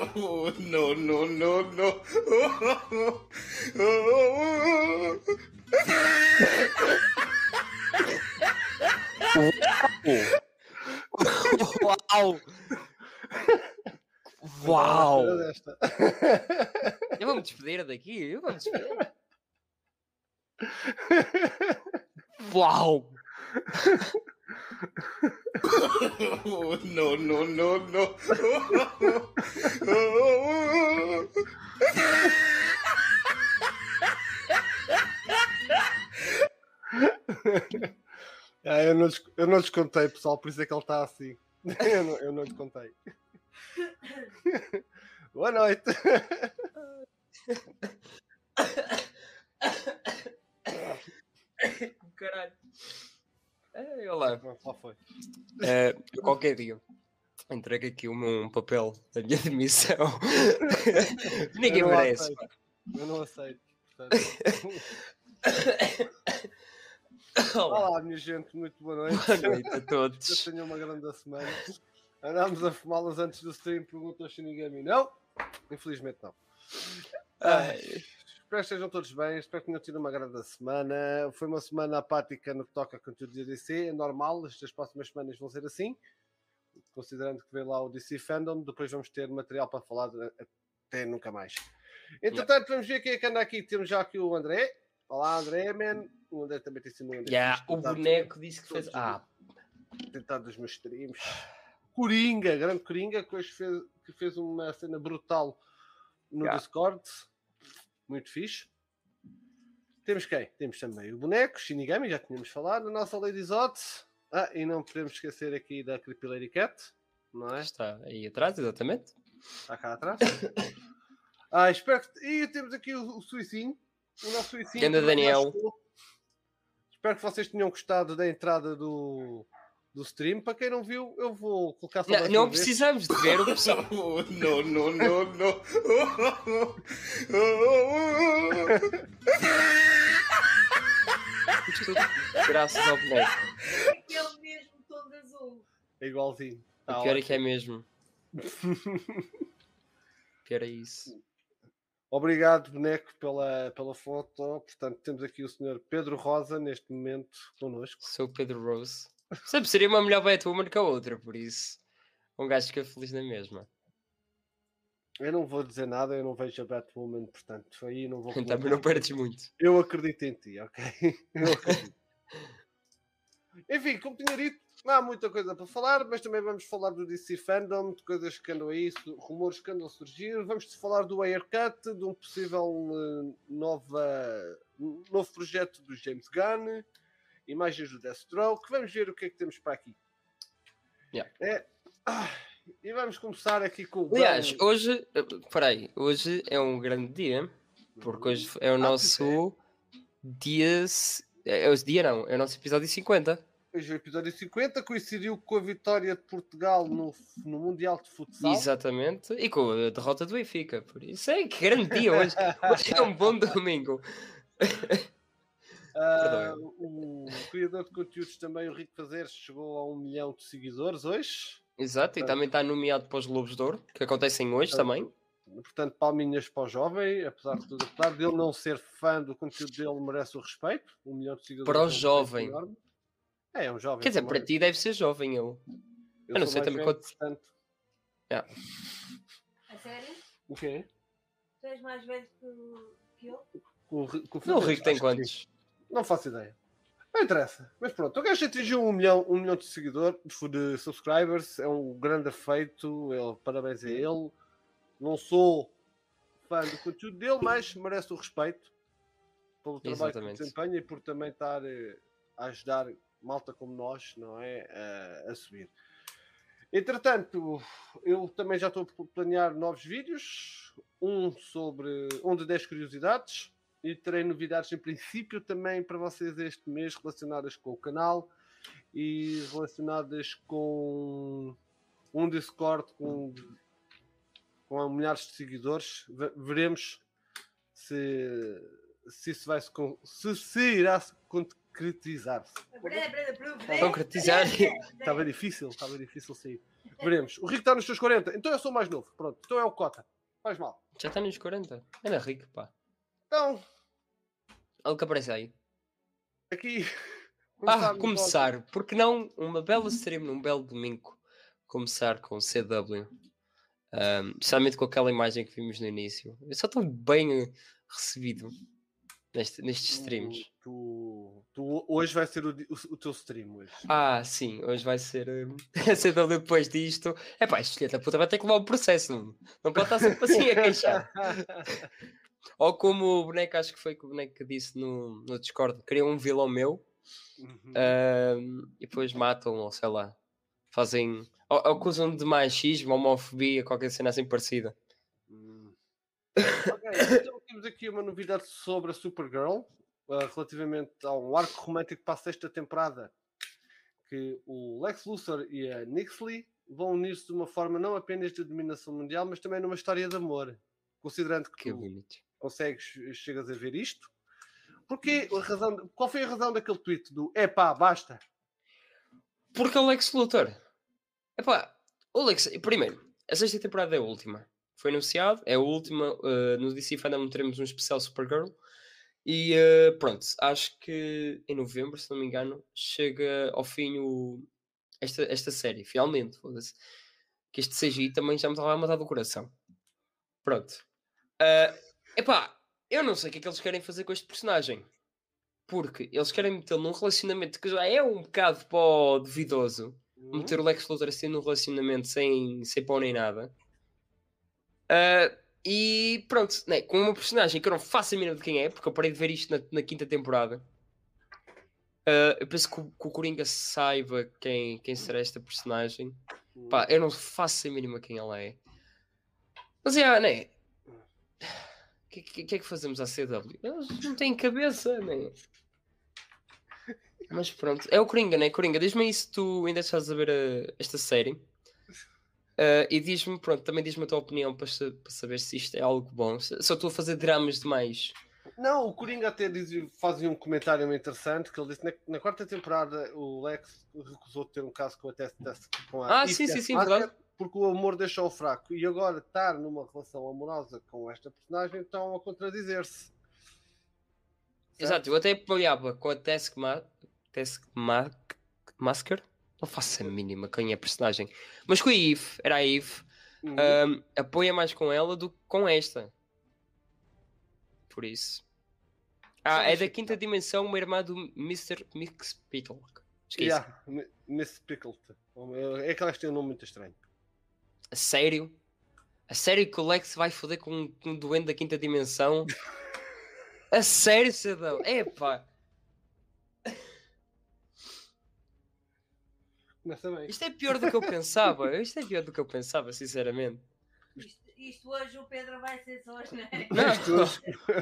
Oh, no, no, no, no. Uau! Uau! Era desta. Eu vou me despedir daqui. Eu vou me despedir. Uau! Oh, no, no, no, no. Ah, eu, não lhes, eu não lhes contei, pessoal, por isso é que ele está assim. Eu não, eu não lhes contei. Boa noite. Caralho. É, olá. Pronto, lá foi. É, eu qualquer dia entrego aqui meu um papel da minha demissão. Ninguém Eu merece. aceito. Eu não aceito. Olá. olá, minha gente, muito boa noite. Boa noite a Eu todos. tenho uma grande semana. Andámos a fumá-las antes do stream, perguntou se ninguém Não, infelizmente não. Ai, Espero que estejam todos bem, espero que tenham tido uma grande semana. Foi uma semana apática no que toca a conteúdo de DC, é normal, estas próximas semanas vão ser assim, considerando que vem lá o DC Fandom, depois vamos ter material para falar até nunca mais. Entretanto, vamos ver quem é que anda aqui. Temos já aqui o André. Olá, André, man. O André também tem sido um André. já, fixe, o boneco disse que fez. Ah, tentado dos meus streams. Coringa, grande Coringa, que hoje fez, que fez uma cena brutal no Yeah. Discord. Muito fixe. Temos quem? Temos também o boneco, Shinigami, já tínhamos falado, a nossa Lady Zot. Ah, e não podemos esquecer aqui da Creepy Lady Cat, não é? está aí atrás, exatamente. Está cá atrás. ah, espero que. E temos aqui o, o Suicinho, o nosso Suicinho. Ganda Daniel. Espero que vocês tenham gostado da entrada do, do stream. Para quem não viu, eu vou colocar só Não, não precisamos de ver o pessoal. No, no. Isto tudo graças ao boneco. Aquele mesmo tom de azul. É igualzinho. Tá O pior é ótimo. que é mesmo. O pior é isso. Obrigado, boneco, pela, pela foto. Portanto, temos aqui o senhor Pedro Rosa neste momento connosco. Sou o Pedro Rose. Sempre seria uma melhor Batwoman que a outra, por isso. Um gajo fica feliz na mesma. Eu não vou dizer nada, eu não vejo a Batwoman, portanto, aí não vou. Também não perdes muito. Eu acredito em ti, ok? Eu acredito. Enfim, como tinha dito, não há muita coisa para falar, mas também vamos falar do DC Fandom, de coisas que andam aí, rumores que andam a surgir. Vamos falar do Aircut, de um possível eh, nova, novo projeto do James Gunn, imagens do Deathstroke. Vamos ver o que é que temos para aqui. Yeah. É, ah, e vamos começar aqui com o Aliás, hoje. Peraí, hoje é um grande dia. Porque hoje é o Ah, nosso dia. se- É o dia não, é o nosso episódio 50. Hoje é o episódio 50, coincidiu com a vitória de Portugal no, no Mundial de Futsal. Exatamente. E com a derrota do Benfica. Por isso é que grande dia hoje. Hoje é um bom domingo. Ah, o criador de conteúdos também, o Rico Fazeres, chegou a um milhão de seguidores hoje. Exato, e também está nomeado para os Lobos de Ouro, que acontecem hoje também. Portanto, palminhas para o jovem, apesar de tudo, apesar de ele não ser fã do conteúdo dele, merece o respeito. Um milhão de seguidores. Para o é jovem. É, é um jovem. Quer dizer, para ti deve ser jovem ele. eu não sou sei também quanto- Portanto, A sério? o quê? Tu és mais velho que, eu? O, o Não, o Rico tem quantos? Não faço ideia. Não interessa. Mas pronto, o gajo atingiu um milhão, um milhão de seguidores, de subscribers. É um grande feito. Ele, parabéns a ele. Não sou fã do conteúdo dele, mas merece o respeito pelo trabalho Exatamente. que desempenha e por também estar eh, a ajudar malta como nós, não é? A, a subir. Entretanto, eu também já estou a planear novos vídeos. Um sobre um de 10 curiosidades e terei novidades em princípio também para vocês este mês relacionadas com o canal e relacionadas com um Discord com, com milhares de seguidores. Ve- Veremos se, se isso vai se, se, se irá se concretizar. Estava difícil, estava difícil sair. Veremos. O Rico está nos seus 40. Então eu sou mais novo. Pronto. Então é o Cota. Faz mal. Já está nos 40. Era rico, pá. Então, Olha o que aparece aí. aqui. Ah, começar. Porque não uma bela stream num belo domingo. Começar com CW. Um, especialmente com aquela imagem que vimos no início. Eu só estou bem recebido neste, nestes logo. streams. Tu, tu- hoje vai ser o, o- o teu stream hoje. Ah, sim, hoje vai ser um, a CW depois disto. É pá, filho da puta vai ter que levar o processo. Não, não pode estar sempre assim a queixar. Ou como o boneco, acho que foi que o boneco que disse no, no Discord, queria um vilão meu Uhum. ahm, e depois matam, ou sei lá, fazem. Ou, acusam de machismo, homofobia, qualquer cena assim parecida. Hum. Ok, então temos aqui uma novidade sobre a Supergirl uh, relativamente a um arco romântico para a sexta temporada que o Lex Luthor e a Nixley vão unir-se de uma forma não apenas de dominação mundial, mas também numa história de amor. Considerando que Que bonito. Consegues, chegas a ver isto. Porque a razão, qual foi a razão daquele tweet do epá, basta? Porque é o Lex Luthor. Epá, o Lex. Primeiro, a sexta temporada é a última. Foi anunciado, é a última. eh, no DC Fandom teremos um especial Supergirl. E eh, pronto, acho que em novembro, se não me engano, chega ao fim o, esta, esta série, finalmente. foda-se. Que este CGI também já me estava a matar do coração. Pronto. Eh, epá, eu não sei o que é que eles querem fazer com este personagem. Porque eles querem metê-lo num relacionamento que já é um bocado pó duvidoso. Hum? Meter o Lex Luthor assim num relacionamento sem, sem pão nem nada. Ah, e pronto, né, com uma personagem que eu não faço a mínima de quem é, porque eu parei de ver isto na, na quinta temporada. Ah, eu penso que o, que o Coringa saiba quem, quem será esta personagem. Pá, eu não faço a mínima quem ela é. Mas é, né? O que, que, que é que fazemos à CW? Eles não têm cabeça, né? Mas pronto, é o Coringa, né? Coringa, diz-me aí se tu ainda estás a ver eh, esta série. Eh, e diz-me, pronto, também diz-me a tua opinião para, para saber se isto é algo bom. Se, eu estou a fazer dramas demais. Não, o Coringa até diz, fazia um comentário muito interessante que ele disse na, na quarta temporada o Lex recusou de ter um caso com a Tess, com a Ah, sim, sim, sim, verdade. Porque o amor deixou-o fraco e agora estar numa relação amorosa com esta personagem estão a contradizer-se. Exato, eu até apoiava com a Taskma Taskma Masker. Não faço a mínima quem é a personagem. Mas com a Eve, era a Eve. Uhum. Ahm, apoia mais com ela do que com esta. Por isso. Ah, é da quinta dimensão, uma irmã do Mr. Mix Beetle. Esqueci. Yeah, Miss Pickled. É que tem um nome muito estranho. A sério? A sério que o Lex vai foder com um, um doente da quinta dimensão? a sério, Cidão? Epá, isto é pior do que eu pensava. Isto é pior do que eu pensava, sinceramente. Isto, hoje o Pedro vai ser só neiras.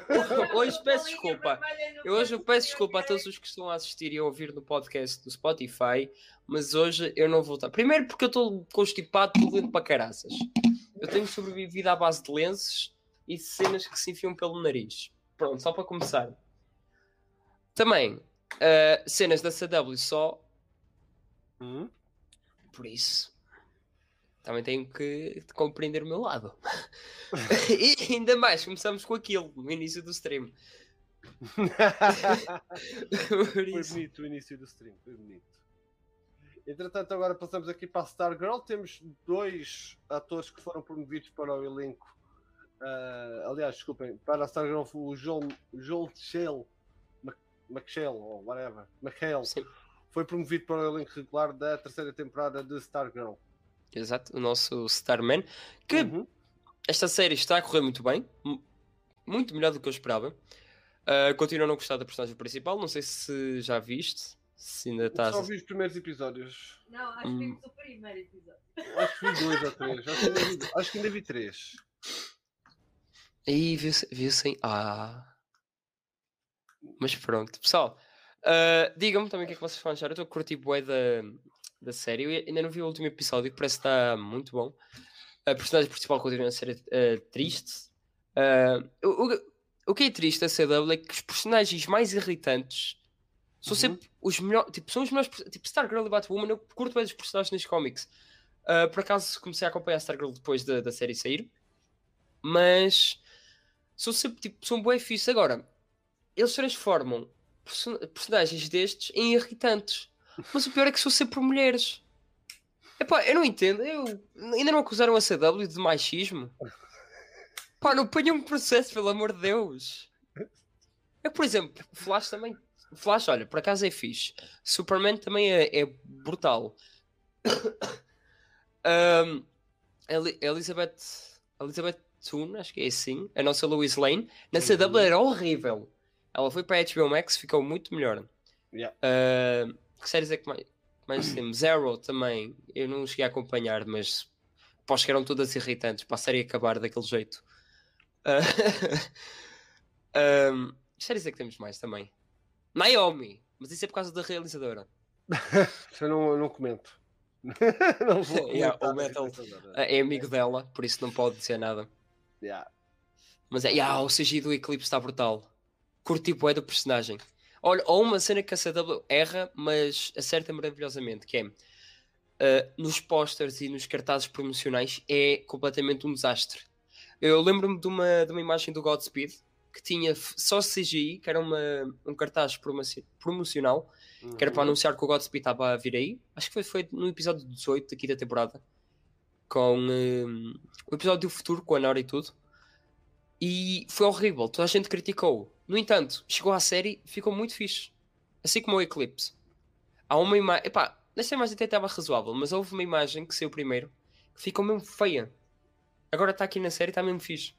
Não, hoje peço desculpa. Eu hoje peço desculpa a todos os que estão a assistir e a ouvir no podcast do Spotify, mas hoje eu não vou estar. Primeiro porque eu estou constipado, doente para caraças. Eu tenho sobrevivido à base de lenços e de cenas que se enfiam pelo nariz. Pronto, só para começar. Também, ah, cenas da CW só, Hum? por isso. Também tenho que compreender o meu lado. e ainda mais, começamos com aquilo no início do stream. Foi bonito o início do stream, foi bonito. Entretanto, agora passamos aqui para a Stargirl. Temos dois atores que foram promovidos para o elenco. Ah, aliás, desculpem, para a Stargirl foi o Joel, Joel Shell, McShell ou whatever, McHale, foi promovido para o elenco regular da terceira temporada de Stargirl. Exato, o nosso Starman. Que Uhum. esta série está a correr muito bem, mu- muito melhor do que eu esperava. Ah, continuo a não gostar da personagem principal, não sei se já viste, se ainda estás. Só vi os primeiros episódios. Não, acho que Hum. vimos o primeiro episódio. Acho que vi dois ou três. Acho que ainda vi, acho que ainda vi três. Aí viu-se viu sem. Ah. Mas pronto, pessoal. ah, Digam-me também o que é que vocês vão achar. Eu estou a curtir bué da, da série. Eu ainda não vi o último episódio, parece que está muito bom. A personagem principal continua a ser ah, triste. Ah, o, o- o que é triste da CW é que os personagens mais irritantes são Uhum. sempre os melhores. Tipo, são os melhores. Tipo, Stargirl e Batwoman, eu curto bem os personagens nos cómics. Uh, por acaso comecei a acompanhar Stargirl depois da, da série sair, mas são sempre tipo, são bué fixe. Agora, eles transformam perso- personagens destes em irritantes, mas o pior é que são sempre mulheres. Epá, eu não entendo, eu, ainda não acusaram a CW de machismo? Pá, não ponham um processo, pelo amor de Deus. É, por exemplo, Flash também. Flash, olha, por acaso é fixe. Superman também é, é brutal. Eli- Elizabeth. Elizabeth Toon, acho que é assim. A nossa Lois Lane. Na CW Uhum. era horrível. Ela foi para a HBO Max ficou muito melhor. Yeah. Ahm, que séries é que mais, mais temos? Zero também. Eu não cheguei a acompanhar, mas pós que eram todas irritantes. Para a série acabar daquele jeito. Ah, ahm, que séries é que temos mais também? Naomi, mas isso é por causa da realizadora. Eu não, eu não comento. não vou Yeah, o Metal- É amigo dela, por isso não pode dizer nada. Yeah. Mas é, yeah, o CGI do Eclipse está brutal. Curti é do personagem. Olha, ou uma cena que a CW erra, mas acerta maravilhosamente, que é ah, nos posters e nos cartazes promocionais é completamente um desastre. Eu lembro-me de uma, de uma imagem do Godspeed que tinha só CGI, que era uma, um cartaz promoci- promocional, que era para Uhum. anunciar que o Godspeed estava a vir aí. Acho que foi, foi no episódio 18 aqui da temporada. Com hum, o episódio do futuro, com a Nora e tudo. E foi horrível, toda a gente criticou. No entanto, chegou à série ficou muito fixe. Assim como o Eclipse. Há uma imagem. Epá, nesta imagem até estava razoável, mas houve uma imagem que saiu primeiro que ficou mesmo feia. Agora está aqui na série e está mesmo fixe.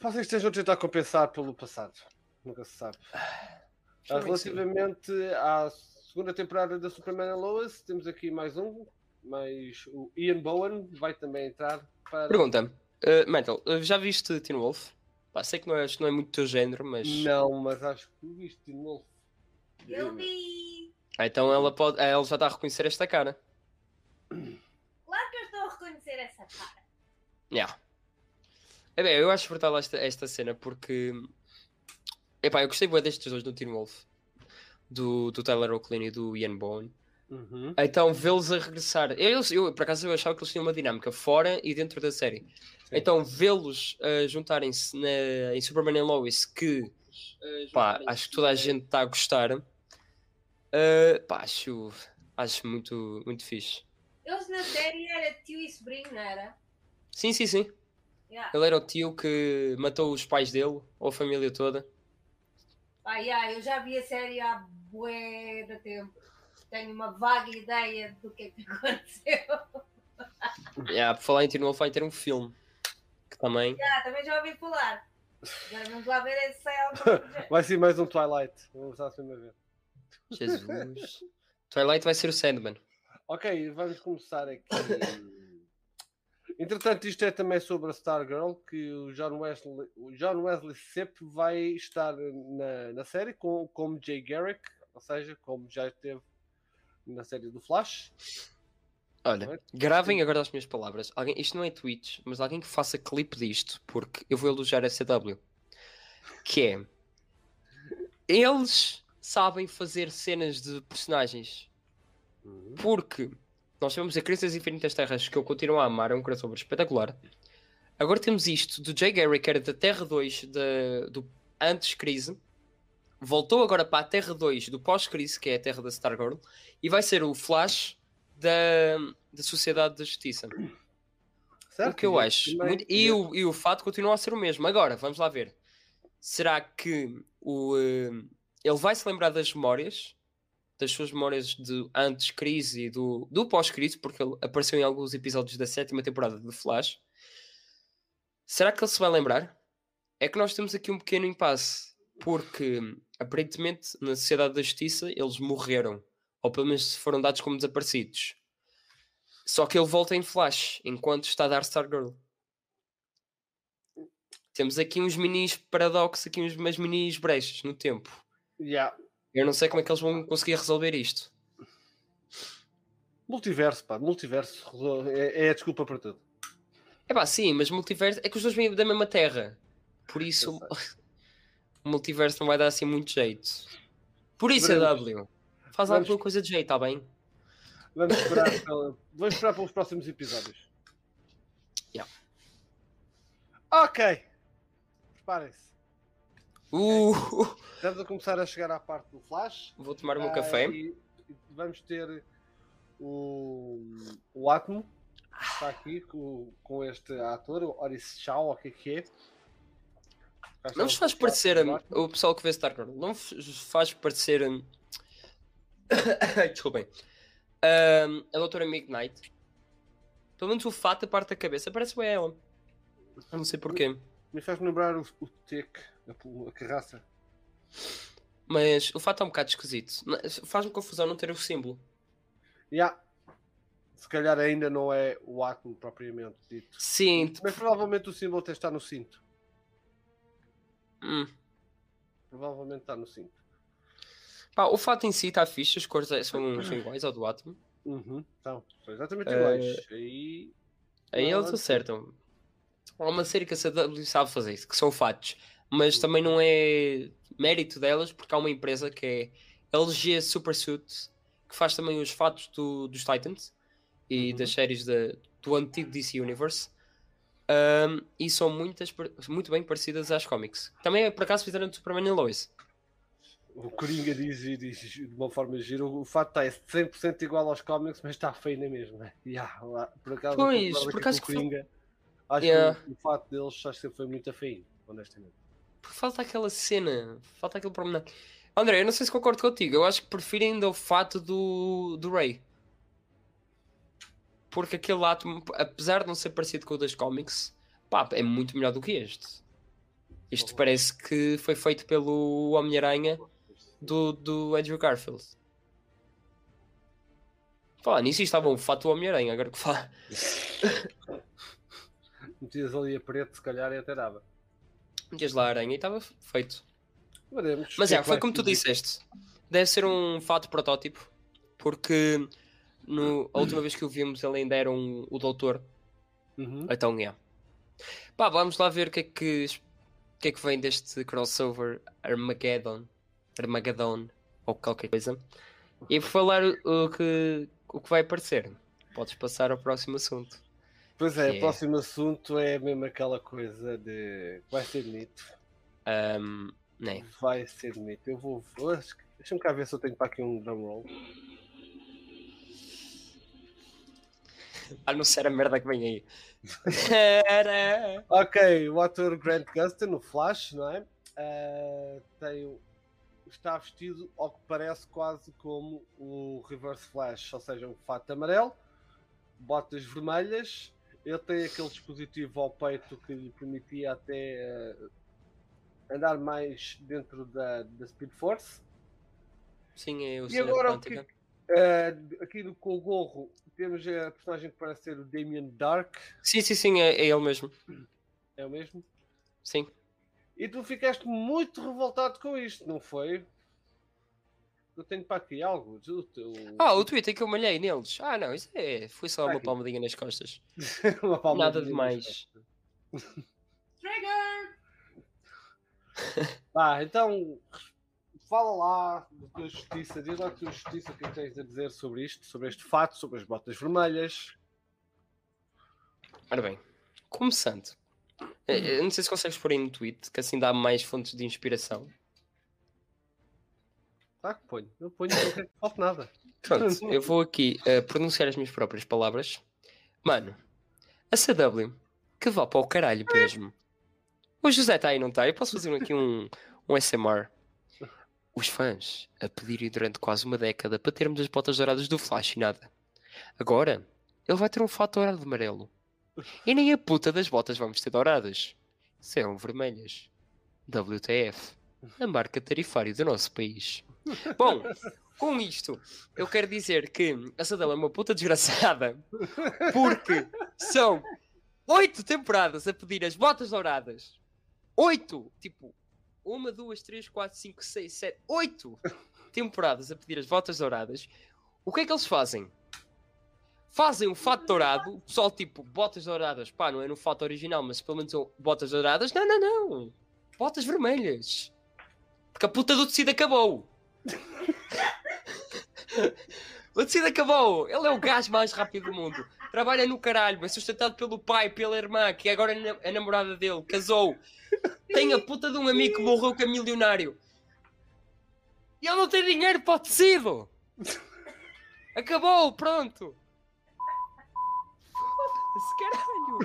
Vocês estejam a tentar compensar pelo passado. Nunca se sabe. Ah, relativamente à segunda temporada da Superman and Lois, temos aqui mais um. Mas o Ian Bowen vai também entrar para. Pergunta, uh, Metal, já viste Teen Wolf? Pá, sei que não é, não é muito teu género, mas. Não, mas acho que tu viste de novo. Eu vi. Ah, Então ela, pode, ah, ela já está a reconhecer esta cara. Claro que eu estou a reconhecer essa cara. Yeah. É bem, eu acho brutal esta, esta cena porque. Epá, eu gostei bem destes dois no Teen Wolf. Do, do Tyler Oakley e do Ian Bowen. Uhum. Então vê-los a regressar. Eu, eu, por acaso eu achava que eles tinham uma dinâmica fora e dentro da série. Sim. Então vê-los a juntarem-se na- em Superman and Lois, que pá, acho que toda a gente está a gostar. Uh, pá, acho, acho muito, muito fixe. Eles na série era tio e sobrinho, não era? Sim, sim, sim. Yeah. Ele era o tio que matou os pais dele, ou a família toda. Pá, yeah, eu já vi a série há bué de tempo. Tenho uma vaga ideia do que é que aconteceu. Yeah, por falar em Teen Wolf, vai ter um filme. Que também. Ah, também já ouvi falar. Agora vamos lá ver se sai alguma coisa. Vai ser mais um Twilight. Vamos lá sempre a ver. Jesus. Twilight vai ser o Sandman. Ok, vamos começar aqui. Entretanto, isto é também sobre a Stargirl, que o John Wesley, o John Wesley Sepp vai estar na, na série com, como Jay Garrick, ou seja, como já esteve na série do Flash. Olha, Right? gravem agora as minhas palavras. Alguém, isto não é Twitch, mas alguém que faça clipe disto, porque eu vou elogiar a CW. Que é. Eles sabem fazer cenas de personagens. Porque nós tivemos a Crise das Infinitas Terras, que eu continuo a amar, é um crossover espetacular. Agora temos isto do Jay Garrick, que era da Terra 2, da, do antes crise. Voltou agora para a Terra 2 do pós-crise, que é a Terra da Stargirl. E vai ser o Flash da, da Sociedade da Justiça. Certo? O que eu acho. muito- e, o, e o fato continua a ser o mesmo. Agora, vamos lá ver. Será que o, eh, ele vai se lembrar das memórias? Das suas memórias de antes crise e do, do pós-crise, porque ele apareceu em alguns episódios da sétima temporada de Flash. Será que ele se vai lembrar? É que nós temos aqui um pequeno impasse, porque aparentemente na Sociedade da Justiça eles morreram, ou pelo menos foram dados como desaparecidos. Só que ele volta em Flash, enquanto está a dar Stargirl. Temos aqui uns minis paradoxos, aqui uns, umas minis brechas no tempo. Yeah. Eu não sei como é que eles vão conseguir resolver isto. Multiverso, pá, multiverso é, é a desculpa para tudo. É pá, sim, mas multiverso é que os dois vêm da mesma terra. Por isso o multiverso não vai dar assim muito jeito. Por isso, Veremos. a W. Faz Vamos- alguma coisa de jeito, está bem? Vamos esperar, pela- vamos esperar pelos próximos episódios. Yeah. Ok. Preparem-se. Uh, Estamos a começar a chegar à parte do Flash. vou tomar o meu Ah, café. e- e vamos ter o, o Atmo. que Está aqui com, com este ator, o Oris Shaw, ou o que é que é. Está Não vos faz parecer o pessoal que vê Stargirl, não vos faz parecer desculpem a doutora Midnight pelo menos o fato a parte da cabeça parece bem ela eu não sei porquê Me faz-me lembrar o, o Tech, a, a carraça. mas o fato é um bocado esquisito faz-me confusão não ter o símbolo Yeah. Se calhar ainda não é o Atmo propriamente dito. sim Mas provavelmente o símbolo até está no cinto. Hum. Provavelmente está no cinto. Pá, o fato em si está fixe as cores é- são, são iguais ao do Atom Uhum. Então, são exatamente Eh, iguais. Aí. Aí Não, eles não. acertam. Há uma série que a CW sabe fazer isso, que são fatos. Mas também não é mérito delas, porque há uma empresa que é LG Supersuit, que faz também os fatos do- dos Titans e Uhum. das séries da- do antigo DC Universe. Ahm, e são muitas, muito bem parecidas às cómics. Também, por acaso, fizeram de Superman e Lois. O Coringa diz, diz de uma forma gira, o fato está é 100% igual aos cómics, mas está feio na mesma. Yeah, lá, por acaso, Pois, por acaso que Coringa, acho Yeah. que o, fato deles acho que sempre foi muito feio, honestamente. Porque falta aquela cena, falta aquele pormenor. André, eu não sei se concordo contigo, eu acho que prefiro ainda o fato do, do Ray. Porque aquele átomo, apesar de não ser parecido com o das cómics, pá, é muito melhor do que este. Isto parece que foi feito pelo Homem-Aranha do, do Andrew Garfield. Fala, nisso isto estava um fato do Homem-Aranha, agora que fala. Metias ali a preto, se calhar, e até dava. Metias lá a aranha e estava feito. Mas é, que foi como tu disseste. Deve ser um fato protótipo. Porque no, a última vez que o vimos ele ainda era um, o doutor. Uhum. Então é. Pá, vamos lá ver o que é que, que, é que vem deste crossover Armageddon. Armageddon. Ou qualquer coisa. E por falar o, que, o que vai aparecer. Podes passar ao próximo assunto. Pois é, o é- próximo assunto é mesmo aquela coisa de. Vai ser bonito. Ahm, né? Vai ser bonito. Eu vou. Deixa-me cá ver se eu tenho para aqui um drum roll. A não ser a merda que vem aí. Era. Ok, o ator Grant Gustin, o Flash, não é? Ah, tem, está vestido ao que parece quase como o Reverse Flash, ou seja, um fato amarelo, botas vermelhas. Ele tem aquele dispositivo ao peito que lhe permitia até ah, andar mais dentro da, da Speed Force. Sim, é o E agora o que. ah, aqui no, com o gorro temos a personagem que parece ser o Damien Dark, Sim, sim, sim, é, é ele mesmo. é o mesmo? Sim. E tu ficaste muito revoltado com isto, não foi? Eu tenho para aqui algo. O teu... Ah, o Twitter que eu malhei neles. Ah, não, isso é. Foi só uma Aqui. palmadinha nas costas. Uma palma Nada de demais. Trigger! Ah, então fala lá da tua justiça, diz lá a tua justiça o que é que tens a dizer sobre isto, sobre este fato, sobre as botas vermelhas. Ora bem, começando. Eh, Eu não sei se consegues pôr aí no tweet, que assim dá mais fontes de inspiração. Tá que ponho. Eu ponho, não quero que falte nada. Pronto, eu vou aqui eh, pronunciar as minhas próprias palavras. Mano, a CW, que vá para o caralho mesmo. O José está aí, não está? Eu posso fazer aqui um, um SMR. Os fãs a pedirem durante quase uma década para termos as botas douradas do Flash e nada. Agora, ele vai ter um fato dourado amarelo. E nem a puta das botas vamos ter douradas. Serão vermelhas. WTF. A marca tarifária do nosso país. Bom, com isto, eu quero dizer que a CW é uma puta desgraçada porque são oito temporadas a pedir as botas douradas. Oito! Tipo, uma, duas, três, quatro, cinco, seis, sete, oito temporadas a pedir as botas douradas. O que é que eles fazem? Fazem um fato dourado, o pessoal tipo, botas douradas, pá, não é no fato original, mas pelo menos são botas douradas. Não, não, não. Botas vermelhas. Porque a puta do tecido acabou. O Decide acabou. Ele é o gajo mais rápido do mundo. Trabalha no caralho, é sustentado pelo pai, pela irmã, que agora é a namorada dele, casou. Tem a puta de um amigo que morreu que é milionário. E ele não tem dinheiro para o tecido. Acabou, pronto. Foda-se, caralho.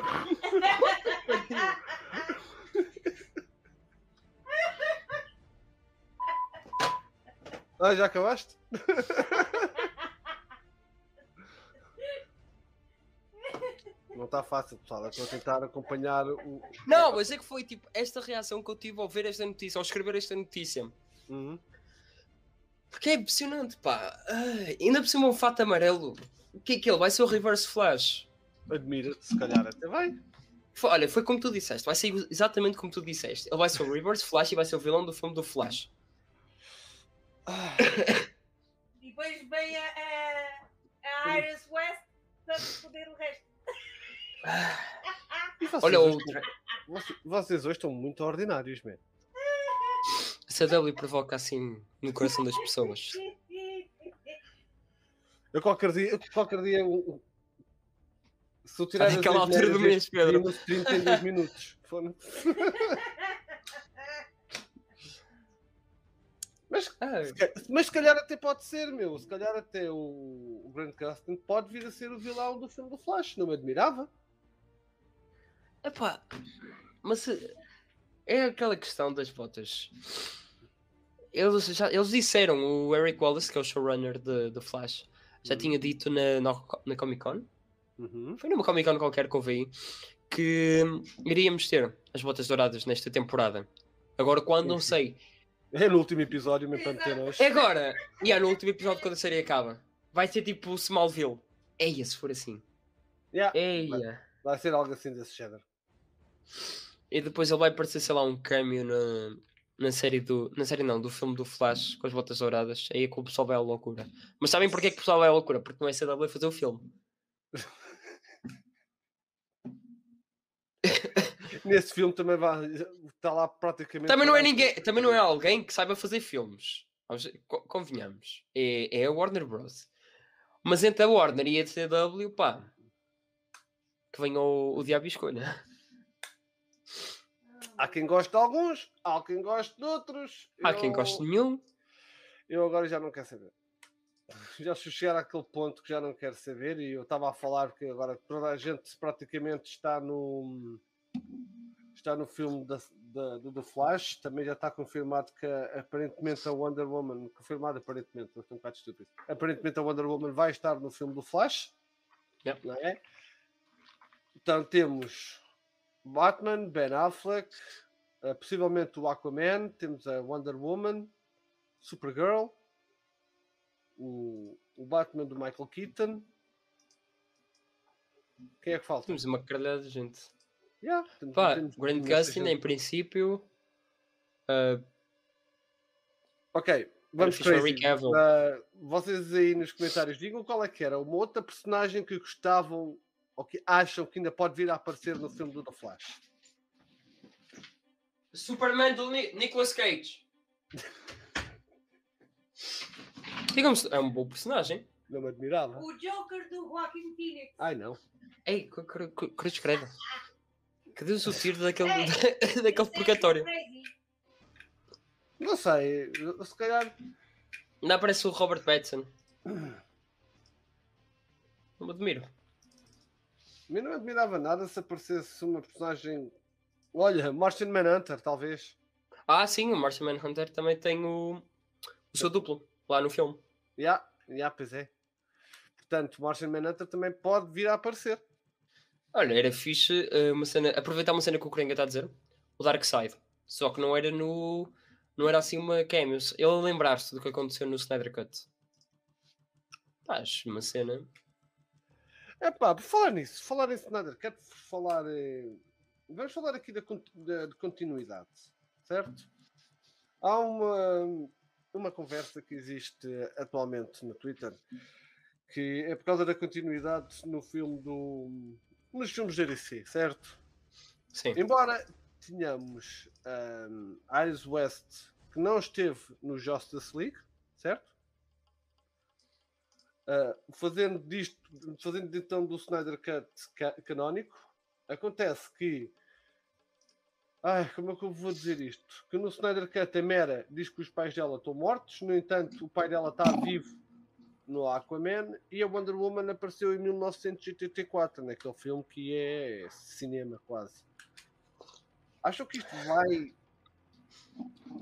Ah, já acabaste? Não está fácil, pessoal. Eu Estou a tentar acompanhar o. Não, mas é que foi tipo esta reação que eu tive ao ver esta notícia, ao escrever esta notícia. Uhum. Porque é impressionante, pá. Ai, ainda por cima um fato amarelo. O que é que ele? Vai ser o Reverse Flash. Admira-te, se calhar até vai. Foi- olha, foi como tu disseste. Vai ser exatamente como tu disseste. Ele vai ser o Reverse Flash e vai ser o vilão do filme do Flash. E depois vem a, a, a Iris West para foder o resto. E vocês, Olha, hoje, outra. vocês, vocês hoje estão muito ordinários. A CW provoca assim no coração das pessoas. Eu qualquer dia, eu qualquer dia o- o- se eu tirar as Naquela altura do mês, Pedro. no stream tem dois minutos. Foda-se. Mas, Ah, se ca- mas se calhar até pode ser, meu. Se calhar até o, o Grant Gustin pode vir a ser o vilão do filme do Flash. Não me admirava. Epá, mas é aquela questão das botas. Eles, já, eles disseram, o Eric Wallace, que é o showrunner de Flash, já Uhum. tinha dito na, na, na Comic Con, Uhum. foi numa Comic Con qualquer que eu vi, que iríamos ter as botas douradas nesta temporada. Agora, quando não sei. É no último episódio, mesmo para meter. É agora! E yeah, no último episódio, quando a série acaba, vai ser tipo o Smallville. Eia, se for assim. Yeah, Eia. vai ser algo assim desse género. E depois ele vai aparecer, sei lá, um cameo na, na série do. Na série não, do filme do Flash com as botas douradas. Aí é que o pessoal vai à loucura. Mas sabem porquê que o pessoal vai à loucura? Porque não é CW fazer o filme. Nesse filme também vai. Está lá praticamente. Também não é ninguém, também não é alguém que saiba fazer filmes. Convenhamos. É, é a Warner Bros. Mas entre a Warner e a CW, pá. Que venha o, o diabo e escolha. Há quem goste de alguns, há quem goste de outros. Há quem Eu- goste de nenhum. Eu agora já não quero saber. Já se chegar àquele ponto que já não quero saber e eu estava a falar que agora toda a gente praticamente está no está no filme da, da- do The Flash, também já está confirmado que aparentemente a Wonder Woman, confirmado aparentemente, estou um bocado estúpido, aparentemente a Wonder Woman vai estar no filme do Flash, Yep. não é? Então temos Batman, Ben Affleck, eh, possivelmente o Aquaman, temos a Wonder Woman, Supergirl, o, o Batman do Michael Keaton. Quem é que falta? Temos uma caralhada de gente. Yeah, temos- Pá, temos Gustin, gente. em princípio. ah, Ok, vamos crazy. Ah, vocês aí nos comentários digam qual é que era uma outra personagem que gostavam ou que acham que ainda pode vir a aparecer no filme do The Flash. Superman do Ni- Nicolas Cage. Digamos, é um bom personagem. Não me admirava. O Joker do Joaquin Phoenix. Ai não. Ei, cru- cru- cru- cruz credo. Cadê o tiro daquele, Ei, daquele é purgatório? Não sei, se calhar. Ainda aparece o Robert Pattinson. Não me admiro. A mim não admirava nada se aparecesse uma personagem. Olha, Martian Manhunter, talvez. Ah, sim, o Martian Manhunter também tem o, o seu duplo lá no filme. Já, já, pois é. Portanto, Martian Manhunter também pode vir a aparecer. Olha, era fixe eh, uma cena, aproveitar uma cena que o Coringa está a dizer, o Dark Side. Só que não era no. Não era assim uma cameo. Ele lembrar-se do que aconteceu no Snyder Cut. Pá, uma cena. É pá, por falar nisso, falar em Snyder, quero falar. Vamos falar aqui da, da- de continuidade, certo? Há uma, uma conversa que existe atualmente no Twitter que é por causa da continuidade no filme do. nos filmes da DC, certo? Sim. Embora tenhamos um, West que não esteve no Justice League, certo? Ah, fazendo disto, fazendo então do Snyder Cut ca- canónico, acontece que. Ai, como é que eu vou dizer isto? Que no Snyder Cut a Mera diz que os pais dela estão mortos, no entanto, o pai dela está vivo no Aquaman e a Wonder Woman apareceu em 1984, naquele filme que é cinema quase. Acham que isto vai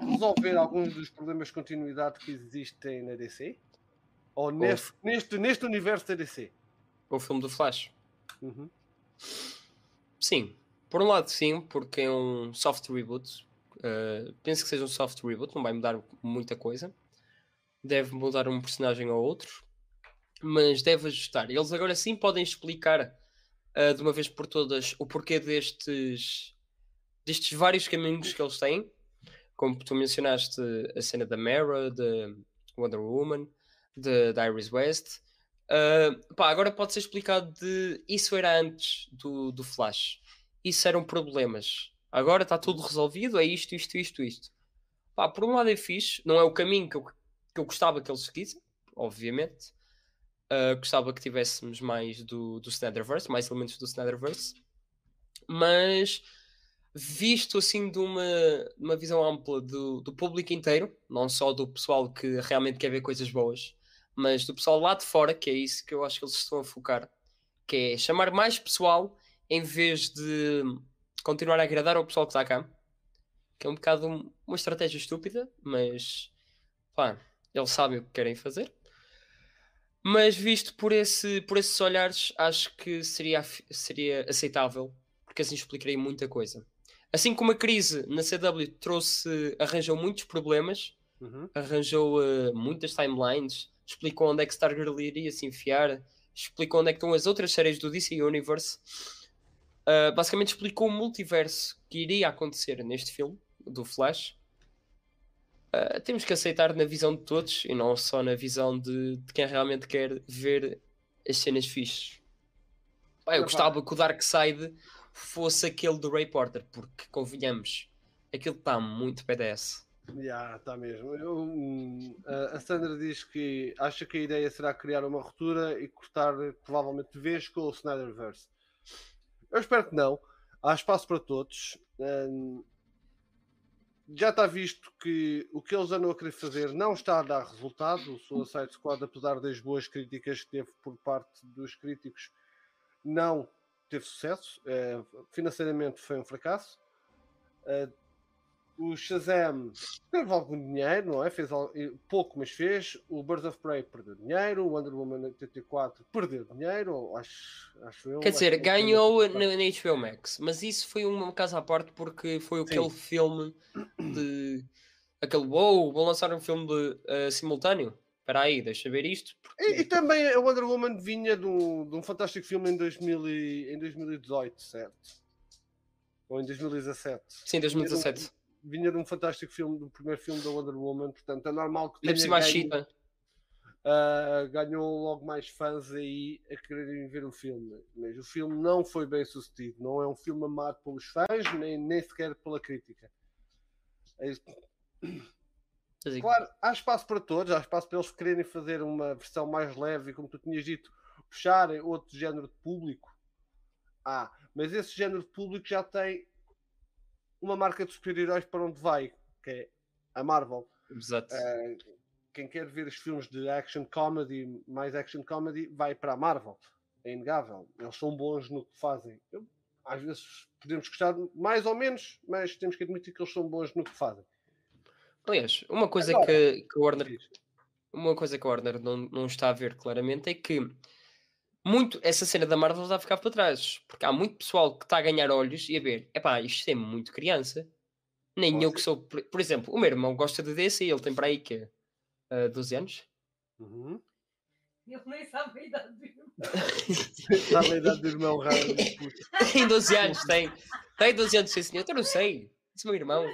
resolver alguns dos problemas de continuidade que existem na DC? Ou neste, neste, neste universo da DC? O filme do Flash. Uhum. Sim. Por um lado, sim, porque é um soft reboot. Uh, penso que seja um soft reboot, não vai mudar muita coisa. Deve mudar um personagem ou outro, mas deve ajustar. Eles agora sim podem explicar uh, de uma vez por todas o porquê destes, destes vários caminhos que eles têm. Como tu mencionaste, a cena da Mara, da Wonder Woman, de, da Iris West. Uh, pá, agora pode ser explicado de isso era antes do, do Flash. Isso eram problemas. Agora está tudo resolvido, é isto, isto, isto, isto. Pá, por um lado é fixe, não é o caminho que eu, que eu gostava que eles seguissem, obviamente. Uh, gostava que tivéssemos mais do, do Snyderverse, mais elementos do Snyderverse. Mas visto assim de uma, de uma visão ampla do, do público inteiro, não só do pessoal que realmente quer ver coisas boas, mas do pessoal lá de fora, que é isso que eu acho que eles estão a focar, que é chamar mais pessoal em vez de continuar a agradar ao pessoal que está cá. Que é um bocado uma estratégia estúpida, mas pá, eles sabem o que querem fazer. Mas visto por, esse, por esses olhares, acho que seria, seria aceitável, porque assim explicaria muita coisa. Assim como a crise na CW trouxe, arranjou muitos problemas, Uhum. arranjou uh, muitas timelines, explicou onde é que Stargirl iria se enfiar, explicou onde é que estão as outras séries do DC Universe. Uh, basicamente explicou o multiverso que iria acontecer neste filme do Flash. Uh, temos que aceitar na visão de todos e não só na visão de, de quem realmente quer ver as cenas fixes. Pá, eu Epá. gostava que o Darkseid fosse aquele do Ray Porter, porque convenhamos, aquilo está muito PDS. Já, está mesmo. Eu, hum, a- Sandra diz que acha que a ideia será criar uma ruptura e cortar provavelmente vez com o Snyderverse. Eu espero que não. Há espaço para todos. Hum, já está visto que o que eles andam a querer fazer não está a dar resultado. O Suicide Squad, apesar das boas críticas que teve por parte dos críticos, não teve sucesso. Eh, financeiramente foi um fracasso. O Shazam teve algum dinheiro, não é? Fez eh, pouco, mas fez. O Birds of Prey perdeu dinheiro. O Wonder Woman 84 perdeu dinheiro, acho, acho eu. Quer dizer, que- ganhou na, na HBO Max, mas isso foi uma casa à parte porque foi Sim. aquele filme de aquele wow, vão lançar um filme de, eh, simultâneo. Espera aí, deixa ver isto. porque- E, e também a Wonder Woman vinha de um, de um fantástico filme em, 2000 e- em 2018, certo? Ou em 2017. Sim, 2017. Vinha de um fantástico filme, do primeiro filme da Wonder Woman, portanto é normal que tenha ganho-. Uh, ganhou logo mais fãs aí a quererem ver o filme. Mas o filme não foi bem sucedido. Não é um filme amado pelos fãs, nem, nem sequer pela crítica. É isso. Claro, há espaço para todos, há espaço para eles quererem fazer uma versão mais leve, e como tu tinhas dito, puxarem outro género de público. Ah, mas esse género de público já tem uma marca de super-heróis para onde vai, que é a Marvel. Exato. Uh, quem quer ver os filmes de action comedy, mais action comedy, vai para a Marvel. É inegável. Eles são bons no que fazem. Eu, às vezes podemos gostar mais ou menos, mas temos que admitir que eles são bons no que fazem. Aliás, uma coisa Agora- que, que a Warner uma coisa que a Warner não, não está a ver claramente é que muito essa cena da Marvel está a ficar para trás. Porque há muito pessoal que está a ganhar olhos e a ver, epá, isto é muito criança. Nem eu Você- que sou. Por, por exemplo, o meu irmão gosta de DC e ele tem para aí que é 12 anos. Uhum. Ele nem sabe a idade do irmão. Sabe a idade do irmão raro. Tem 12 anos, tem. Tem 12 anos, sim senhor. Eu não sei. Esse meu irmão.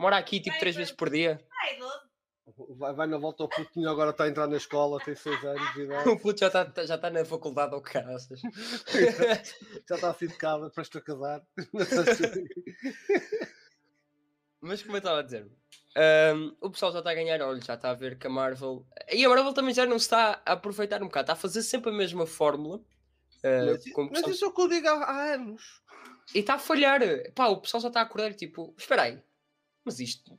Mora aqui tipo 3 vezes por dia. Ai. Vai, vai na volta ao putinho, agora está a entrar na escola, tem 6 anos de idade, O puto já está já tá na faculdade ou caraças. já está assim de casa, prestes a casar. Mas como eu estava a dizer, ahm, o pessoal já está a ganhar olho, já está a ver que a Marvel. E a Marvel também já não está a aproveitar um bocado, está a fazer sempre a mesma fórmula. ah, Mas, como mas isso é o que eu digo há, há anos. E está a falhar. Pá, o pessoal já está a acordar tipo, espera aí, mas isto,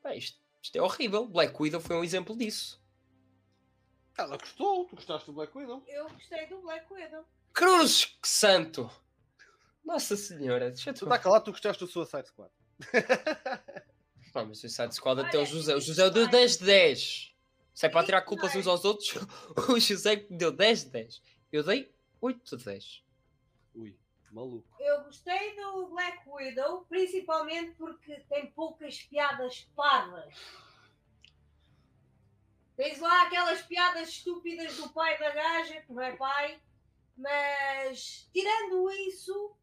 pá, isto, isto é horrível. Black Widow foi um exemplo disso. Ela gostou, tu gostaste do Black Widow. Eu gostei do Black Widow. Cruz que santo! Nossa senhora, deixa-te Tu está calado, tu gostaste do Suicide Squad. Não, mas o Suicide Squad até o José. O isso José deu vai. 10 de 10. Se é para tirar culpas uns aos outros, o José deu 10 de 10. Eu dei 8 de 10. Maluco. Eu gostei do Black Widow, principalmente porque tem poucas piadas parvas. Tens lá aquelas piadas estúpidas do pai da gaja, que não é pai, mas tirando isso,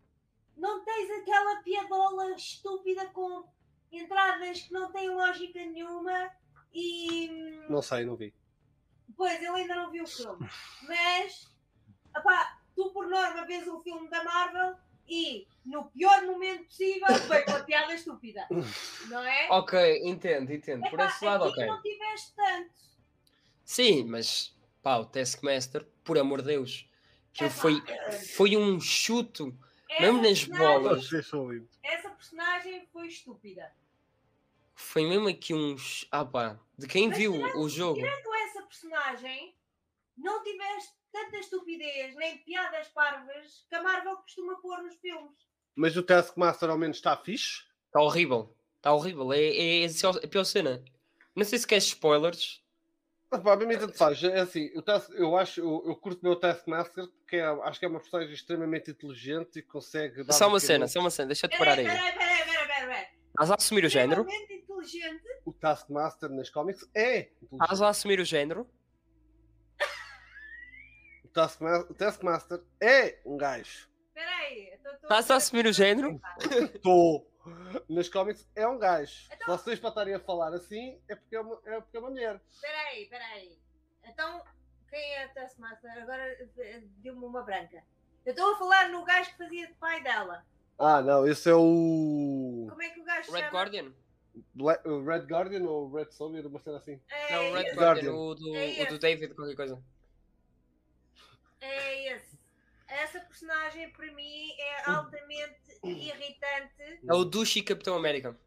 não tens aquela piadola estúpida com entradas que não têm lógica nenhuma e. hum, Não sei, não vi. Pois, ele ainda não viu o filme. Mas, opá, tu por norma vês um filme da Marvel e, no pior momento possível, vem uma piada estúpida. Não é? Ok, entendo, entendo. Por Epá, esse lado, aqui ok. não tiveste tanto. Sim, mas pá, o Taskmaster, por amor de Deus, que Epá, foi, foi um chuto, essa mesmo nas bolas. Essa personagem foi estúpida. Foi mesmo aqui uns. Ah pá, de quem Mas viu o jogo. Tirando essa personagem, não tiveste tanta estupidez nem piadas parvas que a Marvel costuma pôr nos filmes. Mas o Taskmaster ao menos está fixe. Está horrível. Está horrível. É, é, é só- a pior cena. Não sei se queres spoilers. Mas pá, bem, tanto faz. É assim, o Task, eu acho, eu, eu curto o meu Taskmaster, porque é, acho que é uma personagem extremamente inteligente e consegue dar. Só uma pequenos- cena, só uma cena. Deixa-te parar Peraí, aí. peraí, peraí, peraí. Estás a assumir o género? Inteligente. O Taskmaster nas cómics é inteligente. Estás a assumir o género? O Taskmaster, é um gajo. Peraí. eu tô- tô- Estás a assumir o género? Estou. Nas cómics é um gajo. Então- Se vocês para estarem a falar assim, é porque é uma, é porque é uma mulher. Peraí, peraí. Então, quem é a Taskmaster? Agora eh, deu-me uma branca. Eu estou a falar no gajo que fazia de pai dela. Ah, não, esse é o. Como é que o gajo Red chama? Guardian? Bla- o Red Guardian ou Red Soldier, uma cena assim. É, Não, o Red Guardian, Guardian. o do, É o do. David, qualquer coisa. É esse. Essa personagem para mim é altamente irritante. É o Dushi Capitão América.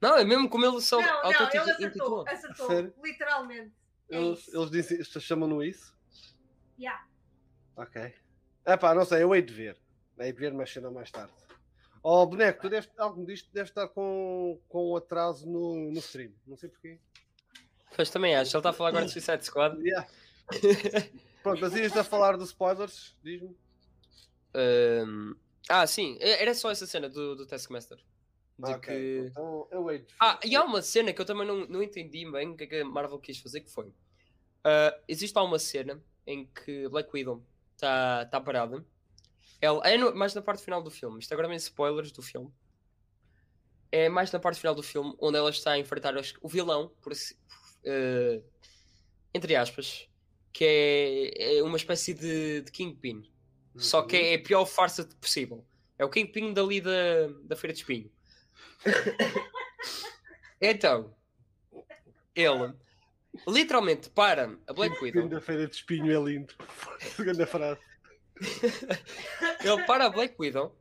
Não, é mesmo como ele só Não, não, ele acertou, acertou, Sério? literalmente. É Eles, eles dizem, chamam-no isso? Yeah. Ok. É pá, não sei, eu hei de ver. Hei de ver, mas cedo ou mais tarde. Oh, boneco, tu deves, algo disto deve estar com, com um atraso no, no stream. Não sei porquê. Pois também acho. Ele está a falar agora de Suicide Squad. Yeah. Pronto, mas ias a falar dos spoilers, diz-me. Ahm, ah, sim. é- Era só essa cena do, do Taskmaster. De Ok, que... então eu hei de ver. Ah, e há uma cena que eu também não, não entendi bem o que é que a Marvel quis fazer, que foi... ah, existe lá uma cena em que Black Widow está tá parada. Ela, é no- mais na parte final do filme. Isto agora vem spoilers do filme. É mais na parte final do filme, onde ela está a enfrentar o vilão, por assim- eh, entre aspas, que é, é uma espécie de, de Kingpin. Só que é a pior farsa possível. É o Kingpin dali da, da Feira de Espinho. então, ele literalmente para a Black Widow. Segunda-feira de espinho é lindo. Segunda frase. Ele para a Black Widow.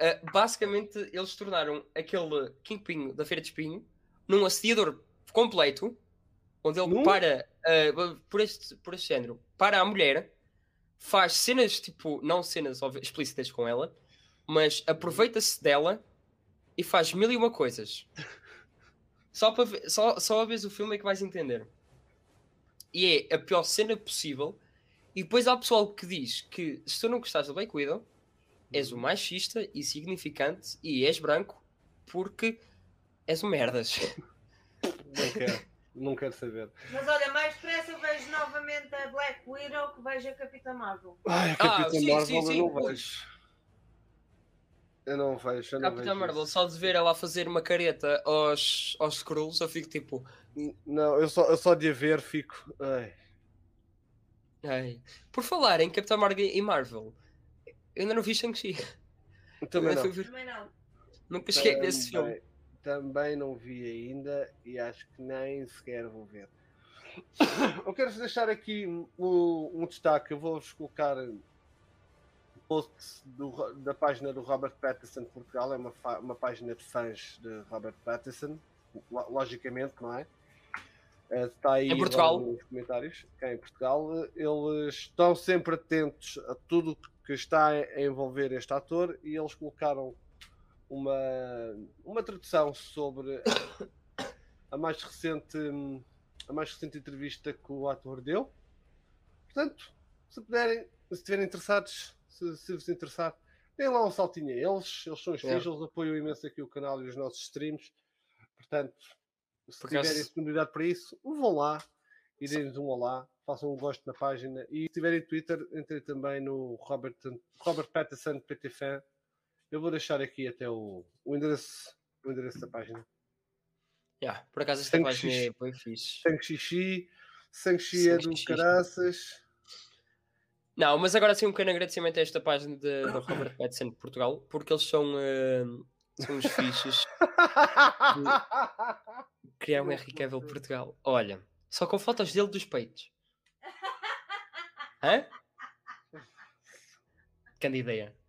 uh, basicamente, eles tornaram aquele Kingpin da Feira de Espinho num assediador completo, onde ele para, uh, por, este, por este género, para a mulher, faz cenas tipo, não cenas explícitas com ela, mas aproveita-se dela e faz mil e uma coisas. Só, para ver, só, só a vez o filme é que vais entender. E é a pior cena possível. E depois há pessoal que diz que se tu não gostares da Black Widow, és o machista e significante e és branco porque és um merdas. Não quero. Saber. Mas olha, mais depressa eu vejo novamente a Black Widow que vejo a Capitã Marvel. Ai, a Ah, Capitã sim, Marvel sim, sim. eu não vejo. Eu não vejo, eu não Capitã vejo Marvel, isso. só de ver ela a fazer uma careta aos, aos Skrulls, eu fico tipo. Não, eu só, eu só de a ver fico. Ai. Ai. Por falar em Capitã Marvel e Marvel, eu ainda não vi Shang-Chi. Também Eu não. Também não. Nunca cheguei a ver esse filme. Também- não vi ainda e acho que nem sequer vou ver. Eu quero deixar aqui um, um destaque. Eu vou-vos colocar post do da página do Robert Pattinson de Portugal. É uma, uma página de fãs de Robert Pattinson, lo- logicamente, não é? Eh, Está aí Em Portugal. nos comentários. Cá em Portugal, eles estão sempre atentos a tudo que está a envolver este ator e eles colocaram uma, uma tradução sobre a mais recente a mais recente entrevista que o ator deu. Portanto, se puderem, se estiverem interessados, se, se vos interessar, deem lá um saltinho a eles. Eles são os filhos, eles apoiam imenso aqui o canal e os nossos streams. Portanto, se Por acaso- tiverem disponibilidade para isso, vão lá e deem-nos um olá, façam um gosto na página. E se tiverem Twitter, entrem também no Robert, Robert Patterson PT Fan. Eu vou deixar aqui até o, o, endereço, o endereço da página. Yeah, por acaso esta página xixi. é bem fixe. Sangue xixi, sangue xixi é do xixi. caraças. Não, mas agora sim um pequeno agradecimento a esta página de, do Robert Pattinson de Portugal, porque eles são, eh, são os fichos criaram o Henry Cavill Portugal. Olha, só com fotos dele dos peitos. Hã? Grande ideia.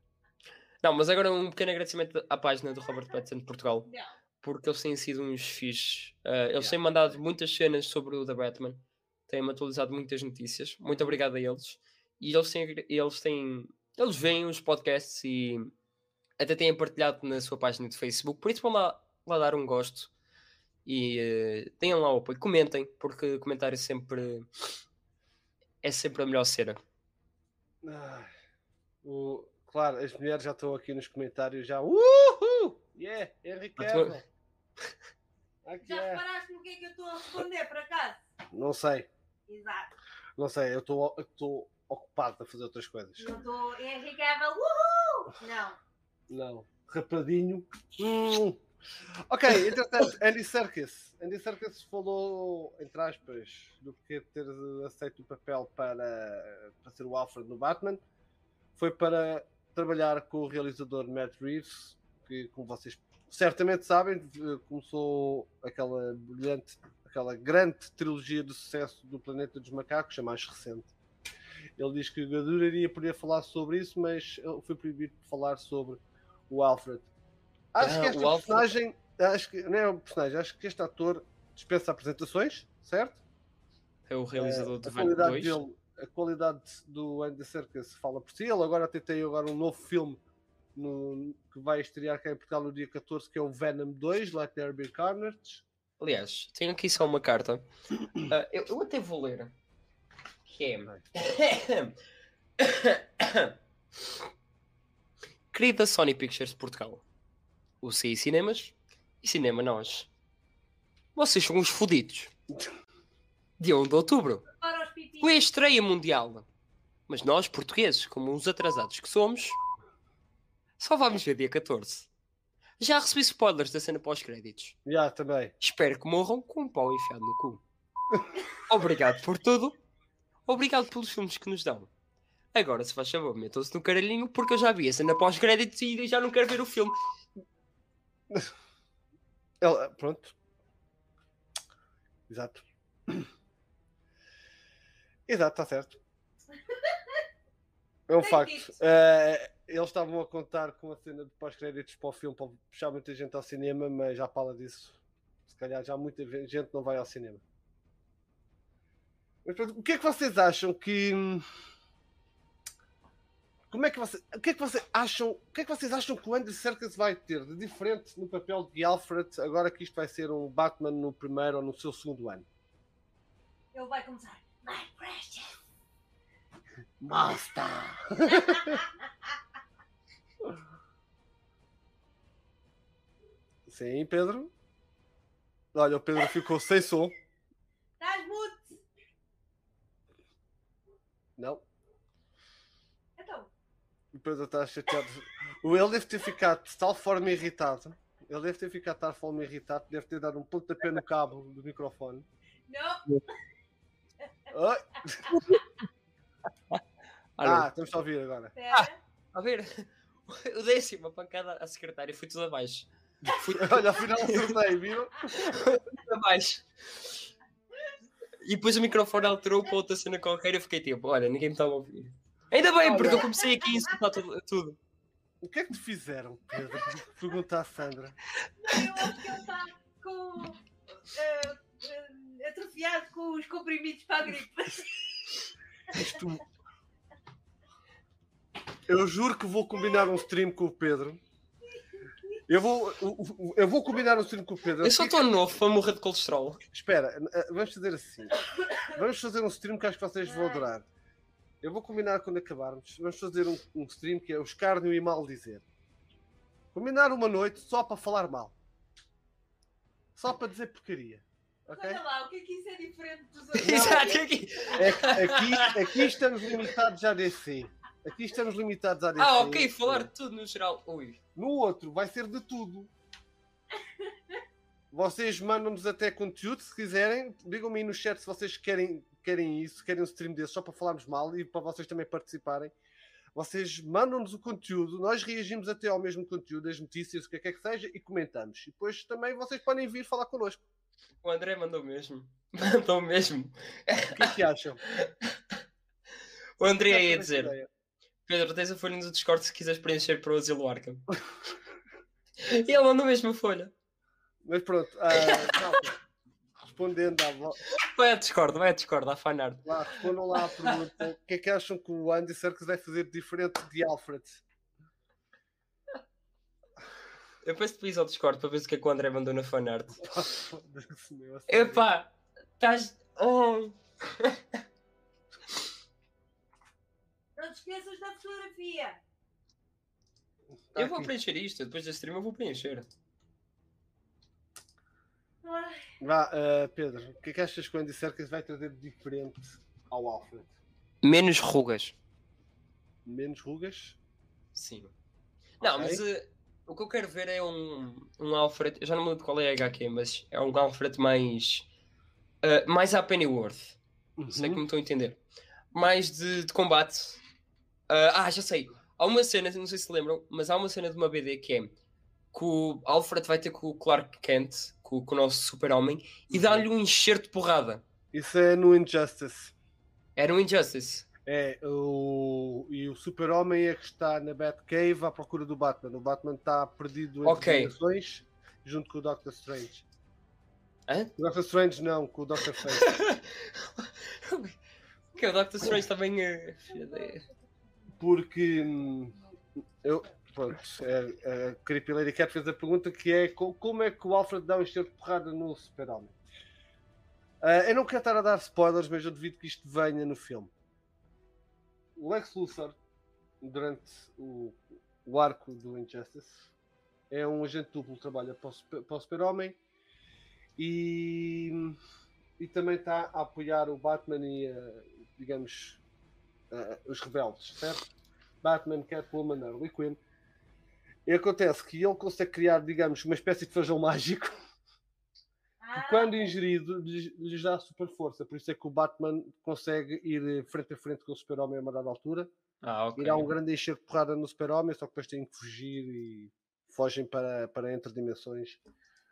Não, mas agora um pequeno agradecimento à página do Robert Pattinson de Portugal, porque eles têm sido uns fixes. Eh, eles Yeah. têm mandado muitas cenas sobre o The Batman, têm-me atualizado muitas notícias. Muito obrigado a eles. E eles têm, eles têm, eles veem os podcasts e até têm partilhado na sua página de Facebook, por isso vão lá, lá dar um gosto e eh, tenham lá o apoio, comentem, porque comentário sempre é sempre a melhor cena. Ai, o- claro, as mulheres já estão aqui nos comentários já. Uhul! Yeah, Ah, tu- Cavill. Aqui Já é. reparaste no que é que eu estou a responder, por acaso? Não sei, Exato. não sei, eu estou eu estou ocupado a fazer outras coisas. Não estou Henry Cavill, uhul! Não. Não. Rapadinho. Hum. Ok, entretanto, Andy Serkis. Andy Serkis falou, entre aspas, do que ter aceito o papel para, para ser o Alfred no Batman. Foi para trabalhar com o realizador Matt Reeves, que, como vocês certamente sabem, eh, começou aquela brilhante, aquela grande trilogia de sucesso do Planeta dos Macacos, a mais recente. Ele diz que adoraria poder falar sobre isso, mas foi proibido de falar sobre o Alfred. Acho Ah, que esta Alfred. personagem, acho que não é um personagem, acho que este ator dispensa apresentações, certo? É o realizador a de qualidade 2. dele, a qualidade do Andy Serkis fala por si. Ele agora tentei agora um novo filme no- que vai estrear cá em Portugal no dia 14, que é o Venom 2, Let There Be Carnage. Aliás, tenho aqui só uma carta. Ah, eu, eu até vou ler. Que é. Querida Sony Pictures de Portugal, o CI Cinemas e Cinema Nós. Vocês são uns fodidos. Dia 1 de outubro Foi a estreia mundial. Mas nós, portugueses, como uns atrasados que somos, só vamos ver dia 14. Já recebi spoilers da cena pós-créditos. Já, também. Espero que morram com um pau enfiado no cu. Obrigado por tudo. Obrigado pelos filmes que nos dão. Agora, se faz favor, metam-se no caralhinho porque eu já vi a cena pós-créditos e já não quero ver o filme. Ele, pronto. Exato. Exato, está certo. É um Tem facto. Eh, eles estavam a contar com a cena de pós-créditos para o filme para puxar muita gente ao cinema, mas já fala disso. Se calhar já muita gente não vai ao cinema. Mas, pronto, o que é que vocês acham que. Como é que vocês. O que é que vocês acham. O que é que vocês acham que o Andy Serkis vai ter de diferente no papel de Alfred agora que isto vai ser um Batman no primeiro ou no seu segundo ano? Ele vai começar. My precious. Master! Sim, Pedro. Olha, o Pedro ficou sem som. Estás mute. Não, Então, o Pedro está chateado. O ele deve ter ficado de tal forma irritado. Ele deve ter ficado de tal forma irritado, deve ter dado um pontapé no cabo do microfone. não. Ah, estamos a ouvir agora. Espera. a ver. o décimo, a pancada à secretária, foi tudo abaixo. Fui Olha, afinal acertei, viram? tudo abaixo. E depois o microfone alterou para outra cena qualquer e eu fiquei tipo, olha, ninguém me estava a ouvir. Ainda bem, porque eu comecei aqui a insultar tudo. tudo. O que é que te fizeram, Pedro? Pergunta à Sandra. Eu acho que ele está com. eh, atrofiado com os comprimidos para a gripe. Isto. Eu juro que vou combinar um stream com o Pedro. Eu vou, eu vou combinar um stream com o Pedro. Eu só estou novo para morrer de colesterol. Espera, eh, vamos fazer assim. Vamos fazer um stream que acho que vocês vão adorar. Eu vou combinar quando acabarmos. Vamos fazer um, um stream que é o escárnio e mal dizer. Combinar uma noite só para falar mal. Só para dizer porcaria. Ok? Olha lá, o que é que isso é diferente dos outros? Exato, aqui. É que aqui, aqui estamos limitados à DC. Aqui estamos limitados à DC. Ah, ok, falar de tudo no geral. Ui. No outro vai ser de tudo. Vocês mandam-nos até conteúdo se quiserem. Digam-me aí no chat se vocês querem, querem isso, querem um stream desse só para falarmos mal e para vocês também participarem. Vocês mandam-nos o conteúdo, nós reagimos até ao mesmo conteúdo, as notícias, o que é que é que seja, e comentamos. E depois também vocês podem vir falar connosco. O André mandou mesmo. Mandou mesmo. O que é que acham? O André ia a dizer: ideia. Pedro, tens a folha no Discord se quiseres preencher para o Asilo Arkham. e ele mandou mesmo a folha. Mas pronto, malta, respondendo à Vai a Discord, vai a Discord, à fanart. lá, respondam lá à pergunta: o que é que acham que o Andy Serkis vai fazer diferente de Alfred? Eu depois te piso ao Discord para ver o que é que o André mandou na fanart. Epá, estás. Oh. Não te esqueças da fotografia. Tá Eu vou aqui. preencher isto, depois da stream eu vou preencher. Ai, Vá, ah, Pedro, o que é que achas que o Andy Serkis vai trazer de diferente ao Alfred? Menos rugas. Menos rugas? Sim. Não, Ok. mas eh, o que eu quero ver é um, um Alfred. Eu já não me lembro qual é a HQ, mas é um Alfred mais. eh, mais à Pennyworth. Se é que Uhum. me estão a entender. Mais de, de combate. Ah, ah, já sei. Há uma cena, não sei se lembram, mas há uma cena de uma BD que é que o Alfred vai ter com o Clark Kent, com, com o nosso super-homem, e dá-lhe um enxerto de porrada. Isso é no Injustice. Era um Injustice. É, o, e o Super-Homem é que está na Batcave à procura do Batman. O Batman está perdido entre Ok. dimensões junto com o Doctor Strange. Hã? O Doctor Strange não, com o Doctor Fate. que o Doctor Strange também é. Porque hum, eu, pronto, é, a Creepy Lady Cat fez a pergunta que é co- como é que o Alfred dá um enxerto de porrada no Super-Homem? Ah, eu não quero estar a dar spoilers, mas eu devido que isto venha no filme. O Lex Luthor, durante o, o arco do Injustice, é um agente duplo, trabalha para o, o Super-Homem e, e também está a apoiar o Batman e, ah, digamos, ah, os rebeldes, certo? Batman, Catwoman, Harley Quinn. E acontece que ele consegue criar, digamos, uma espécie de feijão mágico que, quando ingerido, lhes, lhes dá super força. Por isso é que o Batman consegue ir eh, frente a frente com o Super-Homem a uma dada altura. Ah, ok. E dá um grande encher de porrada no Super-Homem, só que depois têm que fugir e fogem para, para entre dimensões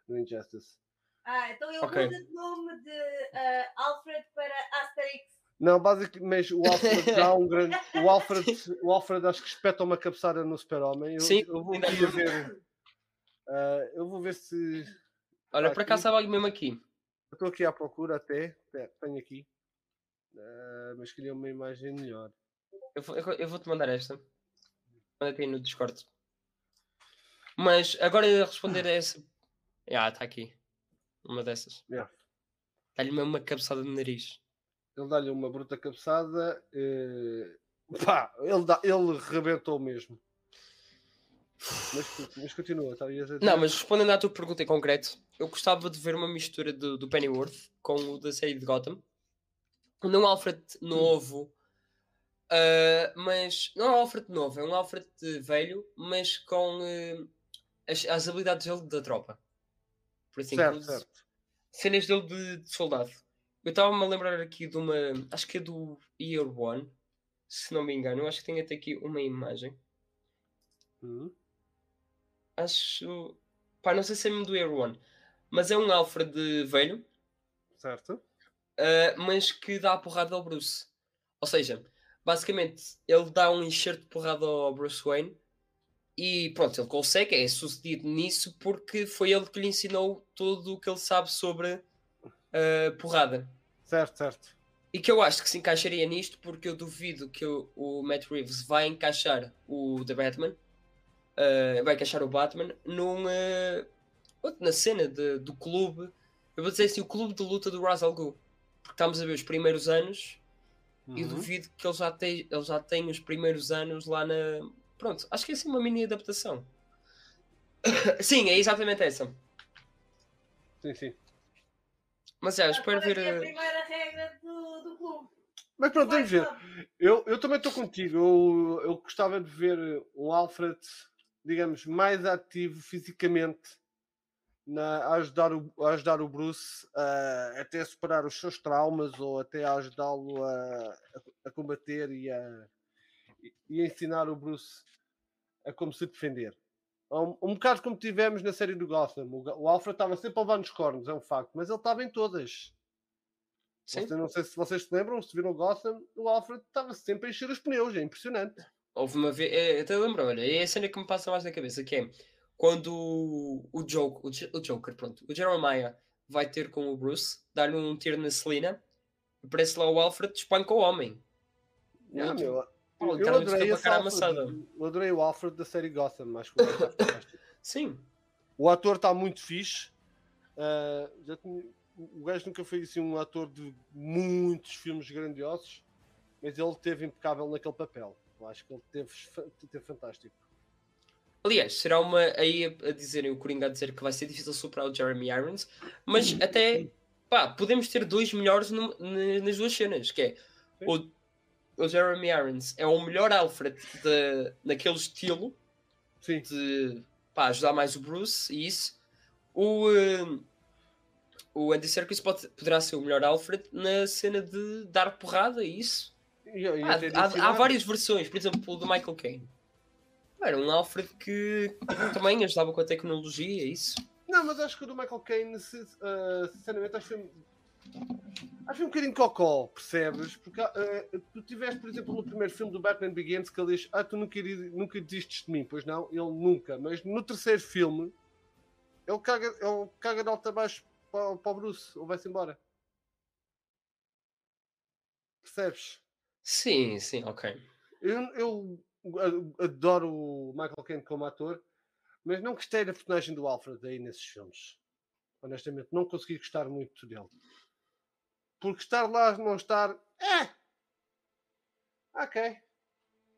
no Injustice. ah, então ele Ok. muda de nome de ah, Alfred para Asterix. Não, basicamente o Alfred dá um grande. O Alfred, o Alfred acho que espeta uma cabeçada no Super-Homem. Eu, Sim, eu vou ver. ah, eu vou ver se. Olha, Tá por aqui. acaso estava mesmo aqui. Eu estou aqui à procura até. Tenho aqui. Ah, mas queria uma imagem melhor. Eu, vou- eu, eu vou-te mandar esta. Manda aí no Discord. Mas agora a responder a essa. Ah, está aqui. Uma dessas. Yeah. Dá-lhe mesmo uma cabeçada no nariz. Ele dá-lhe uma bruta cabeçada. eh, pá, ele, dá, ele rebentou mesmo. Mas, mas continua, tá? Ias a dizer? Não, mas respondendo à tua pergunta em concreto, eu gostava de ver uma mistura do, do Pennyworth com o da série de Gotham. Não um Alfred novo, ah, mas. Não é um Alfred novo, é um Alfred velho, mas com eh, as, as habilidades dele da tropa. Por assim, certo, certo. cenas dele de, de soldado. Eu estava-me a lembrar aqui de uma. Acho que é do Year One, se não me engano. Eu acho que tenho até aqui uma imagem. Hum, Acho. Pá, não sei se é mesmo do Year One. Mas é um Alfred velho, certo? ah, mas que dá a porrada ao Bruce. Ou seja, basicamente, ele dá um enxerto de porrada ao Bruce Wayne e pronto, ele consegue, é sucedido nisso porque foi ele que lhe ensinou tudo o que ele sabe sobre ah, porrada. Certo, certo. E que eu acho que se encaixaria nisto porque eu duvido que o, o Matt Reeves vai encaixar o The Batman, ah, vai encaixar o Batman num, outro- na cena de- do clube, eu vou dizer assim, o clube de luta do Ra's al Ghul. Porque estamos a ver os primeiros anos e Uhum. duvido que ele já, tem, ele já tenha os primeiros anos lá na. Pronto, acho que é assim uma mini adaptação. Sim, é exatamente essa. Sim, sim. Mas é, espero ver. que é a ah, primeira regra do, do clube. Mas pronto, vamos ver. Eu, eu também estou contigo. Eu, eu gostava de ver um Alfred, digamos, mais ativo fisicamente na, a, ajudar o, a ajudar o Bruce a até superar os seus traumas ou até a ajudá-lo a, a, a combater e a, e a ensinar o Bruce a como se defender. Um, um bocado como tivemos na série do Gotham. O, o Alfred estava sempre a levar nos cornos, é um facto, mas ele estava em todas. Sim. Não sei se vocês se lembram, se viram o Gotham, o Alfred estava sempre a encher os pneus, é impressionante. Houve uma vez, é, até lembro, olha, é a cena que me passa mais na cabeça, que é quando o, o, Joker, o, Jo- o Joker, pronto, o Jeremiah vai ter com o Bruce, dá-lhe um tiro na Celina, aparece lá o Alfred, espanca o homem. Ah, meu, pá, eu, adorei esse Alfred, eu adorei o Alfred da série Gotham, acho que o fantástico. Sim, O ator está muito fixe. ah, já tinha- o gajo nunca foi assim, um ator de muitos filmes grandiosos, mas ele teve impecável naquele papel. Eu acho que ele teve, teve fantástico. Aliás, será uma aí a, a dizerem, o Coringa a dizer que vai ser difícil superar o Jeremy Irons, mas até pá, podemos ter dois melhores no- na- nas duas cenas, que é o, o Jeremy Irons é o melhor Alfred de, naquele estilo Sim, de pá, ajudar mais o Bruce e isso. O, eh, o Andy Serkis pode, poderá ser o melhor Alfred na cena de dar porrada e isso. Há, há ensinar. várias versões, por exemplo, o do Michael Caine. Era um Alfred que também ajudava com a tecnologia e isso. Não, mas acho que o do Michael Caine, ah, sinceramente, acho que. Acho um bocadinho cocó, percebes? Porque ah, tu tiveste, por exemplo, no primeiro filme do Batman Begins que ele diz: Ah, tu nunca, nunca desistes de mim, pois não? Ele nunca. Mas no terceiro filme, ele caga, ele caga de alto a baixo para, para o Bruce, ou vai-se embora. Percebes? Sim, sim, ok. Eu, eu adoro o Michael Caine como ator, mas não gostei da personagem do Alfred aí nesses filmes. Honestamente, não consegui gostar muito dele. Porque estar lá, não estar. É! Ok.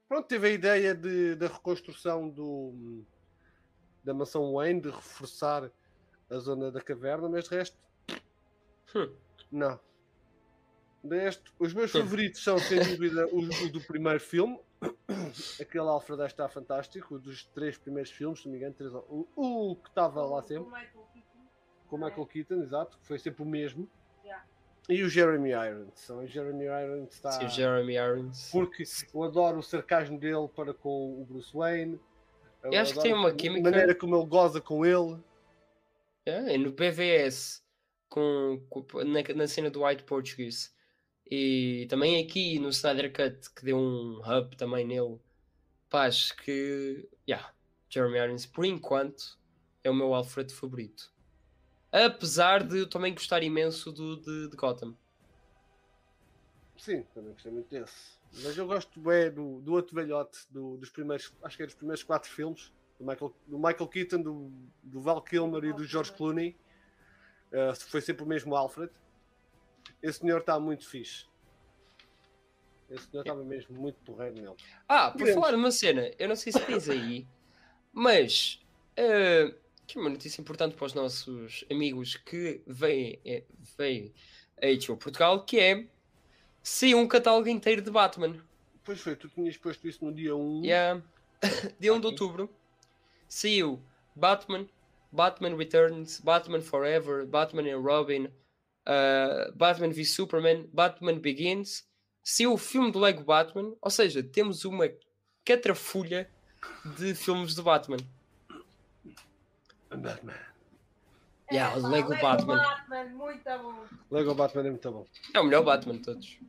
Pronto, teve a ideia de, da reconstrução do, da mansão Wayne, de reforçar a zona da caverna, mas de resto. Hum. Não. De resto, os meus favoritos são, sem dúvida, o, o do primeiro filme. Aquele Alfred está fantástico, o dos três primeiros filmes, se não me engano, três, o, o que estava lá Com sempre, o Michael Keaton. com o Michael Keaton, exato, que foi sempre o mesmo. E o Jeremy Irons. O Jeremy Irons está. Sim, o Jeremy Irons. Porque eu adoro o sarcasmo dele para com o Bruce Wayne. Eu acho que tem uma a química- maneira como ele goza com ele. É, no BVS, com, com- na, na cena do White Portuguese. E também aqui no Snyder Cut, que deu um hub também nele. Pá, acho que. Yeah, Jeremy Irons, por enquanto, é o meu Alfred favorito. Apesar de eu também gostar imenso do, de, de Gotham. Sim, também gostei muito desse. Mas eu gosto bem do, do outro velhote, do- dos primeiros, acho que é dos primeiros quatro filmes, do Michael, do Michael Keaton, do, do Val Kilmer e do George Clooney. Uh, foi sempre o mesmo Alfred. Esse senhor está muito fixe. Esse senhor estava mesmo muito porreiro nele. Ah, por falar numa cena, eu não sei se tens aí, mas eh, que é uma notícia importante para os nossos amigos que veem, eh, veem a HBO Portugal, que é saiu um catálogo inteiro de Batman. Pois foi, tu tinhas posto isso no dia 1. Yeah. Dia 1 de outubro saiu Batman, Batman Returns, Batman Forever, Batman and Robin, uh, Batman v Superman, Batman Begins, saiu o filme do Lego Batman, ou seja, temos uma catrafulha de filmes do Batman. Batman. Yeah, É, o pá, Lego Batman. Batman, muito bom. Lego Batman é muito bom. É o melhor Batman de todos.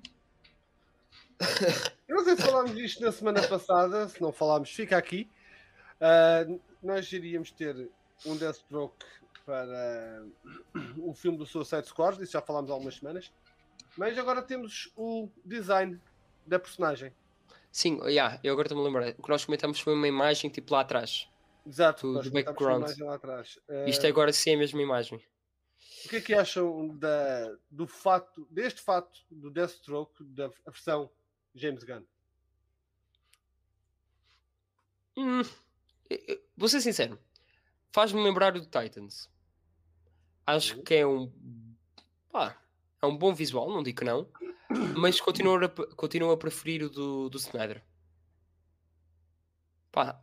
Eu não sei se falámos disto na semana passada, se não falámos, fica aqui. Ah, nós iríamos ter um Deathstroke para o filme do Suicide Squad, isso já falámos há algumas semanas. Mas agora temos o design da personagem. Sim, yeah, eu agora estou-me a lembrar. O que nós comentamos foi uma imagem tipo lá atrás. Exato, Do- do background. Ah, Isto agora sim é a mesma imagem. O que é que acham da, do fato, deste fato do Deathstroke, da versão James Gunn? Hum, vou ser sincero. Faz-me lembrar o do Titans. Acho Uhum. que é um. Pá, é um bom visual, não digo que não. Mas continuo a, continuo a preferir o do, do Snyder. Pá,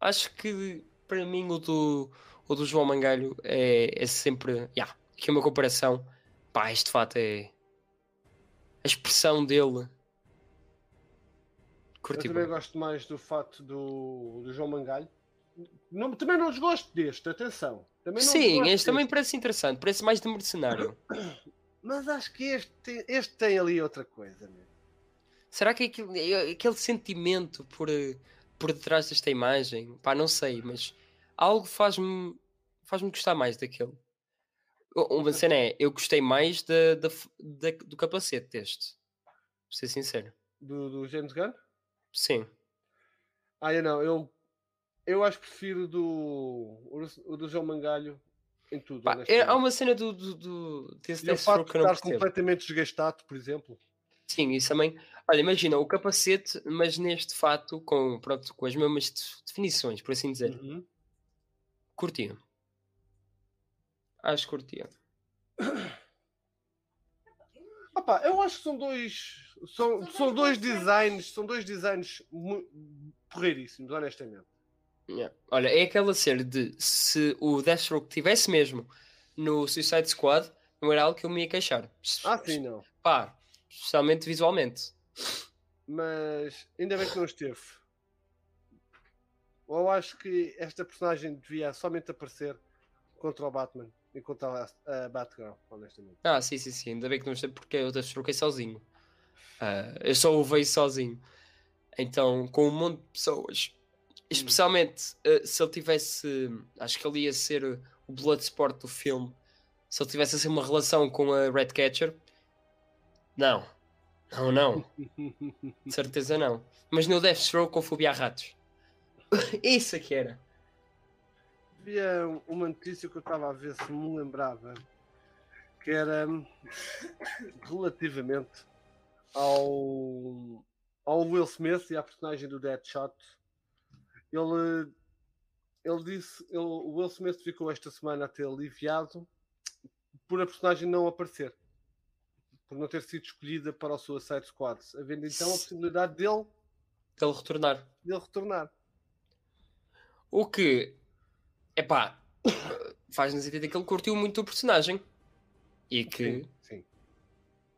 acho que para mim o do, o do João Mangalho é, é sempre. Yeah, aqui é uma comparação. Pá, este fato é. A expressão dele. Eu Curti também bué. gosto mais do fato do, do João Mangalho. Não, também não desgosto deste, atenção. Também Sim, este também deste. parece interessante, parece mais de mercenário. Mas acho que este, tem- este tem ali outra coisa. Meu. Será que é aquele, é aquele sentimento por, eh, por detrás desta imagem? Pá, não sei, mas algo faz-me faz-me gostar mais daquele. Uma cena é, eu gostei mais da, da f- da- do capacete deste. Vou ser sincero. Do, do James Gunn? Sim. Ah, eu não. Eu, eu acho que prefiro do, o, do João Mangalho em tudo. Pá, é, há uma cena do, do, do desse E o Deathstroke fato de que eu não estar percebo. completamente desgastado, por exemplo. Sim, isso também. Olha, imagina o capacete, mas neste fato, com, pronto, com as mesmas de- definições, por assim dizer. Uhum. Curtia. Acho que curtia. Opa, eu acho que são dois. São, São são dois designs, são dois designs porreiríssimos, honestamente. Yeah. Olha, é aquela cena de se o Deathstroke tivesse mesmo no Suicide Squad, não era algo que eu me ia queixar. Ah, sim, não. Pá, especialmente visualmente. Mas ainda bem que não esteve. Eu acho que esta personagem devia somente aparecer contra o Batman e contra a, Batgirl, honestamente. Ah, sim, sim, sim. Ainda bem que não sei porque eu Deathstroke é sozinho. Ah, eu só o vejo sozinho. Então, com um monte de pessoas. Especialmente ah, se ele tivesse. Acho que ele ia ser o Bloodsport do filme. Se ele tivesse assim uma relação com a Redcatcher. Não. Não, não. De certeza não. Mas no Deathstroke com fobia a ratos. Isso é que era. Havia uma notícia que eu estava a ver se me lembrava que era relativamente ao, ao Will Smith e à personagem do Deadshot. Ele, ele disse, ele, o Will Smith ficou esta semana a ter aliviado por a personagem não aparecer, por não ter sido escolhida para o Suicide Squad, havendo então a possibilidade dele, Ele retornar. dele retornar. O que, epá, faz-nos entender que ele curtiu muito o personagem. E que, Sim,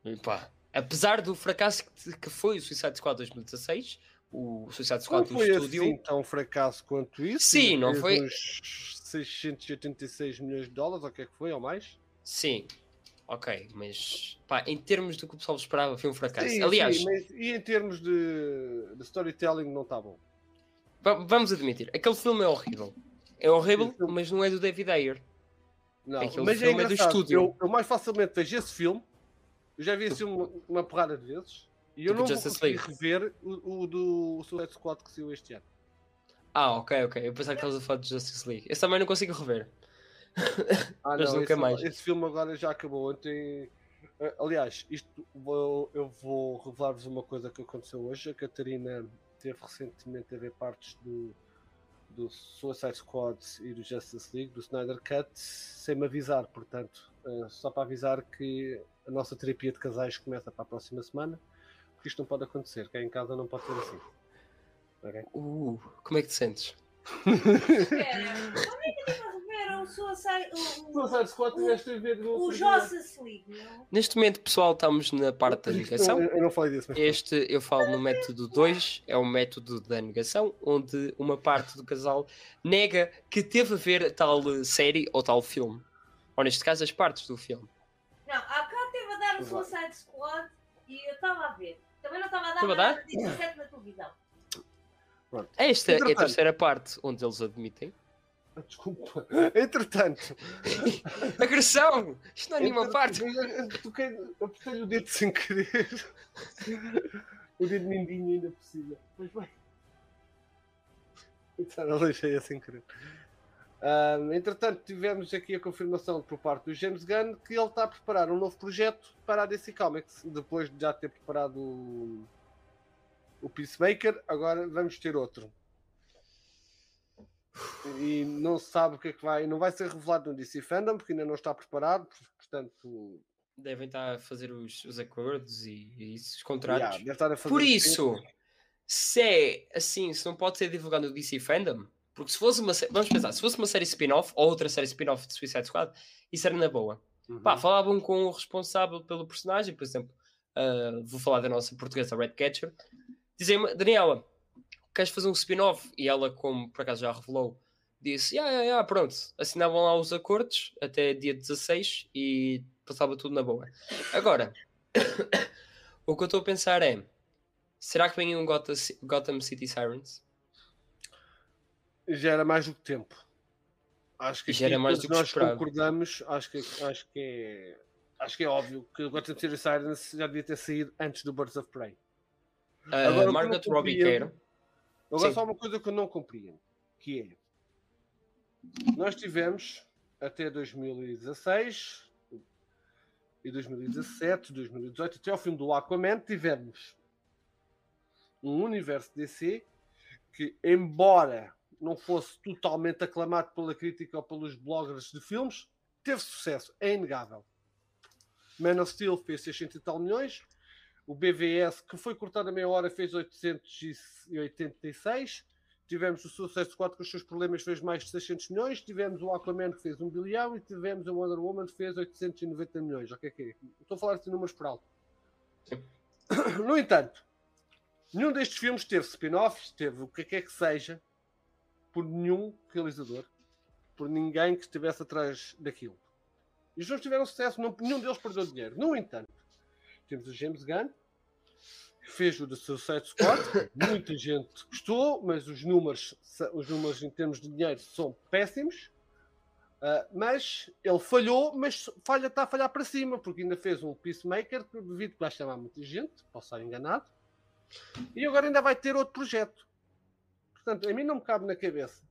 sim. epá, apesar do fracasso que foi o Suicide Squad 2016, o Suicide Não Squad do foi estúdio, assim tão fracasso quanto isso. Sim, não foi- uns 686 milhões de dólares, ou o que é que foi, ou mais? sim, ok, mas, pá, em termos do que o pessoal esperava, foi um fracasso. Sim, Aliás, sim, mas e em termos de, de storytelling não está bom. va- vamos admitir, aquele filme é horrível. É horrível, Sim, mas não é do David Ayer. Não, Aquele mas é filme é do engraçado, estúdio. Eu, eu mais facilmente vejo esse filme, eu já vi esse filme uma porrada de vezes, e eu Tipo não vou Justice conseguir League. rever o, o do Suicide Squad que saiu este ano. Ah, ok, ok. Eu pensava que estavas a falar de Justice League. Esse também não consigo rever. Ah, Mas não, nunca esse, mais. esse filme agora já acabou ontem. Eh, Aliás, isto vou- eu vou revelar-vos uma coisa que aconteceu hoje. A Catarina teve recentemente a ver partes do, do Suicide Squad e do Justice League, do Snyder Cut, sem me avisar. Portanto, eh, só para avisar que a nossa terapia de casais começa para a próxima semana, porque isto não pode acontecer. Quem em casa não pode ser assim. Ok? Uh, como é que te sentes? Espera, quando é que o Suicide. O, Não o, tiveste a ver no League? Neste momento, pessoal, estamos na parte da negação. Eu, eu não falei disso, mas Este eu falo no método 2, é o método da negação, onde uma parte do casal nega que teve a ver tal eh, série ou tal filme. Ou neste caso, as partes do filme. Não, a cá teve a dar o. Suicide Squad e eu estava a ver. Também não estava a dar a nada dar? 17 na televisão. Esta é a terceira parte, onde eles admitem. Desculpa. Entretanto, Agressão! Isto não é nenhuma parte. Eu, eu, eu toquei, eu apertei o dedo sem querer. o dedo mindinho ainda cima. Mas bem. Então, deixei sem querer. Ahm, entretanto, tivemos aqui a confirmação por parte do James Gunn que ele está a preparar um novo projeto para a DC Comics. Depois de já ter preparado o, o Peacemaker, agora vamos ter outro. E não se sabe o que é que vai. Não vai ser revelado no DC Fandom porque ainda não está preparado. Portanto, Devem estar a fazer os, os acordos e, e isso, os contratos. yeah, Por isso, se é assim, se não pode ser divulgado no DC Fandom, porque se fosse uma vamos pensar, se fosse uma série spin-off ou outra série spin-off de Suicide Squad, isso era na boa. Uhum. Pá, falavam com o responsável pelo personagem, por exemplo, ah, vou falar da nossa portuguesa Red Catcher, dizem-me, Daniela, queres fazer um spin-off? E ela, como por acaso já revelou, disse, yeah, yeah, yeah, pronto, assinavam lá os acordos até dia 16 e passava tudo na boa. Agora, o que eu estou a pensar é, será que vem um Gotham City Sirens? Já era mais do que tempo. Acho que Já era mais do que nós concordamos. Acho que, acho que é. Acho que é óbvio que o Gotham City Sirens já devia ter saído antes do Birds of Prey. Ah, Agora, não Robbie quero. Agora Sim. só uma coisa que eu não compreendo, que é nós tivemos até 2016 e 2017, 2018, até ao fim do Aquaman, tivemos um universo DC que, embora não fosse totalmente aclamado pela crítica ou pelos bloggers de filmes, teve sucesso, é inegável. Man of Steel fez 600 e tal milhões, o BVS, que foi cortado a meia hora, fez 886. Tivemos o Suicide Squad com os seus problemas, fez mais de 600 milhões. Tivemos o Aquaman, que fez 1 bilhão. E tivemos a Wonder Woman, que fez 890 milhões. Ok, ok. Estou a falar de números por alto. No entanto, nenhum destes filmes teve spin-offs, teve o que quer que seja, por nenhum realizador, por ninguém que estivesse atrás daquilo. E os filmes tiveram sucesso, não, nenhum deles perdeu dinheiro. No entanto, temos o James Gunn, que fez o The Suicide Squad. Muita gente gostou, mas os números, os números em termos de dinheiro são péssimos. Ah, mas ele falhou, mas falha está a falhar para cima, porque ainda fez um Peacemaker devido que vai chamar muita gente, posso estar enganado. E agora ainda vai ter outro projeto. Portanto, a mim não me cabe na cabeça.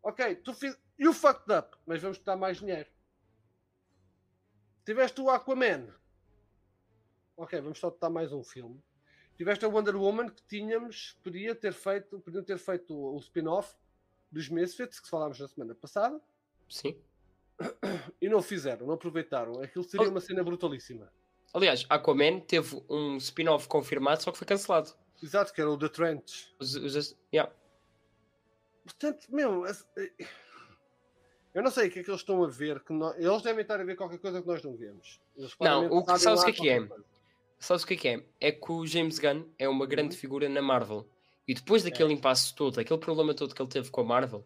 Ok, tu fiz. You fucked up, mas vamos te dar mais dinheiro. Tiveste o Aquaman. Ok, vamos só te dar mais um filme. Tiveste a Wonder Woman que tínhamos, podia ter feito, podiam ter feito o, o spin-off dos Misfits, que falámos na semana passada, Sim. e não fizeram, não aproveitaram. Aquilo seria Oh. uma cena brutalíssima. Aliás, Aquaman teve um spin-off confirmado, só que foi cancelado. Exato, que era o The Trench. Os- os- yeah. Portanto, meu, eh, eu não sei o que é que eles estão a ver. Que nó- Eles devem estar a ver qualquer coisa que nós não vemos. Não, o que- sabes o que é que é? coisa. Sabes o que é que é? É que o James Gunn é uma grande Uhum. figura na Marvel. E depois daquele impasse todo, aquele problema todo que ele teve com a Marvel,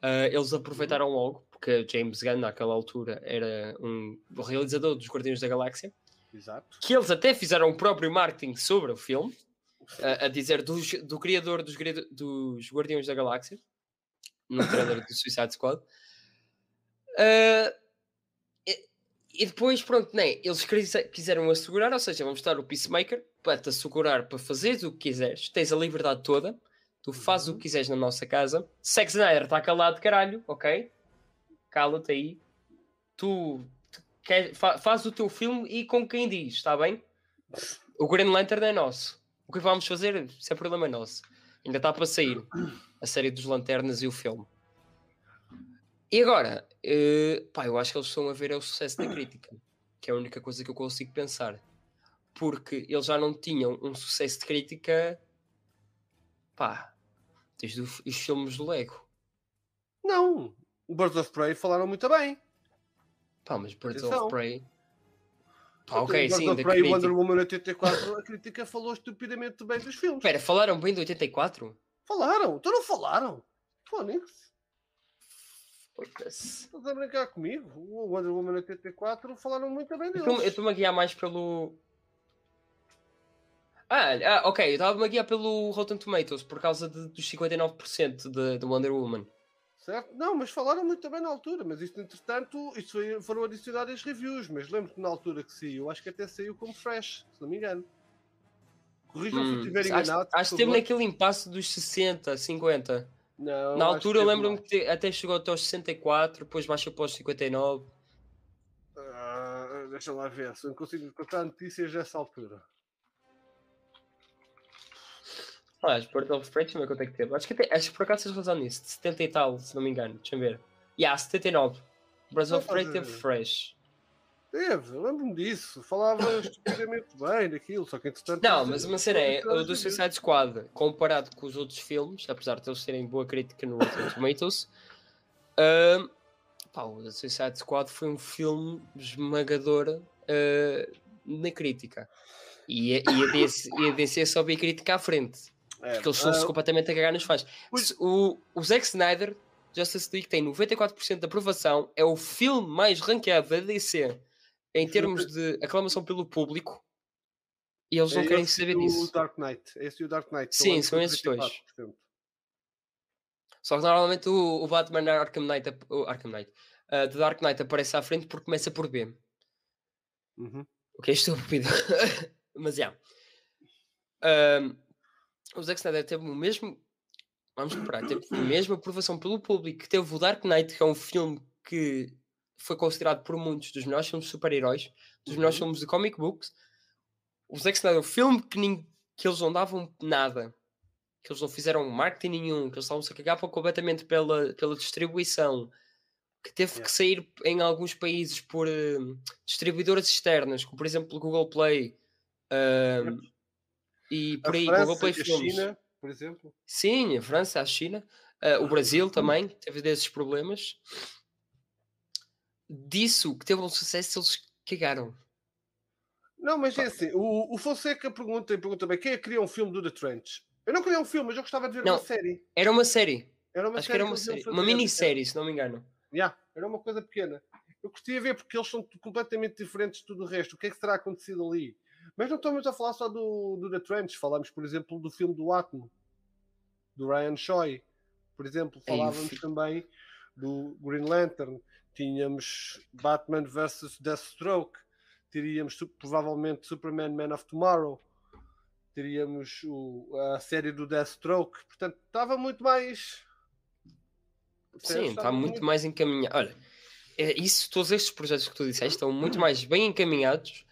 ah, eles aproveitaram Uhum. logo, porque James Gunn, naquela altura, era um realizador dos Guardiões da Galáxia, Exato. que eles até fizeram o próprio marketing sobre o filme, a, a dizer dos- do, criador dos, dos Guardiões da Galáxia, no trailer do Suicide Squad. Ah, e, e depois, pronto, né, eles quise- quiseram assegurar, ou seja, vamos dar o Peacemaker para te assegurar para fazeres o que quiseres, tens a liberdade toda, tu fazes o Uhum. que quiseres na nossa casa. Zack Snyder está calado, caralho, ok? Cala-te aí. Tu, tu quer, fa, faz o teu filme e com quem diz, está bem? O Green Lantern é nosso. Que vamos fazer, isso é problema nosso. Ainda está para sair a série dos Lanternas e o filme. E agora, eh, pá, eu acho que eles estão a ver é o sucesso da crítica, que é a única coisa que eu consigo pensar. Porque eles já não tinham um sucesso de crítica, pá, desde o- os filmes do Lego. Não, O Birds of Prey falaram muito bem. Pá, mas Birds Atenção. of Prey. Ok, sim, da Prey crítica. Wonder Woman 84, a crítica falou estupidamente bem dos filmes. Espera, falaram bem do 84? Falaram, então não falaram. Fónix, estás a brincar comigo? O Wonder Woman 84 falaram muito bem deles. Eu estou-me a guiar mais pelo. Ah, ah, ok, eu estava-me a guiar pelo Rotten Tomatoes por causa de- dos 59% de, de Wonder Woman. Certo? Não, mas falaram muito bem na altura. Mas isto, entretanto, isto foi, foram adicionadas reviews. Mas lembro-te na altura que saiu, acho que até saiu como fresh, se não me engano. Corrijam se eu Hum, estiver acho, enganado. acho por que teve naquele impasse dos 60, 50. Não, Na acho altura eu lembro-me que te- até chegou até aos 64, depois baixou para os 59. Ah, deixa lá ver, se eu consigo encontrar notícias dessa altura. Ah, as Birds of Prey, deixa eu ver quanto é que teve. Acho que, até, acho que por acaso tens razão nisso, de 70 e tal, se não me engano. Deixa eu ver. Yeah, 79. Birds of Prey teve fresh. Teve, eu lembro-me disso. Falava estupidamente bem daquilo, só que entretanto. Não, mas uma cena é, o do. Suicide Squad, comparado com os outros filmes, apesar de eles terem boa crítica no Rotten Tomatoes, ahm, pá, o Suicide Squad foi um filme esmagador ah, na crítica. E, a- e, a DC, e a DC só a crítica à frente, É, porque eles estão-se ah, completamente a cagar nos fãs. Se- O, o Zack Snyder, Justice League, tem 94% de aprovação, é o filme mais ranqueado da DC em termos de aclamação pelo público, e eles não é querem esse saber e o disso. Dark Knight. Esse e o Dark Knight. Sim, são com esses dois. 34%. Só que normalmente o, o Batman Arkham Knight, o Arkham Knight, uh, The Dark Knight aparece à frente porque começa por B. Uhum. O que é estúpido. Mas já. Um, o Zack Snyder teve o mesmo. Vamos comparar, teve a mesma aprovação pelo público que teve o Dark Knight, que é um filme que foi considerado por muitos dos melhores filmes de super-heróis, dos melhores Uhum. filmes de comic books. O Zack Snyder, o filme que, nin- que eles não davam nada, que eles não fizeram marketing nenhum, que eles estavam-se a cagar completamente pela, pela distribuição, que teve Yeah. que sair em alguns países por eh, distribuidoras externas, como por exemplo o Google Play ahm, e A por aí, França e a. China, por exemplo. Sim, a França, a China, ah, o Brasil também teve desses problemas. Disso que teve um sucesso, eles cagaram. Não, mas é assim, o, o Fonseca pergunta e pergunta bem, quem é que queria um filme do The Trench? Eu não queria um filme, mas eu gostava de ver Não. uma série. Era uma série, Era uma acho que série era uma série, uma minissérie, se não me engano. Yeah, era uma coisa pequena. Eu gostaria de ver porque eles são completamente diferentes de tudo o resto. O que é que terá acontecido ali? Mas não estamos a falar só do, do The Trench. Falamos, por exemplo, do filme do Atmo, do Ryan Choi. Por exemplo, o falávamos fi- também do Green Lantern. Tínhamos Batman vs Deathstroke. Teríamos provavelmente Superman Man of Tomorrow. Teríamos o- a série do Deathstroke. Portanto, estava muito mais. Sim, está Estava muito mais encaminhado. Olha, é isso, todos estes projetos que tu disseste estão muito mais bem encaminhados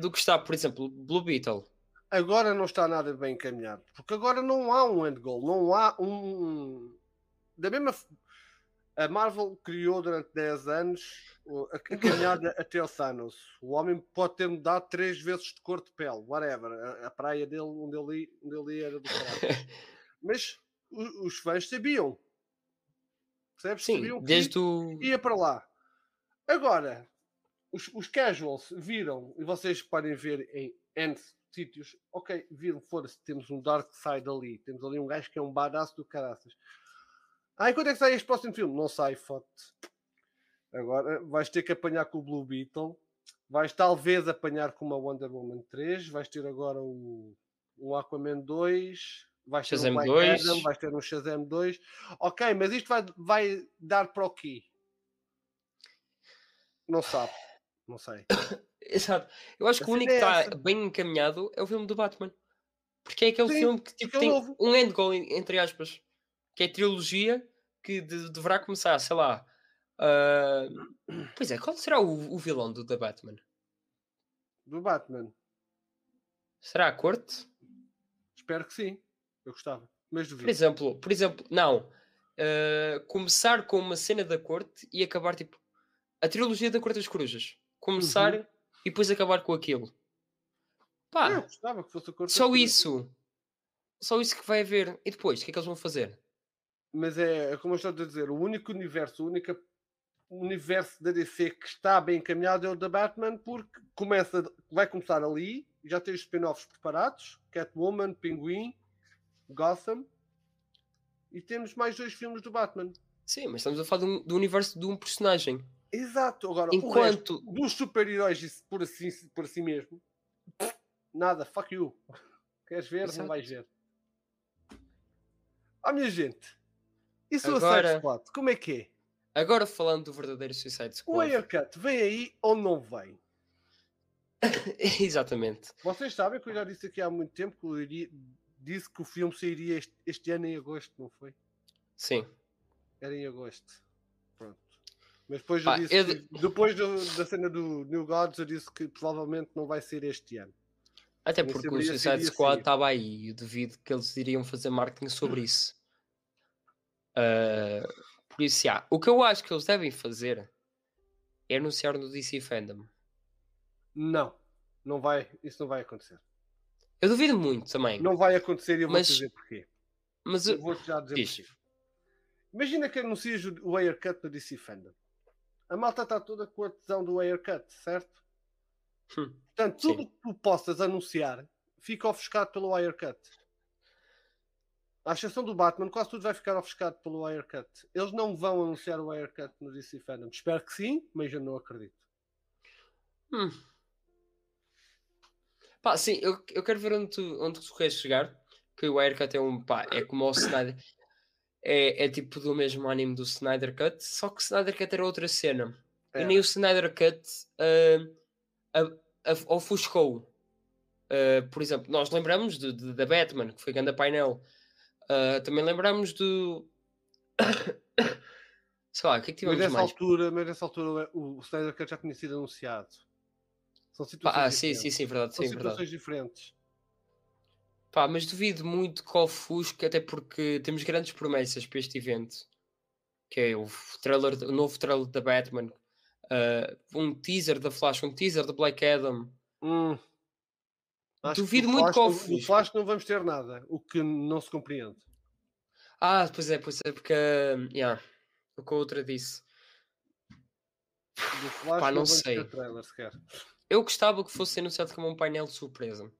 do que está, por exemplo, Blue Beetle. agora não está nada bem encaminhado, porque agora não há um end goal, não há um. Da mesma. A Marvel criou durante 10 anos a, caminhada até o Thanos. O homem pode ter mudado três vezes de cor de pele, whatever. A, a praia dele, onde ele, onde ele era do caralho. Mas o- os fãs sabiam. Percebes? Sim, sabiam que desde o. ia para lá. Agora, os, os casuals viram, e vocês podem ver em N sítios, ok, viram, foda-se, temos um Dark Side ali, temos ali um gajo que é um badass do caraças. Ah, e quando é que sai este próximo filme? Não sai, foto. Agora vais ter que apanhar com o Blue Beetle, vais talvez apanhar com uma Wonder Woman 3, vais ter agora o, um Aquaman 2, vais ter Shazam um Black 2. Adam, vais ter um Shazam 2. Ok, mas isto vai, vai dar para o quê? Não sabe. Não sei. Exato. Eu acho que o único que é está essa. bem encaminhado é o filme do Batman. Porque é aquele Sim, filme que tipo, é tem novo. um end goal, en- entre aspas, que é a trilogia que de- deverá começar, sei lá. ah, Pois é, qual será o, o vilão do The Batman? Do Batman. Será a corte? Espero que sim. Eu gostava. Mas Por duvido. exemplo, por exemplo, não. ah, começar com uma cena da corte e acabar tipo a trilogia da Corte das Corujas. Começar Uhum. e depois acabar com aquilo. Pá, Eu gostava que fosse a cor só isso. Só isso que vai haver. E depois, o que é que eles vão fazer? mas é, é como eu estou a dizer, o único universo, o único universo da DC que está bem encaminhado é o da Batman, porque começa, vai começar ali, já tem os spin-offs preparados, Catwoman, Pinguim, Gotham, e temos mais dois filmes do Batman. Sim, mas estamos a falar do, do universo de um personagem. Exato, agora o resto Enquanto. dos super-heróis por assim, por assim mesmo, nada, fuck you. Queres ver? Exato. Não vais ver. Ah, minha gente, isso o Agora- Suicide Squad, como é que é? Agora falando do verdadeiro Suicide O Squad. haircut vem aí ou não vem? Exatamente. Vocês sabem que eu já disse aqui há muito tempo que eu iria, disse que o filme sairia este, este ano em agosto, não foi? Sim. Era em agosto. Mas depois eu Pá, disse eu depois do- da cena do New Gods eu disse que provavelmente não vai ser este ano. Até porque o Suicide Squad estava aí. Eu duvido que eles iriam fazer marketing sobre isso. Ah, por isso, já. O que eu acho que eles devem fazer é anunciar no DC Fandom. Não, não vai, isso não vai acontecer. Eu duvido muito também. Não vai acontecer e eu vou Mas- dizer porquê. Mas Eu eu- vou já dizer. Imagina que anuncias o o haircut no DC Fandom. A malta está toda com a tesão do haircut, certo? Hum, Portanto, tudo que tu possas anunciar fica ofuscado pelo haircut. À exceção do Batman, quase tudo vai ficar ofuscado pelo haircut. Eles não vão anunciar o haircut no DC Fandom. Espero que sim, mas eu não acredito. Hum. Pá, sim, eu, eu quero ver onde tu, onde tu queres chegar. Que o Haircut é um. Pá, é como o Snyder. É, é tipo do mesmo anime do Snyder Cut, só que o Snyder Cut era outra cena. E Era. nem o Snyder Cut ah, a- a- ofuscou. Ah, por exemplo, nós lembramos de- de- da Batman, que foi grande painel. Ah, também lembramos do. Sei lá, o que é que Mas tivemos nessa mais? altura, mas nessa altura o Snyder Cut já tinha sido anunciado. São situações ah, sim, diferentes. sim, sim, verdade, São sim, verdade. situações diferentes. Pá, mas duvido muito que ofusque, até porque temos grandes promessas para este evento. Que é o trailer, o novo trailer da Batman, ah, um teaser da Flash, um teaser da Black Adam. Hum. Que Duvido do muito que ofusque. Do Flash não vamos ter nada, o que não se compreende. Ah, pois é, pois é, porque. ah, yeah, o que a outra disse. Do Flash Pá, não, não sei. trailer sequer. Eu gostava que fosse anunciado como um painel de surpresa.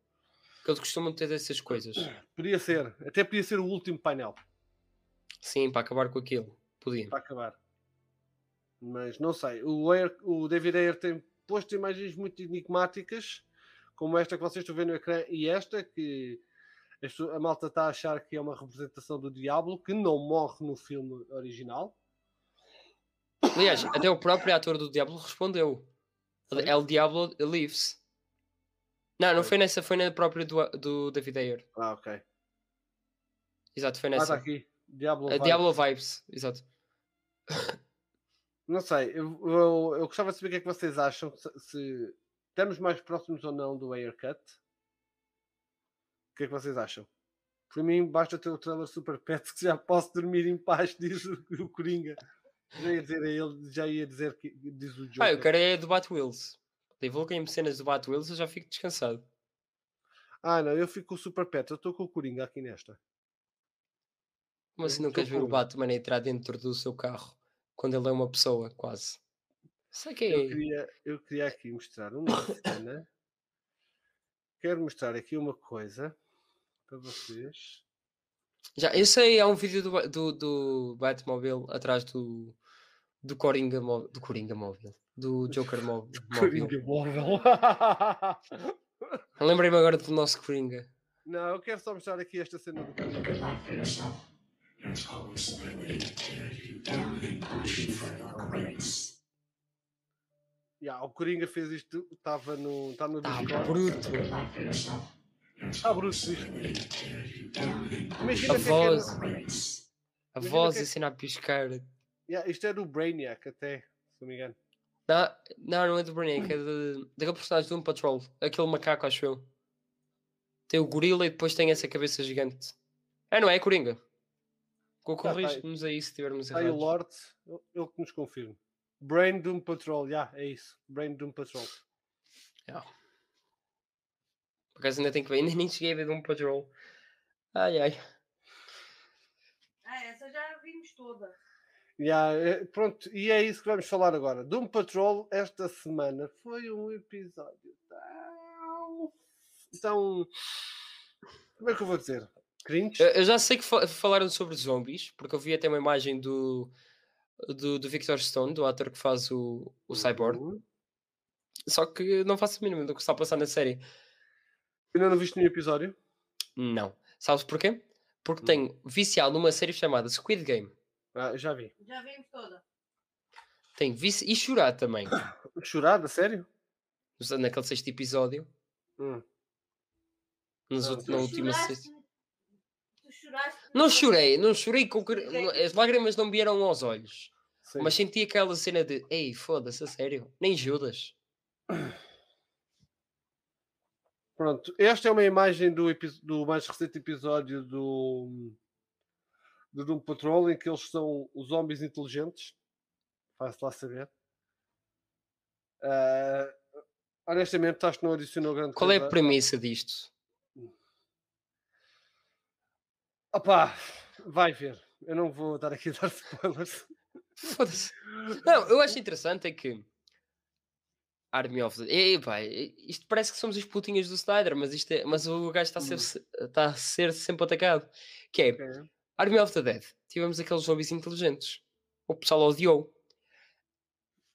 Que eles costumam ter dessas coisas. Podia ser, até podia ser o último painel Sim, para acabar com aquilo. Podia. para acabar. Mas não sei. O, Ayer, o David Ayer tem posto imagens muito enigmáticas, como esta que vocês estão vendo no ecrã e esta que a malta está a achar que é uma representação do Diablo que não morre no filme original. Aliás, até o próprio ator do Diablo respondeu. Foi? El Diablo lives. Não, não Foi. nessa, foi na própria do, do David Ayer. Ah, ok. Exato, foi Ah, está nessa. aqui. Diablo. A vai. Diablo Vibes, exato. Não sei, eu, eu, eu gostava de saber o que é que vocês acham, se, se estamos mais próximos ou não do haircut. O que é que vocês acham? Para mim, basta ter o trailer Super Pet que já posso dormir em paz, diz o, o Coringa. Já ia dizer a ele, já ia dizer que diz o Joker. Ah, eu quero é do Batwheels. Divulguem-me cenas do Batwheels, eu já fico descansado. Ah, não, eu fico com o Super Pet, eu estou com o Coringa aqui nesta. Como Eu assim não queres ver o. Batman entrar dentro do seu carro quando ele é uma pessoa, quase? Sei que Eu é. queria, eu queria aqui mostrar uma cena. Quero mostrar aqui uma coisa para vocês. Já, eu sei, há um vídeo do, do, do Batmobile atrás do, do Coringa móvel. Do Coringa móvel. Do Joker móvel. Coringa móvel. Lembrei-me agora do nosso Coringa. Não, eu quero só mostrar aqui esta cena do Coringa. Ya, o Coringa fez isto, estava no, está no Tá Discord. bruto. Está bruto isto. Imagina A que voz. É que A Imagina voz que- ensina a piscar. Ya, isto é do Brainiac até, se não me engano. Não, não, não é do Brainiac, é de, daquele personagem do Doom Patrol. Aquele macaco, acho eu. Tem o gorila e depois tem essa cabeça gigante. É, não é? É Coringa. tá Corrigimos aí se tivermos Está aí o errados. Lord, ele- que nos confirma. Brain Doom Patrol, já, é isso. Brain Doom Patrol. Por acaso ainda tenho que ver, ainda nem cheguei a ver Doom Patrol. Ai ai. Ah, essa já vi toda. Yeah, é- pronto, e é isso que vamos falar agora. Doom Patrol, esta semana, foi um episódio tão. tão. Como é que eu vou dizer? Cringe? Eu, já sei que fa- falaram sobre zombies, porque eu vi até uma imagem do, do, do Victor Stone, do ator que faz o, o Cyborg. Uhum. Só que não faço a mínima do que está a passar na série. Ainda não viste nenhum episódio? Não. Sabes porquê? Porque Hum. tenho viciado numa série chamada Squid Game. Ah, já vi. Já vimos toda. Tenho vici... E chorar também. Chorada, sério? Naquele sexto episódio. Hum. nos Ah, tu na última sexta. Tu choraste. Não chorei, não chorei com não- As lágrimas não me vieram aos olhos. Sim. Mas senti aquela cena de Ei, foda-se, a sério. Nem Judas. Pronto, esta é uma imagem do, do mais recente episódio do, do Doom Patrol em que eles são os zombies inteligentes. Faz-se lá saber. Ah, honestamente, acho que não adicionou grande Qual é coisa. a premissa disto? Opá, vai ver. Eu não vou dar aqui a dar spoilers. Foda-se. Não, eu acho interessante é que Army of the Ei, pá, isto parece que somos as putinhas do Snyder, mas, isto é... mas o gajo está a, ser, está a ser sempre atacado. Que é Ok. Army of the Dead. Tivemos aqueles zombies inteligentes. O pessoal odiou.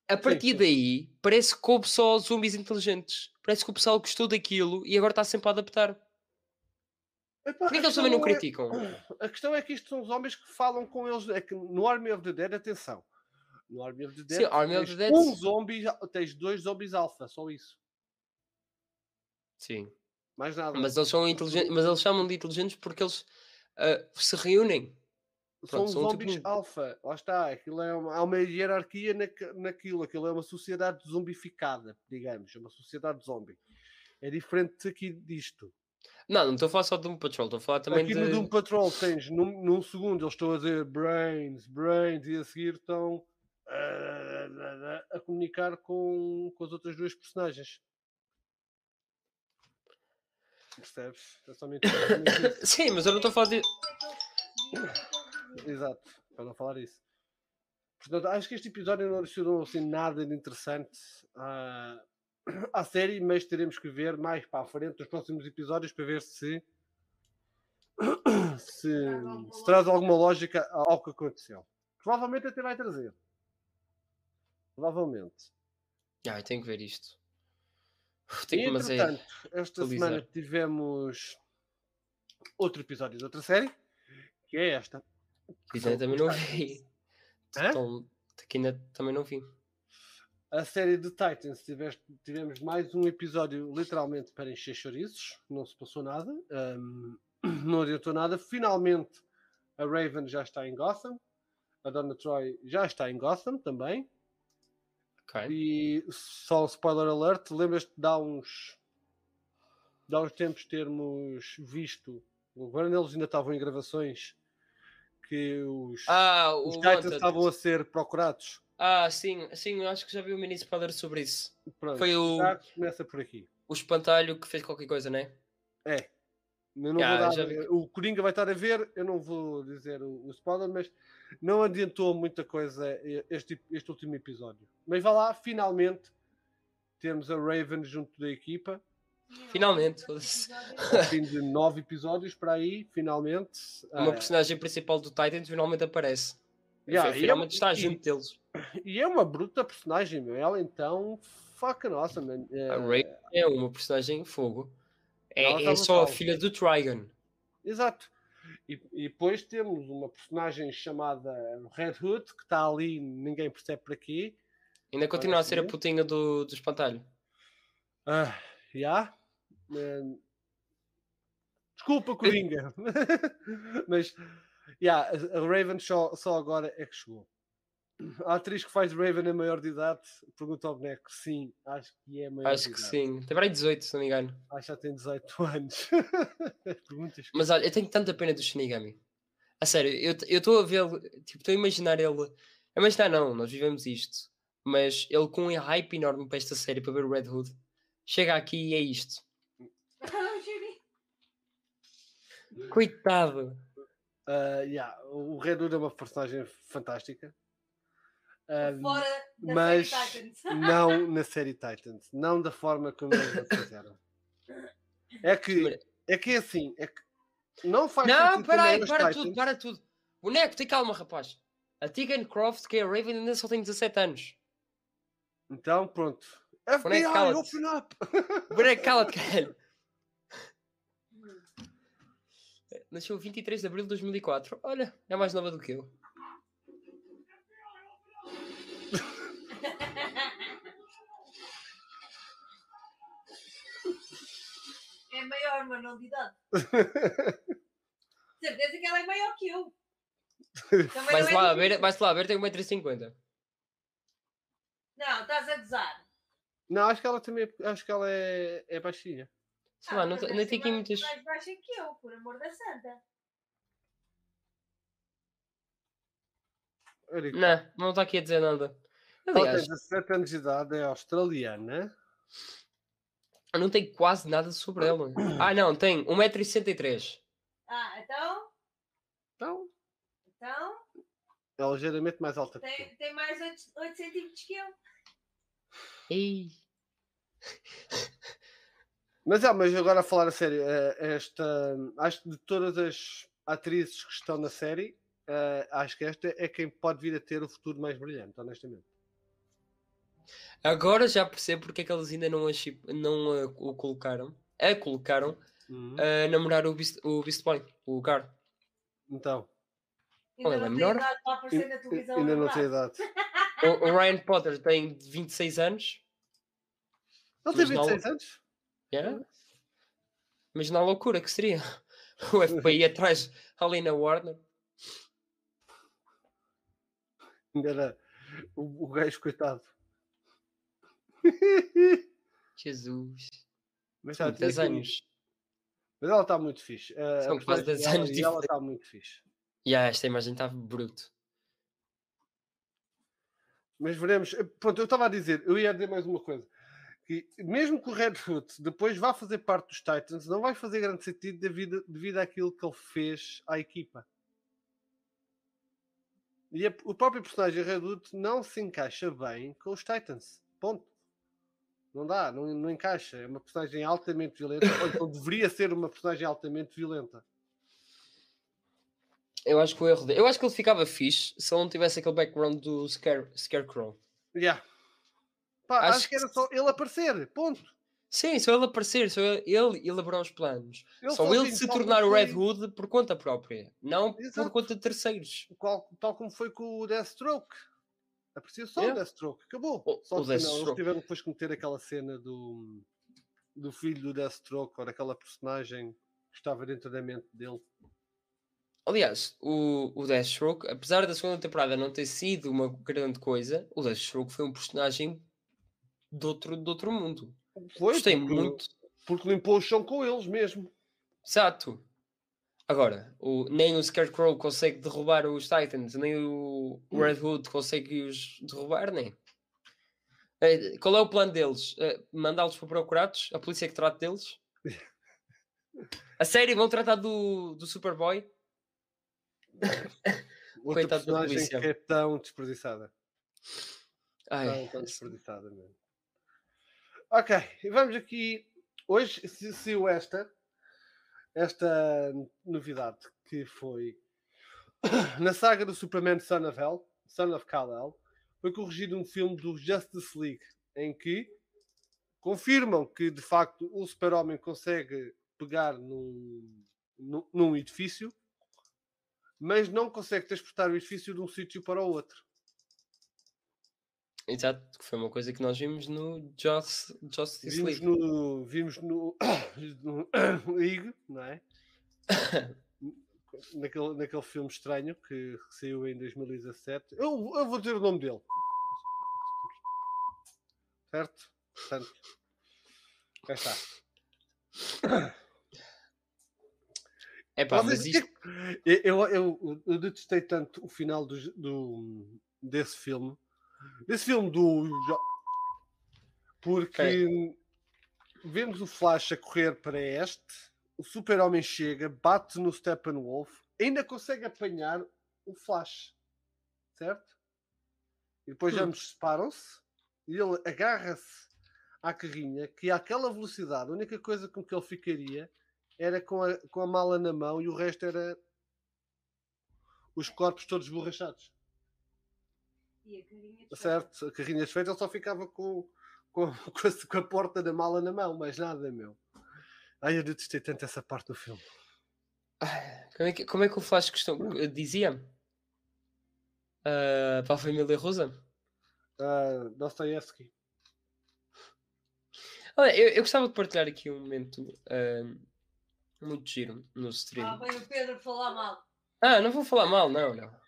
A partir sim. daí, parece que coube só zombies inteligentes. Parece que o pessoal gostou daquilo e agora está sempre a adaptar. Epá, Porquê que eles também não é- criticam? A questão é que isto são zombies que falam com eles. É que no Army of the Dead, atenção. No Army of the Dead, Sim, Army of the Dead- um zombie, tens dois zombies alfa, só isso. Sim. Mais nada. Mas eles são inteligentes, mas eles chamam de inteligentes porque eles ah, se reúnem. são pronto, são zombies tipo- alfa. Lá está. Aquilo é uma, há uma hierarquia naque- naquilo. Aquilo é uma sociedade zombificada, digamos. É uma sociedade zombie. É diferente aqui disto. Não, não estou a falar só de um patrol, estou a falar também aqui de. no Doom Patrol tens, num, num segundo, eles estão a dizer brains, brains, e a seguir estão ah, a comunicar com, com as outras duas personagens. Percebes? É somente. Sim, mas eu não estou a falar de. Exato, para não falar isso. Portanto, acho que este episódio não adicionou assim, nada de interessante à, à série, mas teremos que ver mais para a frente nos próximos episódios para ver se se, se traz alguma lógica ao que aconteceu. Provavelmente até vai trazer. Provavelmente. Ah, eu tenho que ver isto. Mas é. Entretanto, esta atualizar. semana tivemos outro episódio de outra série, que é esta. que ainda também não vi. Então, que ainda também não vi. A série de Titans tiveste- tivemos mais um episódio literalmente para encher chouriços, não se passou nada, hum, não adiantou nada. Finalmente a Raven já está em Gotham, a Donna Troy já está em Gotham também. Ok. E só um spoiler alert, lembras-te de há uns, de há uns tempos termos visto, agora eles ainda estavam em gravações, que os, Ah, os Titans estavam a ser procurados. Ah, sim, sim, eu acho que já vi um mini spoiler sobre isso. Pronto, Foi o- começa por aqui. O espantalho que fez qualquer coisa, né? É. Eu não Ah, vou dar, vi. O Coringa vai estar a ver, eu não vou dizer o, o spoiler, mas não adiantou muita coisa este, este último episódio. Mas vá lá, finalmente temos a Raven junto da equipa. Finalmente. Ao fim de nove episódios para aí, finalmente. Uma ah, personagem principal do Titans finalmente aparece. yeah, e é- finalmente está e- junto deles. E é uma bruta personagem, meu. Ela então, fucking awesome, man. A Eh, Raven é uma personagem em fogo. É, é só a filha do Trigon. Exato. E, e depois temos uma personagem chamada Red Hood, que está ali, ninguém percebe para quê. Ainda continua a ser a putinha do, do espantalho. Ah, já? Eh, Desculpa, Coringa. Mas, já, a Raven só, só agora é que chegou. A atriz que faz Raven é maior de idade? Pergunta ao boneco. Sim, acho que é maior Acho de que idade. sim. Tem para aí 18, se não me engano. Acho que já tem 18 anos. Perguntas. Mas olha, eu tenho tanta pena do Shinigami. A sério, eu estou a ver, tipo, estou a imaginar ele. A imaginar não, nós vivemos isto. Mas ele com um hype enorme para esta série, para ver o Red Hood, chega aqui e é isto. Coitado! Ah, yeah, o Red Hood é uma personagem fantástica. Ah, Fora da mas série Titans. não na série Titans, não da forma como eles fizeram. É que é que é assim, é que não faz Não, sentido para Titans- tudo, para tudo. Boneco, tem calma, rapaz. A Tegan Croft, que é a Raven, ainda só tem 17 anos. Então, pronto. FBI, Boneco, open up! Boneco, cala-te, caralho. Nasceu 23 de abril de 2004. Olha, é mais nova do que eu. É maior, mas não de idade. Certeza que ela é maior que eu. Não é lá difícil. ver, vais lá ver, tem 1,50m. Não, estás a gozar. Não, acho que ela também acho que ela é, é baixinha. Sei lá, Ah, não, deve nem ser tem aqui mais- muitas. Mais baixa que eu, por amor da santa. Aqui. Não, não está aqui a dizer nada. Ela tem Aliás, 17 anos de idade, é australiana. não tenho quase nada sobre ela. Ah, não, tem 1,63m. Ah, então, Então, então é ligeiramente mais alta tem, tem mais 8, 8 centímetros que eu. Ei. Mas é, mas agora a falar a sério, eh, esta acho que de todas as atrizes que estão na série, eh, acho que esta é quem pode vir a ter o futuro mais brilhante, honestamente. Agora já percebo porque é que eles ainda não, a, chip- não a- o colocaram. A colocaram Uhum. a namorar o Beast, o Beast Boy, o Gar. Então, Ainda Olha, não tem menor. idade para aparecer ai- na televisão. ainda não tem idade. O, o Ryan Potter tem 26 anos. Ele tem Mas não- 26 anos? Yeah. Mas na loucura que seria. O FBI atrás ali na Warner. Ainda era o, o gajo coitado. Jesus. Mas, São já tinha 10 aqui- anos. mas ela está muito fixe. A São quase personagem 10 dela- anos E ela está muito fixe. E yeah, esta imagem está bruto. Mas veremos. Eh, Pronto, eu estava a dizer, eu ia dizer mais uma coisa. Que mesmo que o Red Hood depois vá fazer parte dos Titans, não vai fazer grande sentido devido, devido àquilo que ele fez à equipa. E a- o próprio personagem Red Hood não se encaixa bem com os Titans. Ponto. Não dá, não, não encaixa. É uma personagem altamente violenta, ou então deveria ser uma personagem altamente violenta. Eu acho que o erro dele. Eu acho que ele ficava fixe se ele não tivesse aquele background do Scare, Scarecrow. Yeah. Pá, acho, Acho que era só ele aparecer. Ponto. Sim, só ele aparecer, só ele, elaborar os planos. só ele sozinho, se tornar o Red Hood por conta própria, não por Exato. conta de terceiros. qual- tal como foi com o Deathstroke. Apareceu só Yeah. o Deathstroke, acabou. O- só o que não, eles Deathstroke. tiveram depois que meter aquela cena do, do filho do Deathstroke, ou daquela personagem que estava dentro da mente dele. Aliás, o, o Deathstroke, apesar da segunda temporada não ter sido uma grande coisa, o Deathstroke foi um personagem de outro, de outro mundo. Foi, Gostei porque, muito. porque limpou o chão com eles mesmo. Exato. Agora, o, nem o Scarecrow consegue derrubar os Titans, nem o, o Red Hood consegue os derrubar, nem. Eh, Qual é o plano deles? Eh, Mandá-los para procurados? A polícia que trata deles? A sério, vão tratar do, do Superboy? Outra Coitado personagem polícia. que é tão desperdiçada. Ai, Tão, tão desperdiçada mesmo. Ok, e vamos aqui. Hoje se- saiu esta, esta novidade que foi na saga do Superman Son of Hell, Son of Kal-El, foi corrigido um filme do Justice League em que confirmam que de facto o Super-Homem consegue pegar num, num, num edifício, mas não consegue transportar o edifício de um sítio para o outro. Exato, que foi uma coisa que nós vimos no Just, Justice Vimos League. no, vimos no, no League, não é? naquele, naquele filme estranho que saiu em 2017. Eu, eu vou dizer o nome dele. Certo? Portanto, cá está. É pá, Vocês- mas isto. eu, eu, eu, eu detestei tanto o final do, do- desse filme. Desse filme do. Porque vemos o Flash a correr para este, o Super-Homem chega, bate no Steppenwolf ainda consegue apanhar o Flash, certo? E depois Hum. ambos separam-se e ele agarra-se à carrinha que àquela velocidade, a única coisa com que ele ficaria era com a, com a mala na mão e o resto era os corpos todos borrachados. E a carinha de Certo? A carrinha desfeita, ele só ficava com, com, com, a, com a porta da mala na mão, mais nada, meu. Ai, eu detestei tanto essa parte do filme. Como é que, como é que o Flash costum, dizia? Ah, para a família Rosa? Uh, Dostoevsky. Olha, eu, eu gostava de partilhar aqui um momento ah, muito giro no stream. Ah, vem o Pedro falar mal. Ah, não vou falar mal, não, não.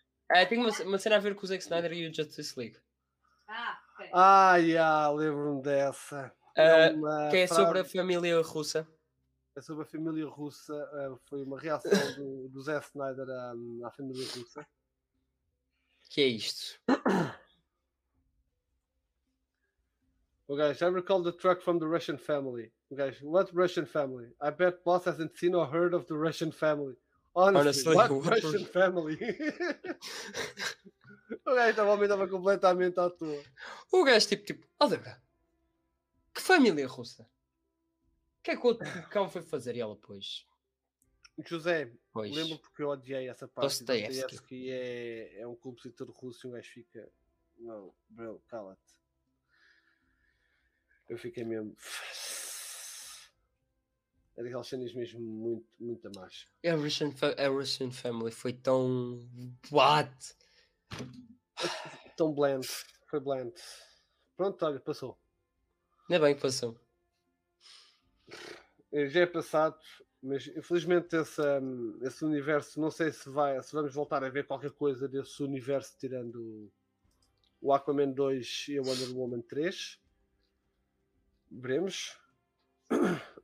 Tem uma, uma cena a ver com o Zack Snyder e o Justice League. Ah, ok. Ah, já, lembro-me dessa. É uma que é sobre a frase- família russa. é sobre a família russa. foi uma reação do, do Zé Snyder à, à família russa. Que é isto. Oh, guys, I recall the truck from the Russian family. Guys, what Russian family? I bet boss hasn't seen or heard of the Russian family. Honestly, Honestly, what, Russian Rus- family? o gajo estava, homem estava completamente à toa. O gajo tipo, tipo, oh Débora, que família russa? O que é que o outro cão foi fazer? E ela, pois, José, pois. lembro porque eu odiei essa parte. Dostoevsky. Dostoevsky é, é um compositor russo e um gajo fica. Não, bro, cala-te. Eu fiquei mesmo. É daquelas cenas mesmo muito, muito a mais. A Russian Family foi tão. What? Tão bland. Foi bland. Pronto, olha, passou. Ainda bem que passou. Eh, Já é passado, mas infelizmente esse, hum, esse universo, não sei se, vai, se vamos voltar a ver qualquer coisa desse universo tirando o Aquaman 2 e a Wonder Woman 3. Veremos.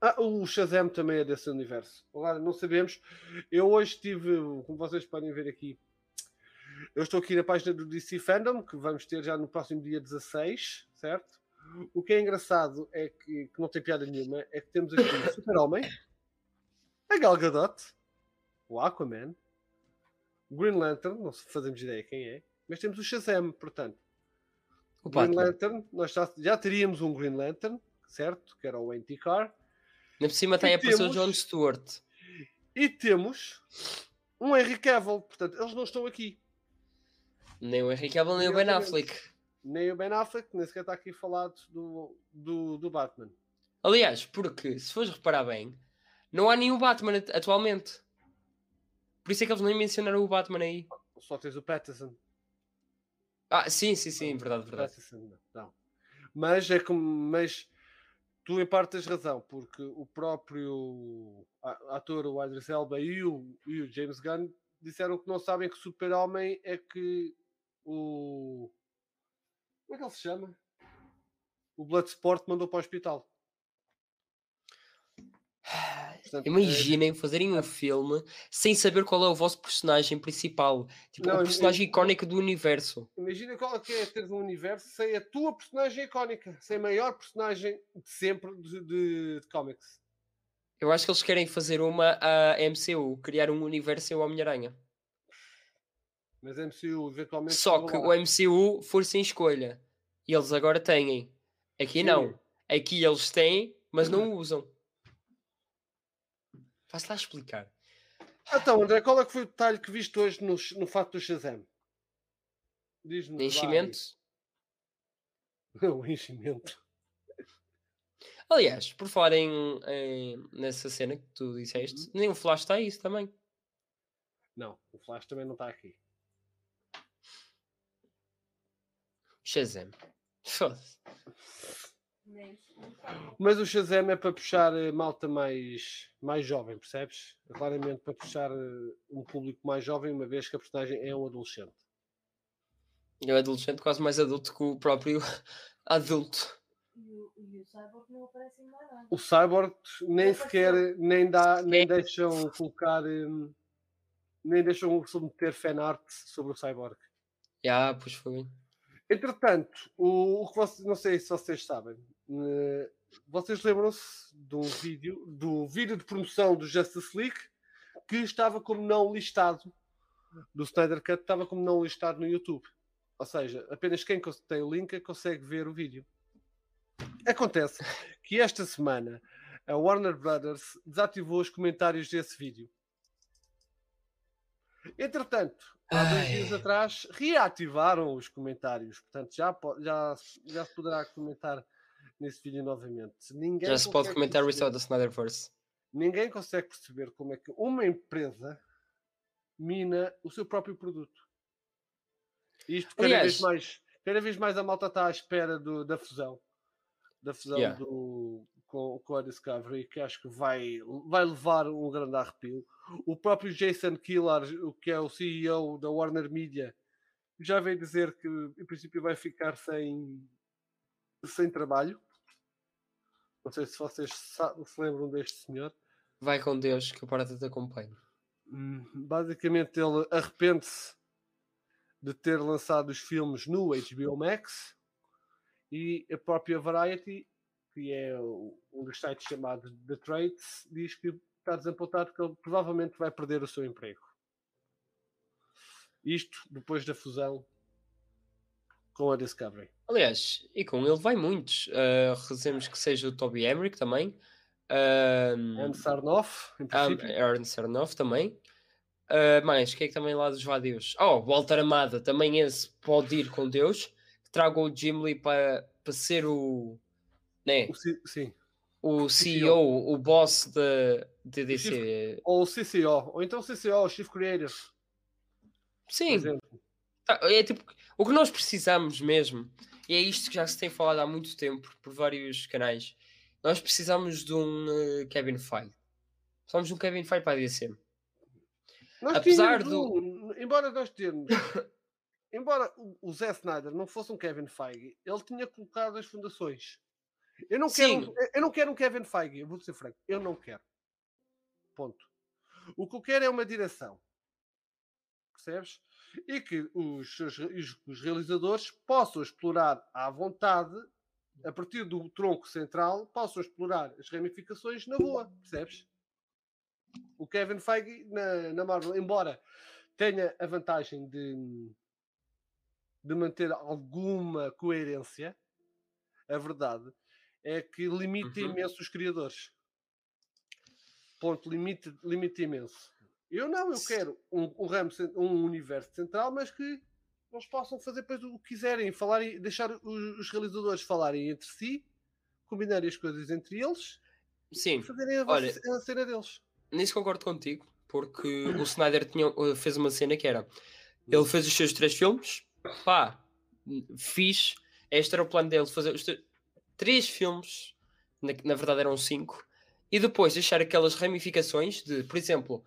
Ah, o Shazam também é desse universo. Agora, não sabemos. Eu hoje tive, como vocês podem ver aqui, eu estou aqui na página do DC Fandom, que vamos ter já no próximo dia 16, certo? O que é engraçado é que, que não tem piada nenhuma, é que temos aqui o Super-Homem, a Gal Gadot, o Aquaman, o Green Lantern, não fazemos ideia quem é, mas temos o Shazam, portanto. O Green Batman. Lantern, nós já, já teríamos um Green Lantern, certo? Que era o Anticar. Na por cima tem a pessoa John Stewart. E temos um Henry Cavill, portanto, eles não estão aqui. Nem o Henry Cavill, nem o Ben. Affleck. Nem o Ben Affleck, nem sequer está aqui falado do, do, do Batman. Aliás, porque, se fores reparar bem, não há nenhum Batman at- atualmente. Por isso é que eles nem mencionaram o Batman aí. Só tens o Patterson. Ah, sim, sim, sim, verdade, verdade. Pattinson, não, não. Mas é como. Mas tu em parte tens razão, porque o próprio ator, o Idris Elba e o, e o James Gunn disseram que não sabem que Super-Homem é que o. Como é que ele se chama? O Bloodsport mandou para o hospital. Portanto, é- Imaginem fazerem um filme sem saber qual é o vosso personagem principal. Tipo, Não, o personagem icónico do universo. Imagina qual é que é teres um universo sem a tua personagem icónica, sem a maior personagem de sempre de, de, de comics. Eu acho que eles querem fazer uma a MCU, criar um universo sem o Homem-Aranha. Mas a MCU eventualmente. Só que lá. o MCU for sem escolha. E eles agora têm. Aqui Sim. não. Aqui eles têm, mas não usam. Faço lá explicar. Então, André, qual é que foi o detalhe que viste hoje no, no fato do Shazam? Diz-nos. Enchimento. o enchimento. Aliás, por falar em, em- nessa cena que tu disseste, nem o Flash está isso também. Não, o Flash também não está aqui. Shazam. Foda-se. Mas o Shazam é para puxar eh, malta mais, mais jovem, percebes? É claramente para puxar eh, um público mais jovem, uma vez que a personagem é um adolescente. É um adolescente quase mais adulto que o próprio adulto. E o, e o Cyborg não aparece em mais nada. O Cyborg nem Não sequer nem dá, nem É. deixam colocar, nem deixam submeter fanart sobre o Cyborg. Já, pois foi. Entretanto, o, o que vocês, não sei se vocês sabem, eh, vocês lembram-se um vídeo, do vídeo de promoção do Justice League, que estava como não listado do Snyder Cut, estava como não listado no YouTube. Ou seja, apenas quem tem o link consegue ver o vídeo. Acontece que esta semana a Warner Brothers desativou os comentários desse vídeo. Entretanto, há dois Ai. dias atrás reativaram os comentários. Portanto, já, já, já se poderá comentar nesse vídeo novamente. Ninguém Já se pode comentar perceber- Restore the Snyderverse. Ninguém consegue perceber como é que uma empresa mina o seu próprio produto. Isto cada Aliás- vez mais, cada vez mais a malta está à espera do- da fusão, da fusão Yeah. do, com, com a Discovery, que acho que vai, vai levar um grande arrepio. O próprio Jason Killar, o que é o CEO da Warner Media, já veio dizer que em princípio vai ficar sem, sem trabalho. Não sei se vocês se lembram deste senhor. Vai com Deus que o Parata te acompanhe. Hum, Basicamente, ele arrepende-se de ter lançado os filmes no HBO Max e a própria Variety, que é um dos sites chamados The Trades, diz que está desapontado que ele provavelmente vai perder o seu emprego. Isto depois da fusão com a Discovery. Aliás, e com ele vai muitos. Uh, rezemos que seja o Toby Emmerich também. Um, Anne Sarnoff, em princípio. Aaron Sarnoff também. Ah, mais, quem é que também lá dos Vadios? Oh, Walter Amada, também esse pode ir com Deus. Traga o Jim Lee para, ser o, né, O C- sim. o CEO, o boss da de DC. Ou o CCO, ou então o CCO, o Chief Creator. por Sim, exemplo. Tá, é tipo o que nós precisamos mesmo. E é isto que já se tem falado há muito tempo por vários canais. Nós precisamos de um eh, Kevin Feige. Precisamos de um Kevin Feige para a DC. Nós Apesar tínhamos um- embora nós termos, embora o, Zé Snyder não fosse um Kevin Feige, ele tinha colocado as fundações. Eu não quero, Sim. um- eu não quero um Kevin Feige, eu vou ser franco, eu não quero. Ponto. O que eu quero é uma direção. Percebes? E que os, os- os realizadores possam explorar à vontade, a partir do tronco central, possam explorar as ramificações na boa. Percebes? o Kevin Feige na, na Marvel, embora tenha a vantagem de, de manter alguma coerência, a verdade é que limita Uhum. imenso os criadores. Ponto, limite, limite imenso. Eu não, eu quero um, um, ramo, um universo central, mas que eles possam fazer depois o que quiserem, falar e deixar os, os realizadores falarem entre si, combinarem as coisas entre eles Sim, e fazerem a, olha, a cena deles. nisso concordo contigo, porque o Snyder tinha, uh, fez uma cena que era ele fez os seus três filmes, pá, fiz. Este era o plano dele, fazer os três filmes, na, na verdade eram cinco, e depois deixar aquelas ramificações de, por exemplo,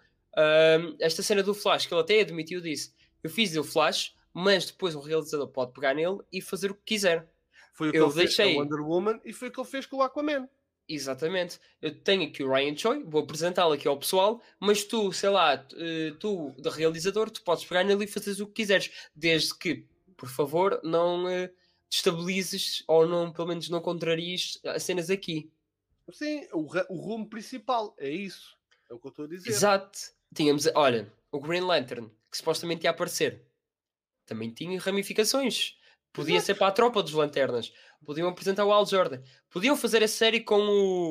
esta cena do Flash, que ele até admitiu, disse: Eu fiz o Flash, mas depois o realizador pode pegar nele e fazer o que quiser. Foi o que Eu ele fez deixei- com a Wonder Woman e foi o que ele fez com o Aquaman. Exatamente. Eu tenho aqui o Ryan Choi, vou apresentá-lo aqui ao pessoal, mas tu, sei lá, eh, tu, da realizador, tu podes pegar nele e fazeres o que quiseres, desde que, por favor, não eh, destabilizes ou não, pelo menos não contraries as cenas aqui. Sim, o, o rumo principal é isso. É o que eu estou a dizer. Exato. Tínhamos, olha, o Green Lantern, que supostamente ia aparecer, também tinha ramificações. Podia Exato. ser para a tropa dos lanternas. Podiam apresentar o Al Jordan. Podiam fazer a série com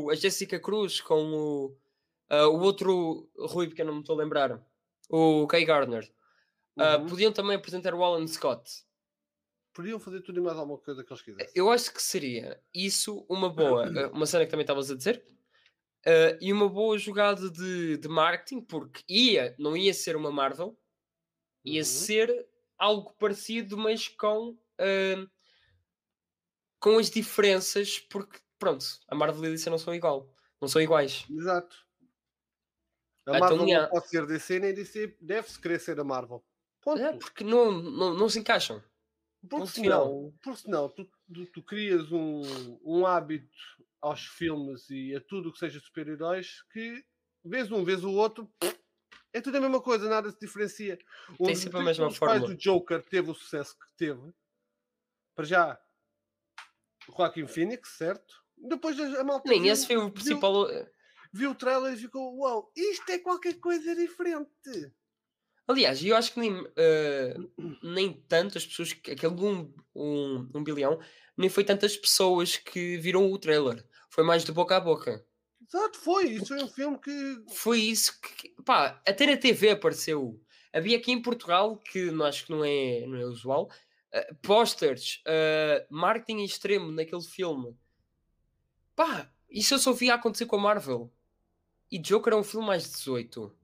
o, a Jessica Cruz, com o, ah, o outro Rui, que eu não me estou a lembrar, o Kay Gardner. Ah, Uhum. podiam também apresentar o Alan Scott. Podiam fazer tudo e mais alguma coisa que eles quisessem. Eu acho que seria isso uma boa, eh, uma cena que também estavas a dizer, eh, e uma boa jogada de, de marketing, porque ia, não ia ser uma Marvel, ia Uhum. ser algo parecido, mas com, eh, com as diferenças, porque pronto, a Marvel e a DC não são igual, não são iguais. Exato. A Então, Marvel yeah. não pode ser DC, nem DC deve-se querer ser a Marvel. Ponto. É, porque não, não, não se encaixam. Porque senão, porque senão tu, tu, tu crias um, um hábito aos filmes e a tudo o que seja super-heróis que vez um, vez o outro é tudo a mesma coisa, nada se diferencia. Um dos sempre a mesma fórmula. O Joker teve o sucesso que teve, para já, o Joaquin Phoenix, certo? Depois a, malta Nem viu- esse foi o viu- principal. eh, viu o trailer e ficou: Uau, isto é qualquer coisa diferente. Aliás, eu acho que nem, eh, nem tantas pessoas, que- aquele um, um, um bilhão, nem foi tantas pessoas que viram o trailer. Foi mais de boca a boca. Exato, foi. Isso foi um filme que. Foi isso que, pá, até na TV apareceu. Havia aqui em Portugal, que não acho que não é, não é usual, eh, posters, eh, marketing extremo naquele filme. Pá, isso eu só via acontecer com a Marvel. E Joker é um filme mais de 18.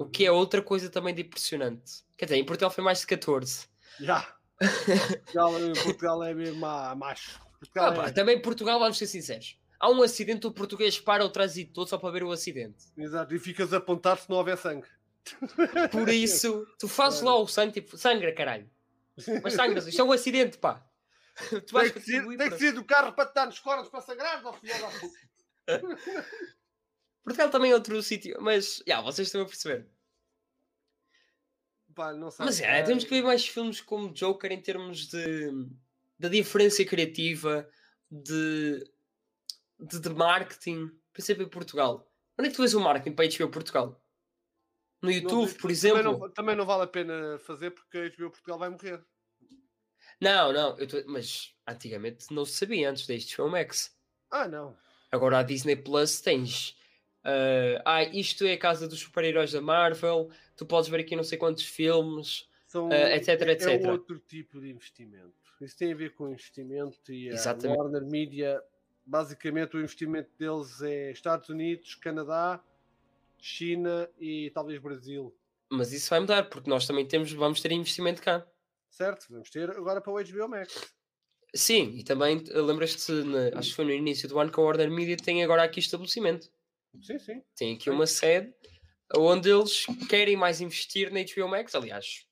O que é outra coisa também de impressionante. Quer dizer, em Portugal foi mais de 14. Já. Portugal, Portugal é mesmo a macho. Portugal Ah, pá, é- também Portugal, vamos ser sinceros. Há um acidente, o português para o trânsito todo só para ver o acidente. Exato, e ficas a apontar se não houver sangue. Por isso, tu fazes lá o sangue, tipo, sangra, caralho. Mas sangra, isto é um acidente, pá. Tu vais Tem que, ser, contribuir tem para- que ser do carro para te dar nos cornos para sagrar, ó filho da puta. Portugal também é outro sítio, mas, já, vocês estão a perceber. Pá, não sei. Mas, é, temos que ver mais filmes como Joker em termos de, de diferença criativa, de, de, de marketing, principalmente em Portugal. Onde é que tu vês o marketing para HBO Portugal? No não- YouTube, por também exemplo? Não, também não vale a pena fazer porque a HBO Portugal vai morrer. Não, não, eu tô- mas antigamente não se sabia antes deste filme Max. Ah, não. Agora a Disney Plus tens. Ah, ah, isto é a casa dos super-heróis da Marvel. Tu podes ver aqui não sei quantos filmes. São, Ah, etc, etc. É outro tipo de investimento. Isso tem a ver com investimento e a Exatamente. Warner Media, basicamente o investimento deles é Estados Unidos, Canadá, China e talvez Brasil. Mas isso vai mudar, porque nós também temos, vamos ter investimento cá. Certo? Vamos ter agora para o HBO Max. Sim, e também eh, lembras-te, acho que foi no início do ano que a Warner Media tem agora aqui estabelecimento. Sim, sim. Tem aqui uma sede onde eles querem mais investir na HBO Max. Aliás,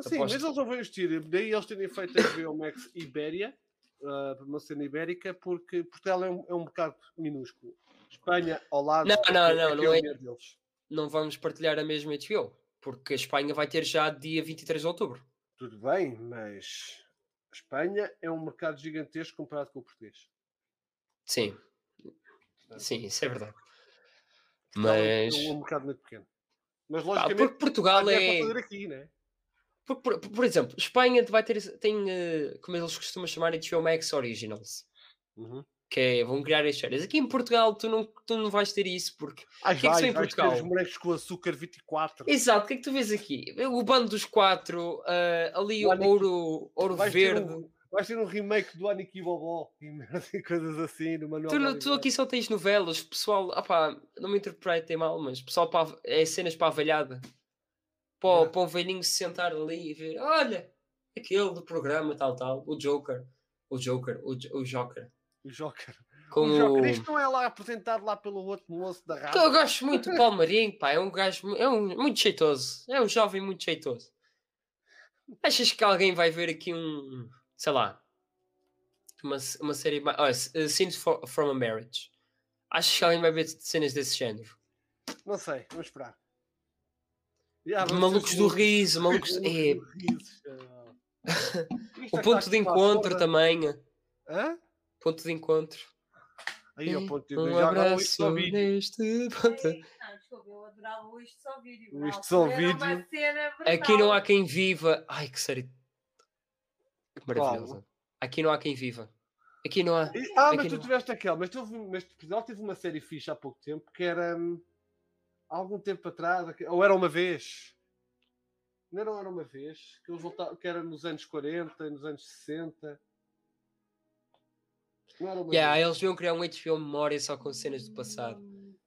Sim, Aposto. mas eles não vão investir. Daí eles terem feito a HBO Max Ibéria, ah, uma cena ibérica, porque Portugal é um, é um mercado minúsculo. Espanha ao lado. Não, não, não, que não o é. Deles. não vamos partilhar a mesma HBO, porque a Espanha vai ter já dia 23 de outubro. Tudo bem, mas a Espanha é um mercado gigantesco comparado com o português. Sim, sim, isso é verdade. É Mas. um mercado muito pequeno. Mas logicamente. porque Portugal é. para fazer aqui, né? Por, por, por exemplo, Espanha vai ter, tem, eh, como eles costumam chamar, HBO Max Originals. Uhum. Que é, vão criar as séries. Aqui em Portugal tu não, tu não vais ter isso porque. Ai, que é que em Portugal? os bonecos com açúcar 24. Exato, o que é que tu vês aqui? O bando dos quatro, ah, ali O o Aniki- ouro, ouro verde. um, vais ter um remake do Aniki Bobó e coisas assim do Manuel Tu, tu aqui só tens novelas, pessoal, opá, não me interpretem mal, mas pessoal para, é cenas para a velhada. Para, Yeah. para o velhinho se sentar ali e ver, olha, aquele do programa, tal, tal, o Joker, o Joker, o, o Joker. O Joker. Com O Joker. Isto não é lá apresentado lá pelo outro moço da Que eu rádio. gosto muito do Palmarinho, pá, é um gajo, é um, muito jeitoso, é um jovem muito jeitoso. Achas que alguém vai ver aqui um, sei lá, uma, uma série, ma- olha, uh, Scenes for- from a Marriage? Achas que alguém vai ver cenas desse género? Não sei, vamos esperar. Vamos ter malucos os do riso, malucos. É, o é ponto de encontro também. Hã? Ponto de encontro. Aí, o ponto de um já agora o isto abraço neste ponto. Ei, Não, desculpa, eu adorava o isto só vídeo. O Isto Só Vídeo. Aqui não há quem viva. Ai, que série maravilhosa. Aqui não há quem viva. Aqui não há. E- Ah, mas tu não. tiveste aquela, mas, tu, mas Portugal teve uma série fixe há pouco tempo que era hum, há algum tempo atrás, ou era uma vez. Não era, era uma vez, que, eles voltavam, que era nos anos 40, nos anos 60. Não era uma Yeah, vez. eles deviam criar um HBO Memória só com cenas do passado.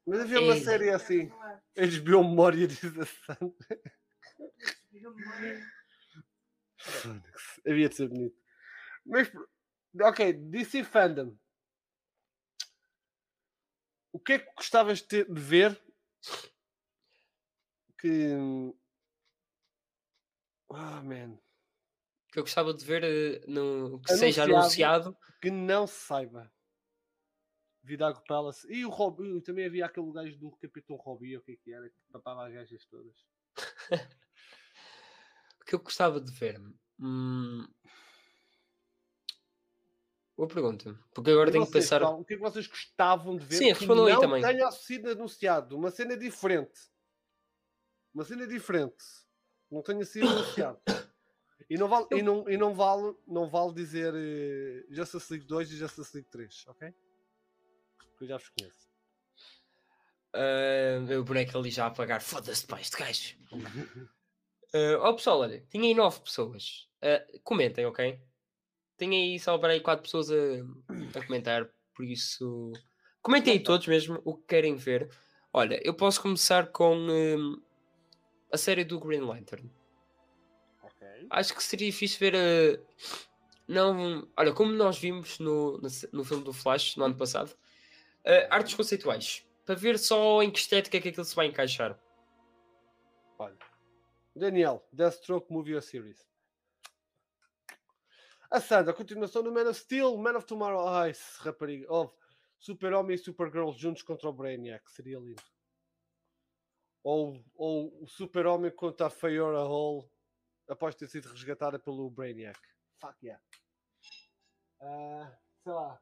Mas havia uma série assim, HBO Memória diz a Havia de ser bonito. Mas, ok, DC Fandom. O que é que gostavas de, ter- de ver que. Ah, man. Que eu gostava de ver eh, no, que seja Anunciado. anunciado. Que não se saiba. Vidago Palace. E o Robbie. Também havia aquele gajo do Capitão Robbie, o que é que era? Que papava as gajas todas. Que eu gostava de ver. Hum, Boa pergunta. Porque agora E tenho que vocês, pensar. pessoal, o que é que vocês gostavam de ver Sim, que respondam aí não também. tenha sido anunciado? Uma cena diferente. Uma cena diferente. Não tenha sido anunciado. E não vale, e não, e não vale, não vale dizer eh, Justice League 2 e Justice League 3, ok? Porque eu já vos conheço. Ah, o boneco ali já a apagar. Foda-se, pá, este gajo. Ah, ó pessoal, olha, tinha aí nove pessoas. Ah, comentem, ok? Tem aí só para aí quatro pessoas a, a comentar, por isso comentem aí todos mesmo o que querem ver. Olha, eu posso começar com hum, a série do Green Lantern. Ok. Acho que seria fixe ver a. Não, olha, como nós vimos no, no, filme do Flash no ano passado, ah, artes conceituais para ver só em que estética é que aquilo se vai encaixar. Olha. Daniel, Deathstroke Movie or Series. A Sandra, continuação do Man of Steel, Man of Tomorrow, ai, rapariga, oh, Super-Homem e Supergirl juntos contra o Brainiac, seria lindo. Ou, ou o Super-Homem contra a Fiora Hall após ter sido resgatada pelo Brainiac. Fuck yeah. Ah, sei lá.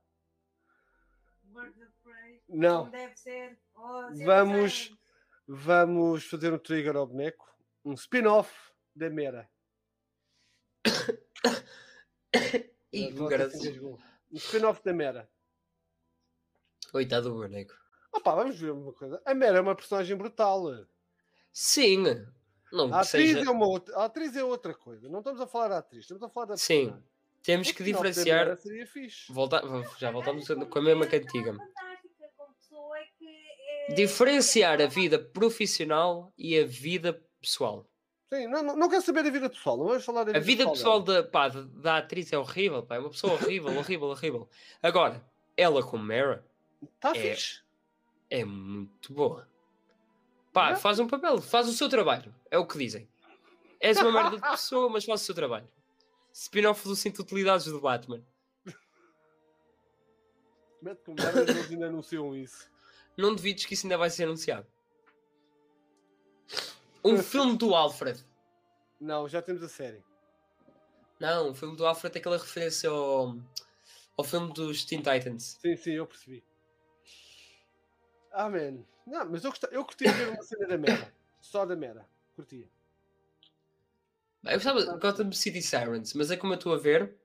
Of Prey. Não. Como deve ser. Oh, Vamos-. Vamos fazer um trigger ao boneco. Um spin-off da Mera. Ih. Um spin-off da Mera. Coitado do boneco. Opa, vamos ver uma coisa. A Mera é uma personagem brutal. Sim, não A atriz, seja. é uma outra, a atriz é outra coisa. Não estamos a falar da atriz, estamos a falar da Sim, personagem. Temos que diferenciar. Mera Seria fixe. Volta... Já voltamos com a mesma cantiga. É que é- Diferenciar a vida profissional e a vida pessoal. Sim, não, não, não quero saber da vida pessoal. Não vamos falar da A vida pessoal dela. da, pá, da- atriz é horrível, pá, é uma pessoa horrível, horrível, horrível. Agora, ela como Mara Está é- fixe. é muito boa. Pá, É? faz um papel, faz o seu trabalho, é o que dizem. És uma merda de pessoa, mas faz o seu trabalho. Spin-off do Cinto de Utilidades do Batman. Mete eles ainda anunciam isso. Não duvides que isso ainda vai ser anunciado. Um filme do Alfred. Não, já temos a série. Não, o filme do Alfred é aquela referência ao, ao filme dos Teen Titans. Sim, sim, eu percebi. Ah, man. Não, mas eu, gostava, eu curtia ver uma cena da Mera. Só da Mera. Curtia. Eu gostava de Gotham City Sirens, mas é como eu estou a ver,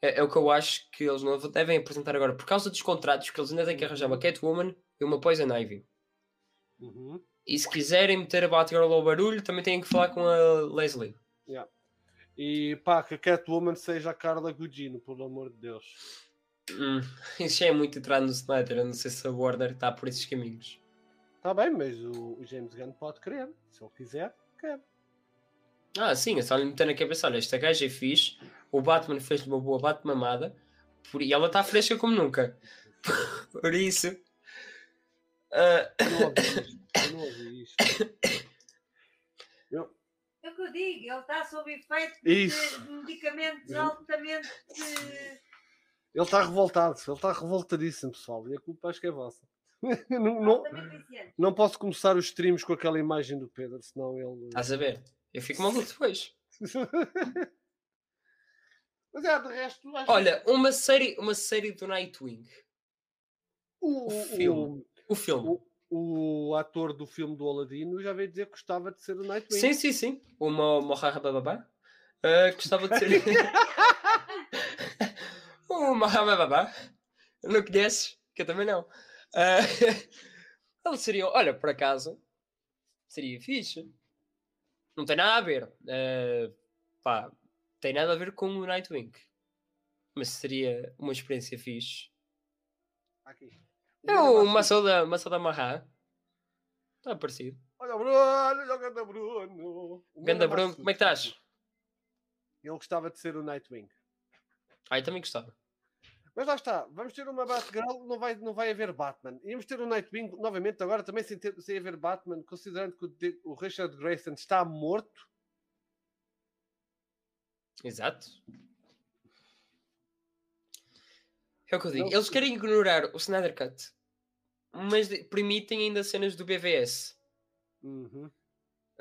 é, é o que eu acho que eles não devem apresentar agora, por causa dos contratos que eles ainda têm que arranjar uma Catwoman e uma Poison Ivy. Uhum. E se quiserem meter a Batgirl ao barulho, também têm que falar com a Leslie. E pá, que a Catwoman seja a Carla Gugino, pelo amor de Deus. Hum, isso já é muito entrar no Snyder, eu não sei se a Warner está por esses caminhos. Está bem, mas o, o James Gunn pode querer. Se ele quiser, quer. Ah, sim, é só lhe meter na cabeça, olha, esta gaja é fixe, o Batman fez-lhe uma boa Batmamada, por... e ela está fresca como nunca. por isso... não ouvi isto. Eu. É o que eu digo, ele está sob efeito Isso. de, medicamentos Eu- altamente. Ele está revoltado. Ele está revoltadíssimo, pessoal. E a culpa acho que é vossa. não, não, não posso começar os streams com aquela imagem do Pedro, senão ele. estás a ver? Eu fico maluco depois. Mas é, de resto, acho Olha, uma série, uma série do Nightwing. o, o o, filme. O filme. o, o ator do filme do Aladino já veio dizer que gostava de ser o Nightwing. Sim, sim, sim. O Mo- Mohaha Bababá. Ah, gostava de ser. o Mohaha Babá. Não conheces? Que eu também não. Ah, ele seria. Olha, por acaso. Seria fixe. Não tem nada a ver. Ah, pá, tem nada a ver com o Nightwing. Mas seria uma experiência fixe. Aqui. É o maçã da, maçã da Mahá. Está parecido. Olha o Bruno, olha o Ganda Bruno. O Ganda Bruno como é que estás? Ele gostava de ser o Nightwing. Ai, também gostava. Mas lá está, vamos ter uma Batgirl, não vai, não vai haver Batman. Íamos ter o Nightwing novamente, agora também sem, ter, sem haver Batman, considerando que o, De- o Richard Grayson está morto. Exato. É o que eu digo. Não Eles querem ignorar o Snyder Cut, mas permitem ainda cenas do BVS. Uhum.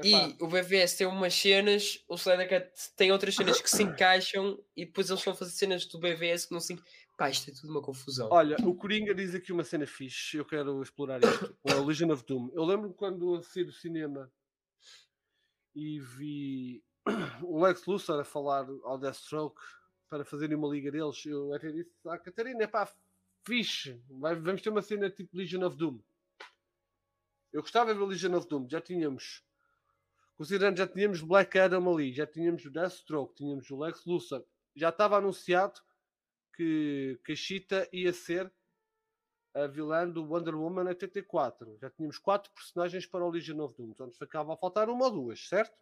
E o BVS tem umas cenas, o Snyder Cut tem outras cenas que se encaixam e depois eles vão fazer cenas do BVS que não se. Pá, isto é tudo uma confusão. Olha, o Coringa diz aqui uma cena fixe, eu quero explorar isto. O Legion of Doom. Eu lembro quando eu saí do cinema e vi o Lex Luthor a falar ao Deathstroke para fazerem uma liga deles, eu até disse à Catarina, pá, fixe, vai- vamos ter uma cena tipo Legion of Doom. Eu gostava de ver Legion of Doom, já tínhamos, considerando já tínhamos Black Adam ali, já tínhamos o Deathstroke, tínhamos o Lex Luthor, já estava anunciado que, que a Cheetah ia ser a vilã do Wonder Woman 84. Já tínhamos quatro personagens para o Legion of Doom, então ficava a faltar uma ou duas, certo?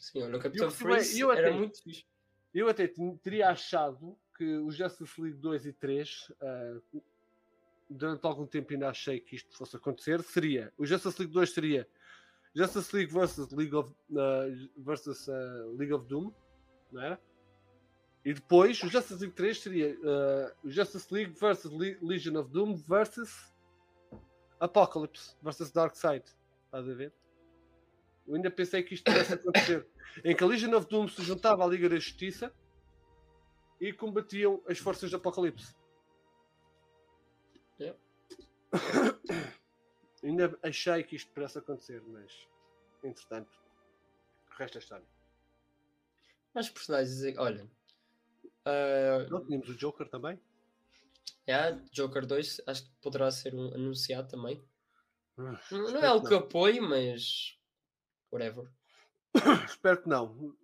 Sim, olha, o Capitão Freeze era muito fixe. Eu até teria achado que o Justice League 2 e 3, ah, durante algum tempo ainda achei que isto fosse acontecer, seria, o Justice League 2 seria Justice League versus League of, ah, versus, ah, League of Doom, não era? E depois o Justice League 3 seria o Justice League versus Le- Legion of Doom versus Apocalypse versus Darkseid. Estás a ver? Eu ainda pensei que isto pudesse acontecer. em que a Legion of Doom se juntava à Liga da Justiça e combatiam as forças do Apocalipse. Yeah. Ainda achei que isto pudesse acontecer, mas entretanto, resta a história. Mas personagens, olha. ah, Não, tínhamos o Joker também. yeah, Joker 2, acho que poderá ser um, anunciado também. Ah, Não, é algo que apoio, mas. Whatever. Espero que não.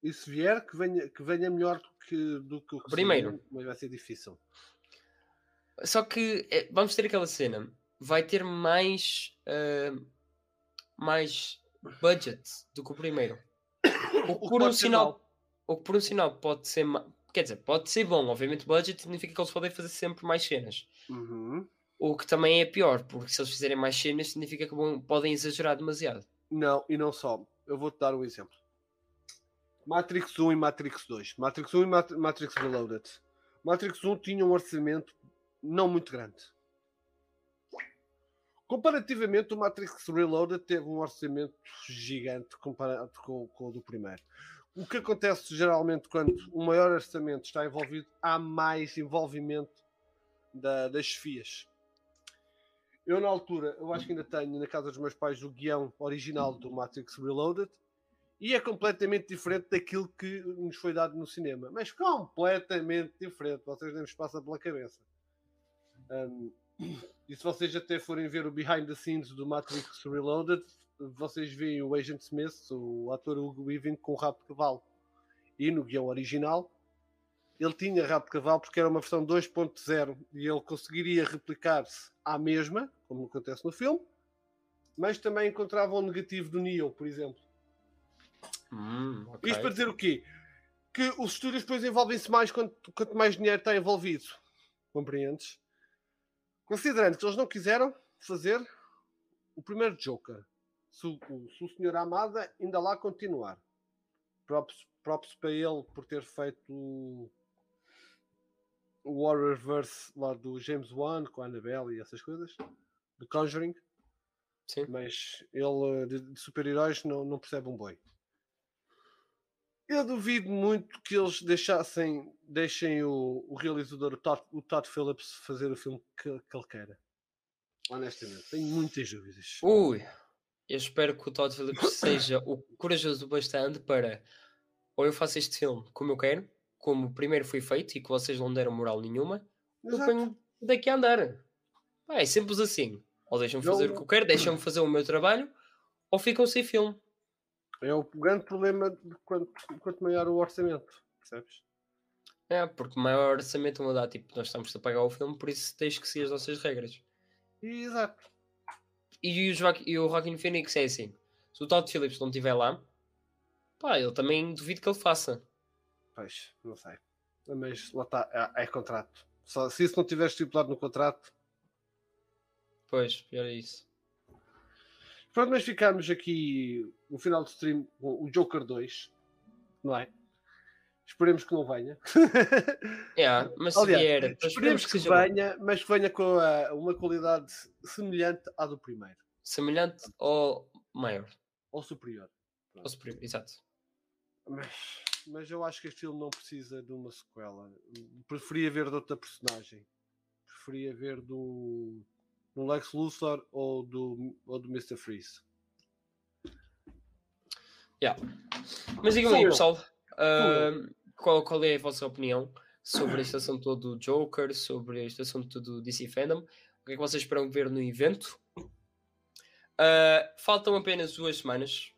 E se vier, que venha, que venha melhor do que, do que o que Primeiro. saiu, mas vai ser difícil. Só que é, vamos ter aquela cena. Vai ter mais. ah, mais budget do que o primeiro. O que por um sinal. O que por um sinal pode ser. Quer dizer, pode ser bom. Obviamente, budget significa que eles podem fazer sempre mais cenas. Uhum. O que também é pior, porque se eles fizerem mais cenas, significa que podem exagerar demasiado. Não, e não só. Eu vou-te dar um exemplo. Matrix 1 e Matrix 2. Matrix 1 e Mat- Matrix Reloaded. Matrix 1 tinha um orçamento não muito grande. Comparativamente, o Matrix Reloaded teve um orçamento gigante comparado com, com o do primeiro. O que acontece geralmente quando um maior orçamento está envolvido, há mais envolvimento da- das chefias. Eu, na altura, eu acho que ainda tenho na casa dos meus pais o guião original do Matrix Reloaded e é completamente diferente daquilo que nos foi dado no cinema. Mas completamente diferente. Vocês nem vos passa pela cabeça. Um, e se vocês até forem ver o behind the scenes do Matrix Reloaded, vocês veem o Agent Smith, o ator Hugo Weaving, com o rabo de cavalo. E no guião original, ele tinha rabo de cavalo porque era uma versão 2.0 e ele conseguiria replicar-se à mesma, como acontece no filme, mas também encontrava um negativo do Neo, por exemplo. Hum, ok. Isto para dizer o quê? Que os estúdios depois envolvem-se mais quanto, quanto mais dinheiro está envolvido. Compreendes? Considerando que eles não quiseram fazer o primeiro Joker. Se o, o- se o senhor Amada ainda lá continuar. Props, props para ele por ter feito o, o Horrorverse lá do James Wan com a Annabelle e essas coisas. Do Conjuring. Sim. Mas ele eh, de, de super-heróis não, não percebe um boi. Eu duvido muito que eles deixassem deixem o, o realizador, o Todd, o Todd Phillips, fazer o filme que, que ele queira. Honestamente, tenho muitas dúvidas. Ui, eu espero que o Todd Phillips seja o corajoso bastante para ou eu faço este filme como eu quero, como primeiro foi feito e que vocês não deram moral nenhuma, eu Exato. ponho daqui a andar. Pá, é simples assim. Ou deixam-me fazer Eu- o que eu quero, deixam-me fazer o meu trabalho, ou ficam sem filme. É o grande problema de quanto, quanto maior o orçamento, percebes? É, porque maior orçamento vão dar, tipo, nós estamos a pagar o filme, por isso tens que seguir as nossas regras. Exato. E o, Joaquim, e o Joaquin Phoenix é assim: se o Todd Phillips não estiver lá, pá, eu também duvido que ele faça. Pois, não sei. Mas lá está, é, é contrato. Só, se isso não tiver estipulado no contrato. Pois, pior é isso. Pronto, mas ficamos aqui no final do stream com o Joker 2, não é? Esperemos que não venha. É, mas se Aliás, vier, Esperemos esperemos que que seja bom. venha, mas que venha com a- uma qualidade semelhante à do primeiro, semelhante ou maior. ou superior. Ou superior, exato. Mas mas eu acho que este filme não precisa de uma sequela. Preferia ver de outra personagem. Preferia ver do, do Lex Luthor ou do, ou do Mr. Freeze. Yeah. Mas digam aí, pessoal, eu. ah, qual, qual é a vossa opinião sobre este assunto todo do Joker, sobre este assunto do DC Fandom? O que é que vocês esperam ver no evento? Ah, faltam apenas duas semanas.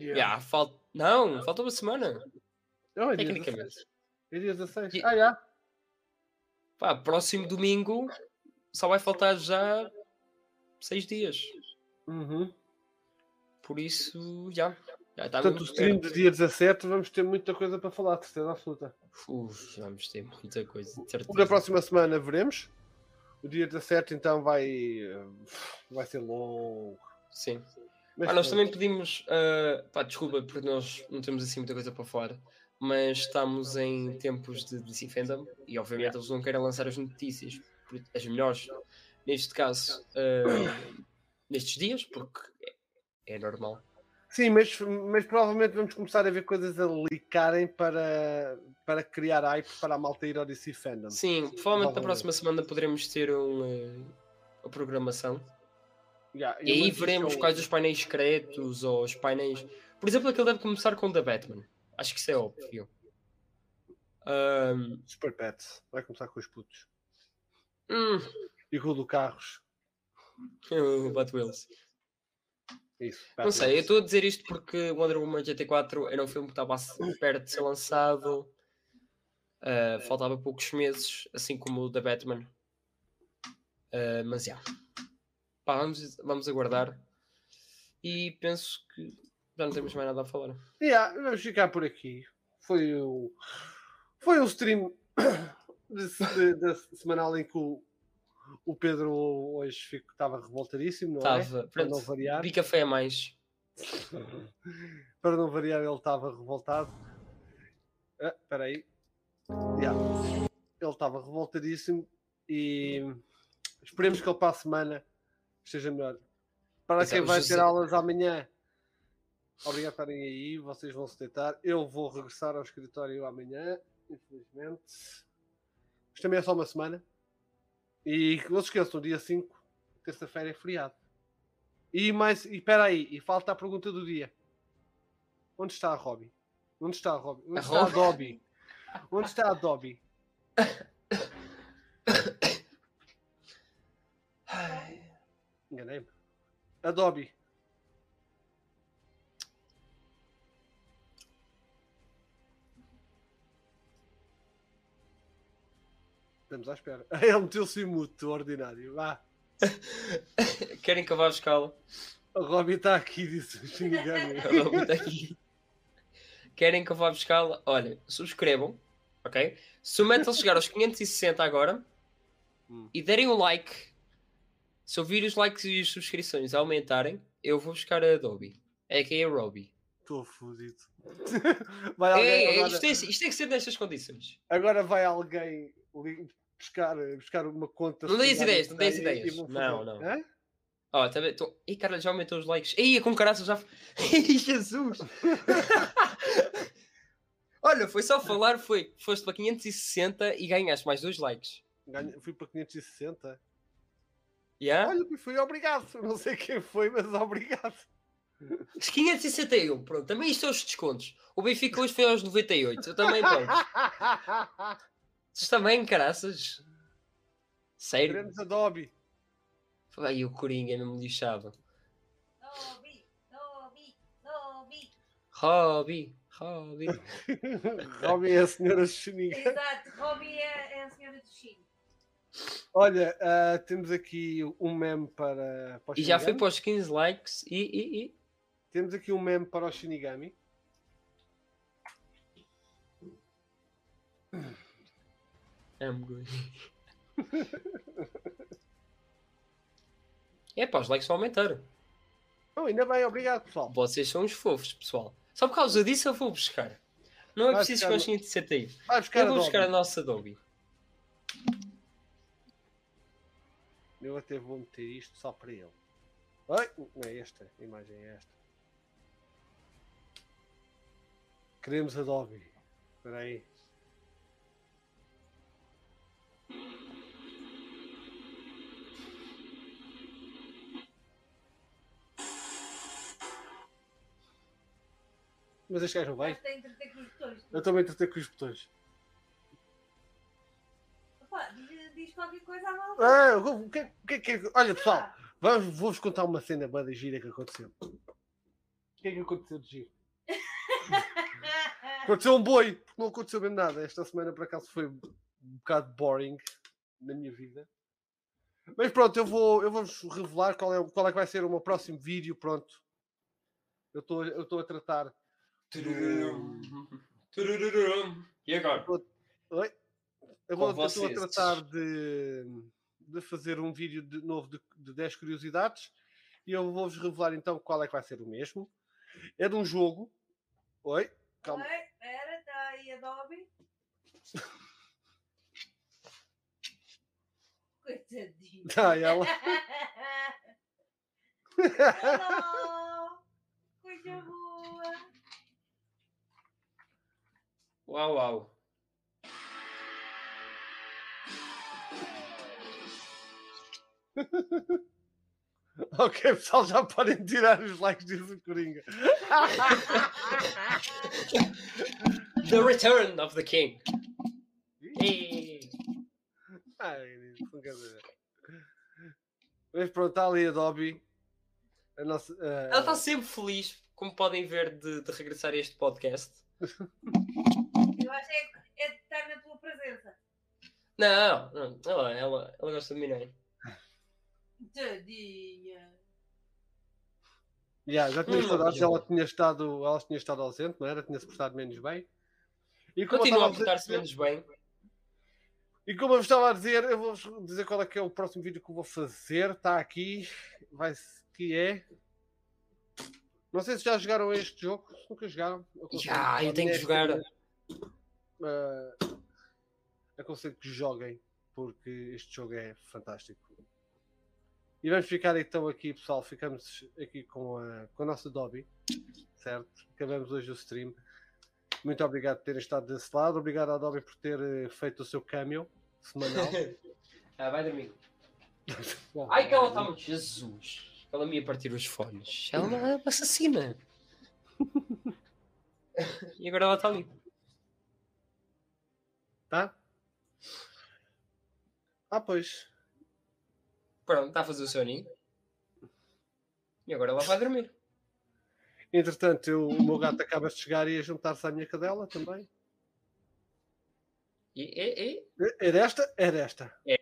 Yeah, fal... Não, falta uma semana. Não, é dia Tecnicamente. 16. É dia 16. E- Ah, já. Pá, próximo domingo só vai faltar já seis dias. Uhum. Por isso, já. Já está Portanto, o stream do dia 17 vamos ter muita coisa para falar, de certeza absoluta. Uf, vamos ter muita coisa. de certeza. próxima semana veremos. O dia 17 então vai, vai ser longo. Sim. Mas Ah, nós também pedimos, ah, pá, desculpa, porque nós não temos assim muita coisa para falar, mas estamos em tempos de DC Fandom e obviamente eles não querem lançar as notícias, as melhores, neste caso, ah, nestes dias, porque é, é normal. Sim, mas, mas provavelmente vamos começar a ver coisas a likarem para, para criar hype para a malta ir ao DC Fandom. Sim, provavelmente na próxima semana poderemos ter um, ah, uma programação Yeah, e aí veremos é quais os painéis secretos ou os painéis. Por exemplo, aquele deve começar com o da Batman. Acho que isso é óbvio. Ahm, Super Pets. Vai começar com os putos. hum, E com o do carros. o Bat. Isso. Não sei, eu estou a dizer isto porque Wonder Woman GT4 era um filme que estava perto de ser lançado. Ah, faltava poucos meses, assim como o da Batman. Ah, mas já. Pá, vamos, vamos aguardar. E penso que já não temos mais nada a falar. Yeah, vamos ficar por aqui. Foi o, foi o stream da semanal em que o, o Pedro hoje fico- estava revoltadíssimo, não é? Estava. Para não variar. vi café a mais. Para não variar, ele estava revoltado. Ah, Espera aí. Yeah. Ele estava revoltadíssimo e esperemos que ele para a semana esteja melhor. Para quem vai José- ter aulas amanhã, obrigado por estarem aí. Vocês vão se deitar. Eu vou regressar ao escritório amanhã, infelizmente. Isto também é só uma semana. E não se esqueçam, dia 5, terça-feira é feriado. E mais, e espera aí, e falta a pergunta do dia. Onde está a Robin? Onde está a Robin? Onde está a? Dobby? Onde está a Dobby? Enganei-me. A Dobby. Estamos à espera. Ele meteu-se em mute, ordinário. Vá. Querem que eu vá buscá-lo? A Robin está aqui, disse o Shinigami. Eu vou botar aqui. Querem que eu vá buscá-la? Olha, subscrevam, ok? Se o Metal chegar aos 560 agora Hum. e derem um like, se eu vir os likes e as subscrições aumentarem, eu vou buscar a Adobe. É que é a Robbie. Estou fodido. Vai alguém, É, é, agora, isto, é, isto tem que ser nestas condições. agora vai alguém buscar, buscar uma conta. Não deis secundária ideias, não e- ideias. Não, não. Hã? Ó, tá bem? Tô... Ih, cara, já aumentou os likes. Ih, com caraças já. Ih, Jesus! Olha, foi só falar, foi. Foste para 560 e ganhaste mais dois likes. Fui para 560. Yeah? Olha, fui obrigado. Não sei quem foi, mas obrigado. 561, pronto. Também isto são os descontos. O Benfica hoje foi aos 98. Eu também, pronto. Vocês também, caraças. Sério? Queremos a Dobby. Ai, o Coringa é mesmo lixado. Dobby, Dobby, Dobby. Hobby, hobby. Robin é a senhora Shinigami. Exato, Robby é, é a senhora do Chino. Olha, ah, temos aqui um meme para, para o E já foi para os 15 likes e. e, e... Temos aqui um meme para o Shinigami. Good. É pá, os likes vão aumentar. Oh, ainda bem, obrigado, pessoal. Vocês são os fofos, pessoal. Só por causa disso eu vou buscar. Não é Vai preciso que eu no- chegue de 70. Vai buscar Eu a vou buscar a nossa Adobe. Eu até vou meter isto só para ele. Ai, não é esta, a imagem é esta. Queremos Adobe. Espera aí. Mas este gajo não vai. Estás-te a entreter com os botões. Eu também tratei com os botões. Opa, diz, diz qualquer coisa à malta. Ah, o que, o que, é que- olha pessoal, vou-vos contar uma cena bada gira que aconteceu. O que é que aconteceu de giro? Aconteceu um boi, não aconteceu mesmo nada. Esta semana por acaso foi um bocado boring na minha vida. Mas pronto, eu vou, eu vou-vos revelar qual é, qual é que vai ser o meu próximo vídeo. Pronto, eu estou eu estou a tratar. Tururum. Tururum. E agora? Oi? Eu vou eu estou a tratar de, de fazer um vídeo de novo de, de 10 curiosidades e eu vou-vos revelar então qual é que vai ser o mesmo. É de um jogo. Oi? Calma. Oi, Espera, está aí Adobe. Coitadinho. Ah, ela. Olá! Coisa boa! Uau, uau. ok, pessoal, já podem tirar os likes disso o Coringa. The Return of the King. Ei. Dizer. Mas pronto, está ali a Dobby. A nossa, eh, Ela está sempre feliz, como podem ver, de, de regressar a este podcast. Eu acho é, que é de estar na tua presença. Não, não ela, ela, ela gosta de mim, não é? Tadinha. Yeah, já tinha Hum, saudades, ela tinha estado, ela tinha estado ausente, não era? Tinha-se portado menos bem. E Continua a portar-se menos bem. E como eu vos estava a dizer, eu vou dizer qual é que é o próximo vídeo que eu vou fazer. Está aqui, vai que é. Não sei se já jogaram este jogo, se nunca jogaram. aconselho Já, eu tenho que jogar. Uh, aconselho que joguem, porque este jogo é fantástico. E vamos ficar então aqui, pessoal. Ficamos aqui com a, com a nossa Dobby, certo? Acabamos hoje o stream. Muito obrigado por terem estado desse lado. Obrigado à Dobby por ter eh, feito o seu cameo semanal. ah, vai dormir. Ai, que ela está muito. Jesus. Ela me ia partir os fones. Ela é uma assassina. e agora ela está ali. Tá? Ah, pois. Pronto, está a fazer o seu ninho. E agora ela vai dormir. Entretanto, eu- o meu gato acaba de chegar e a juntar-se à minha cadela também. E, e, e. É desta? É desta. É,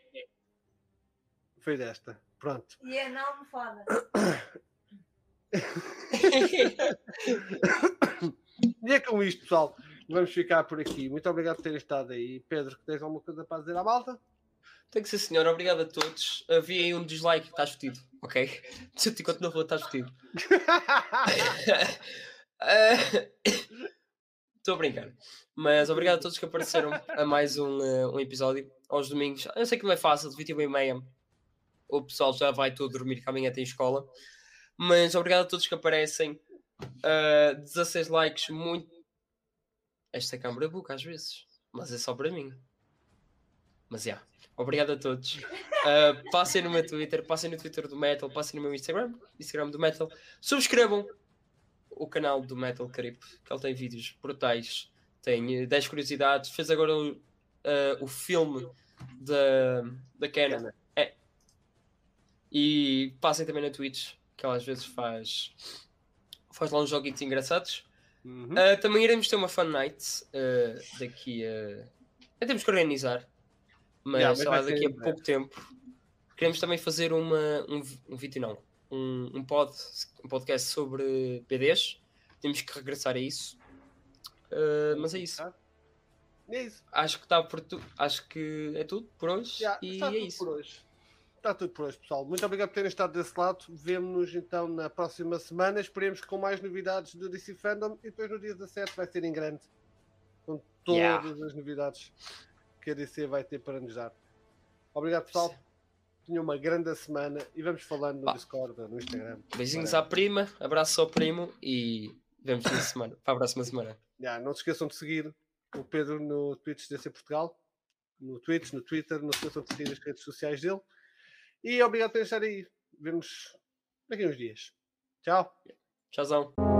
Foi desta. Pronto. E é na almofada. E é com isto, pessoal. Vamos ficar por aqui. Muito obrigado por terem estado aí. Pedro, tens alguma coisa para dizer à malta? Tem que ser, senhor. Obrigado a todos. Havia aí um dislike. Estás vestido, ok? Se eu te encontro na rua, estás vestido. Estou a brincar. Mas obrigado a todos que apareceram a mais um, eh, um episódio aos domingos. Eu sei que não é fácil, de 21 e meia. O pessoal já vai todo dormir, que amanhã tem escola. Mas obrigado a todos que aparecem. Uh, 16 likes, muito. Esta câmara buca às vezes, mas é só para mim. Mas já. Obrigado a todos. Uh, passem no meu Twitter, passem no Twitter do Metal, passem no meu Instagram, Instagram do Metal. Subscrevam o canal do Metal Carip, que ele tem vídeos brutais. Tem eh, 10 curiosidades. Fez agora o, eh, o filme da, da Canon. É. E passem também na Twitch, que ela às vezes faz, faz lá uns joguitos engraçados. Uhum. Uh, também iremos ter uma fan night uh, daqui a. a temos que organizar, mas, Yeah, mas sei lá, ser daqui a pouco tempo. Queremos também fazer uma, um, um vídeo, não, um, um, pod, um podcast sobre PDs. Temos que regressar a isso. Uh, mas é isso. É isso. Acho que está por tu... Acho que é tudo por hoje. Já, e está é tudo isso. por hoje. Está tudo por hoje, pessoal. Muito obrigado por terem estado desse lado. Vemo-nos então na próxima semana. Esperemos com mais novidades do DC Fandom. E depois no dia 17 vai ser em grande. Com todas Yeah. as novidades que a DC vai ter para nos dar. Obrigado, pessoal. Tenham uma grande semana e vamos falando no Pá. Discord, no Instagram. Beijinhos à prima, abraço ao primo e Vemos na semana, para a próxima semana. Já, não se esqueçam de seguir o Pedro no Twitch DC Portugal, no Twitch, no Twitter, não se esqueçam de seguir as redes sociais dele. E obrigado por estar aí. Vemos daqui a uns dias. Tchau. Tchauzão.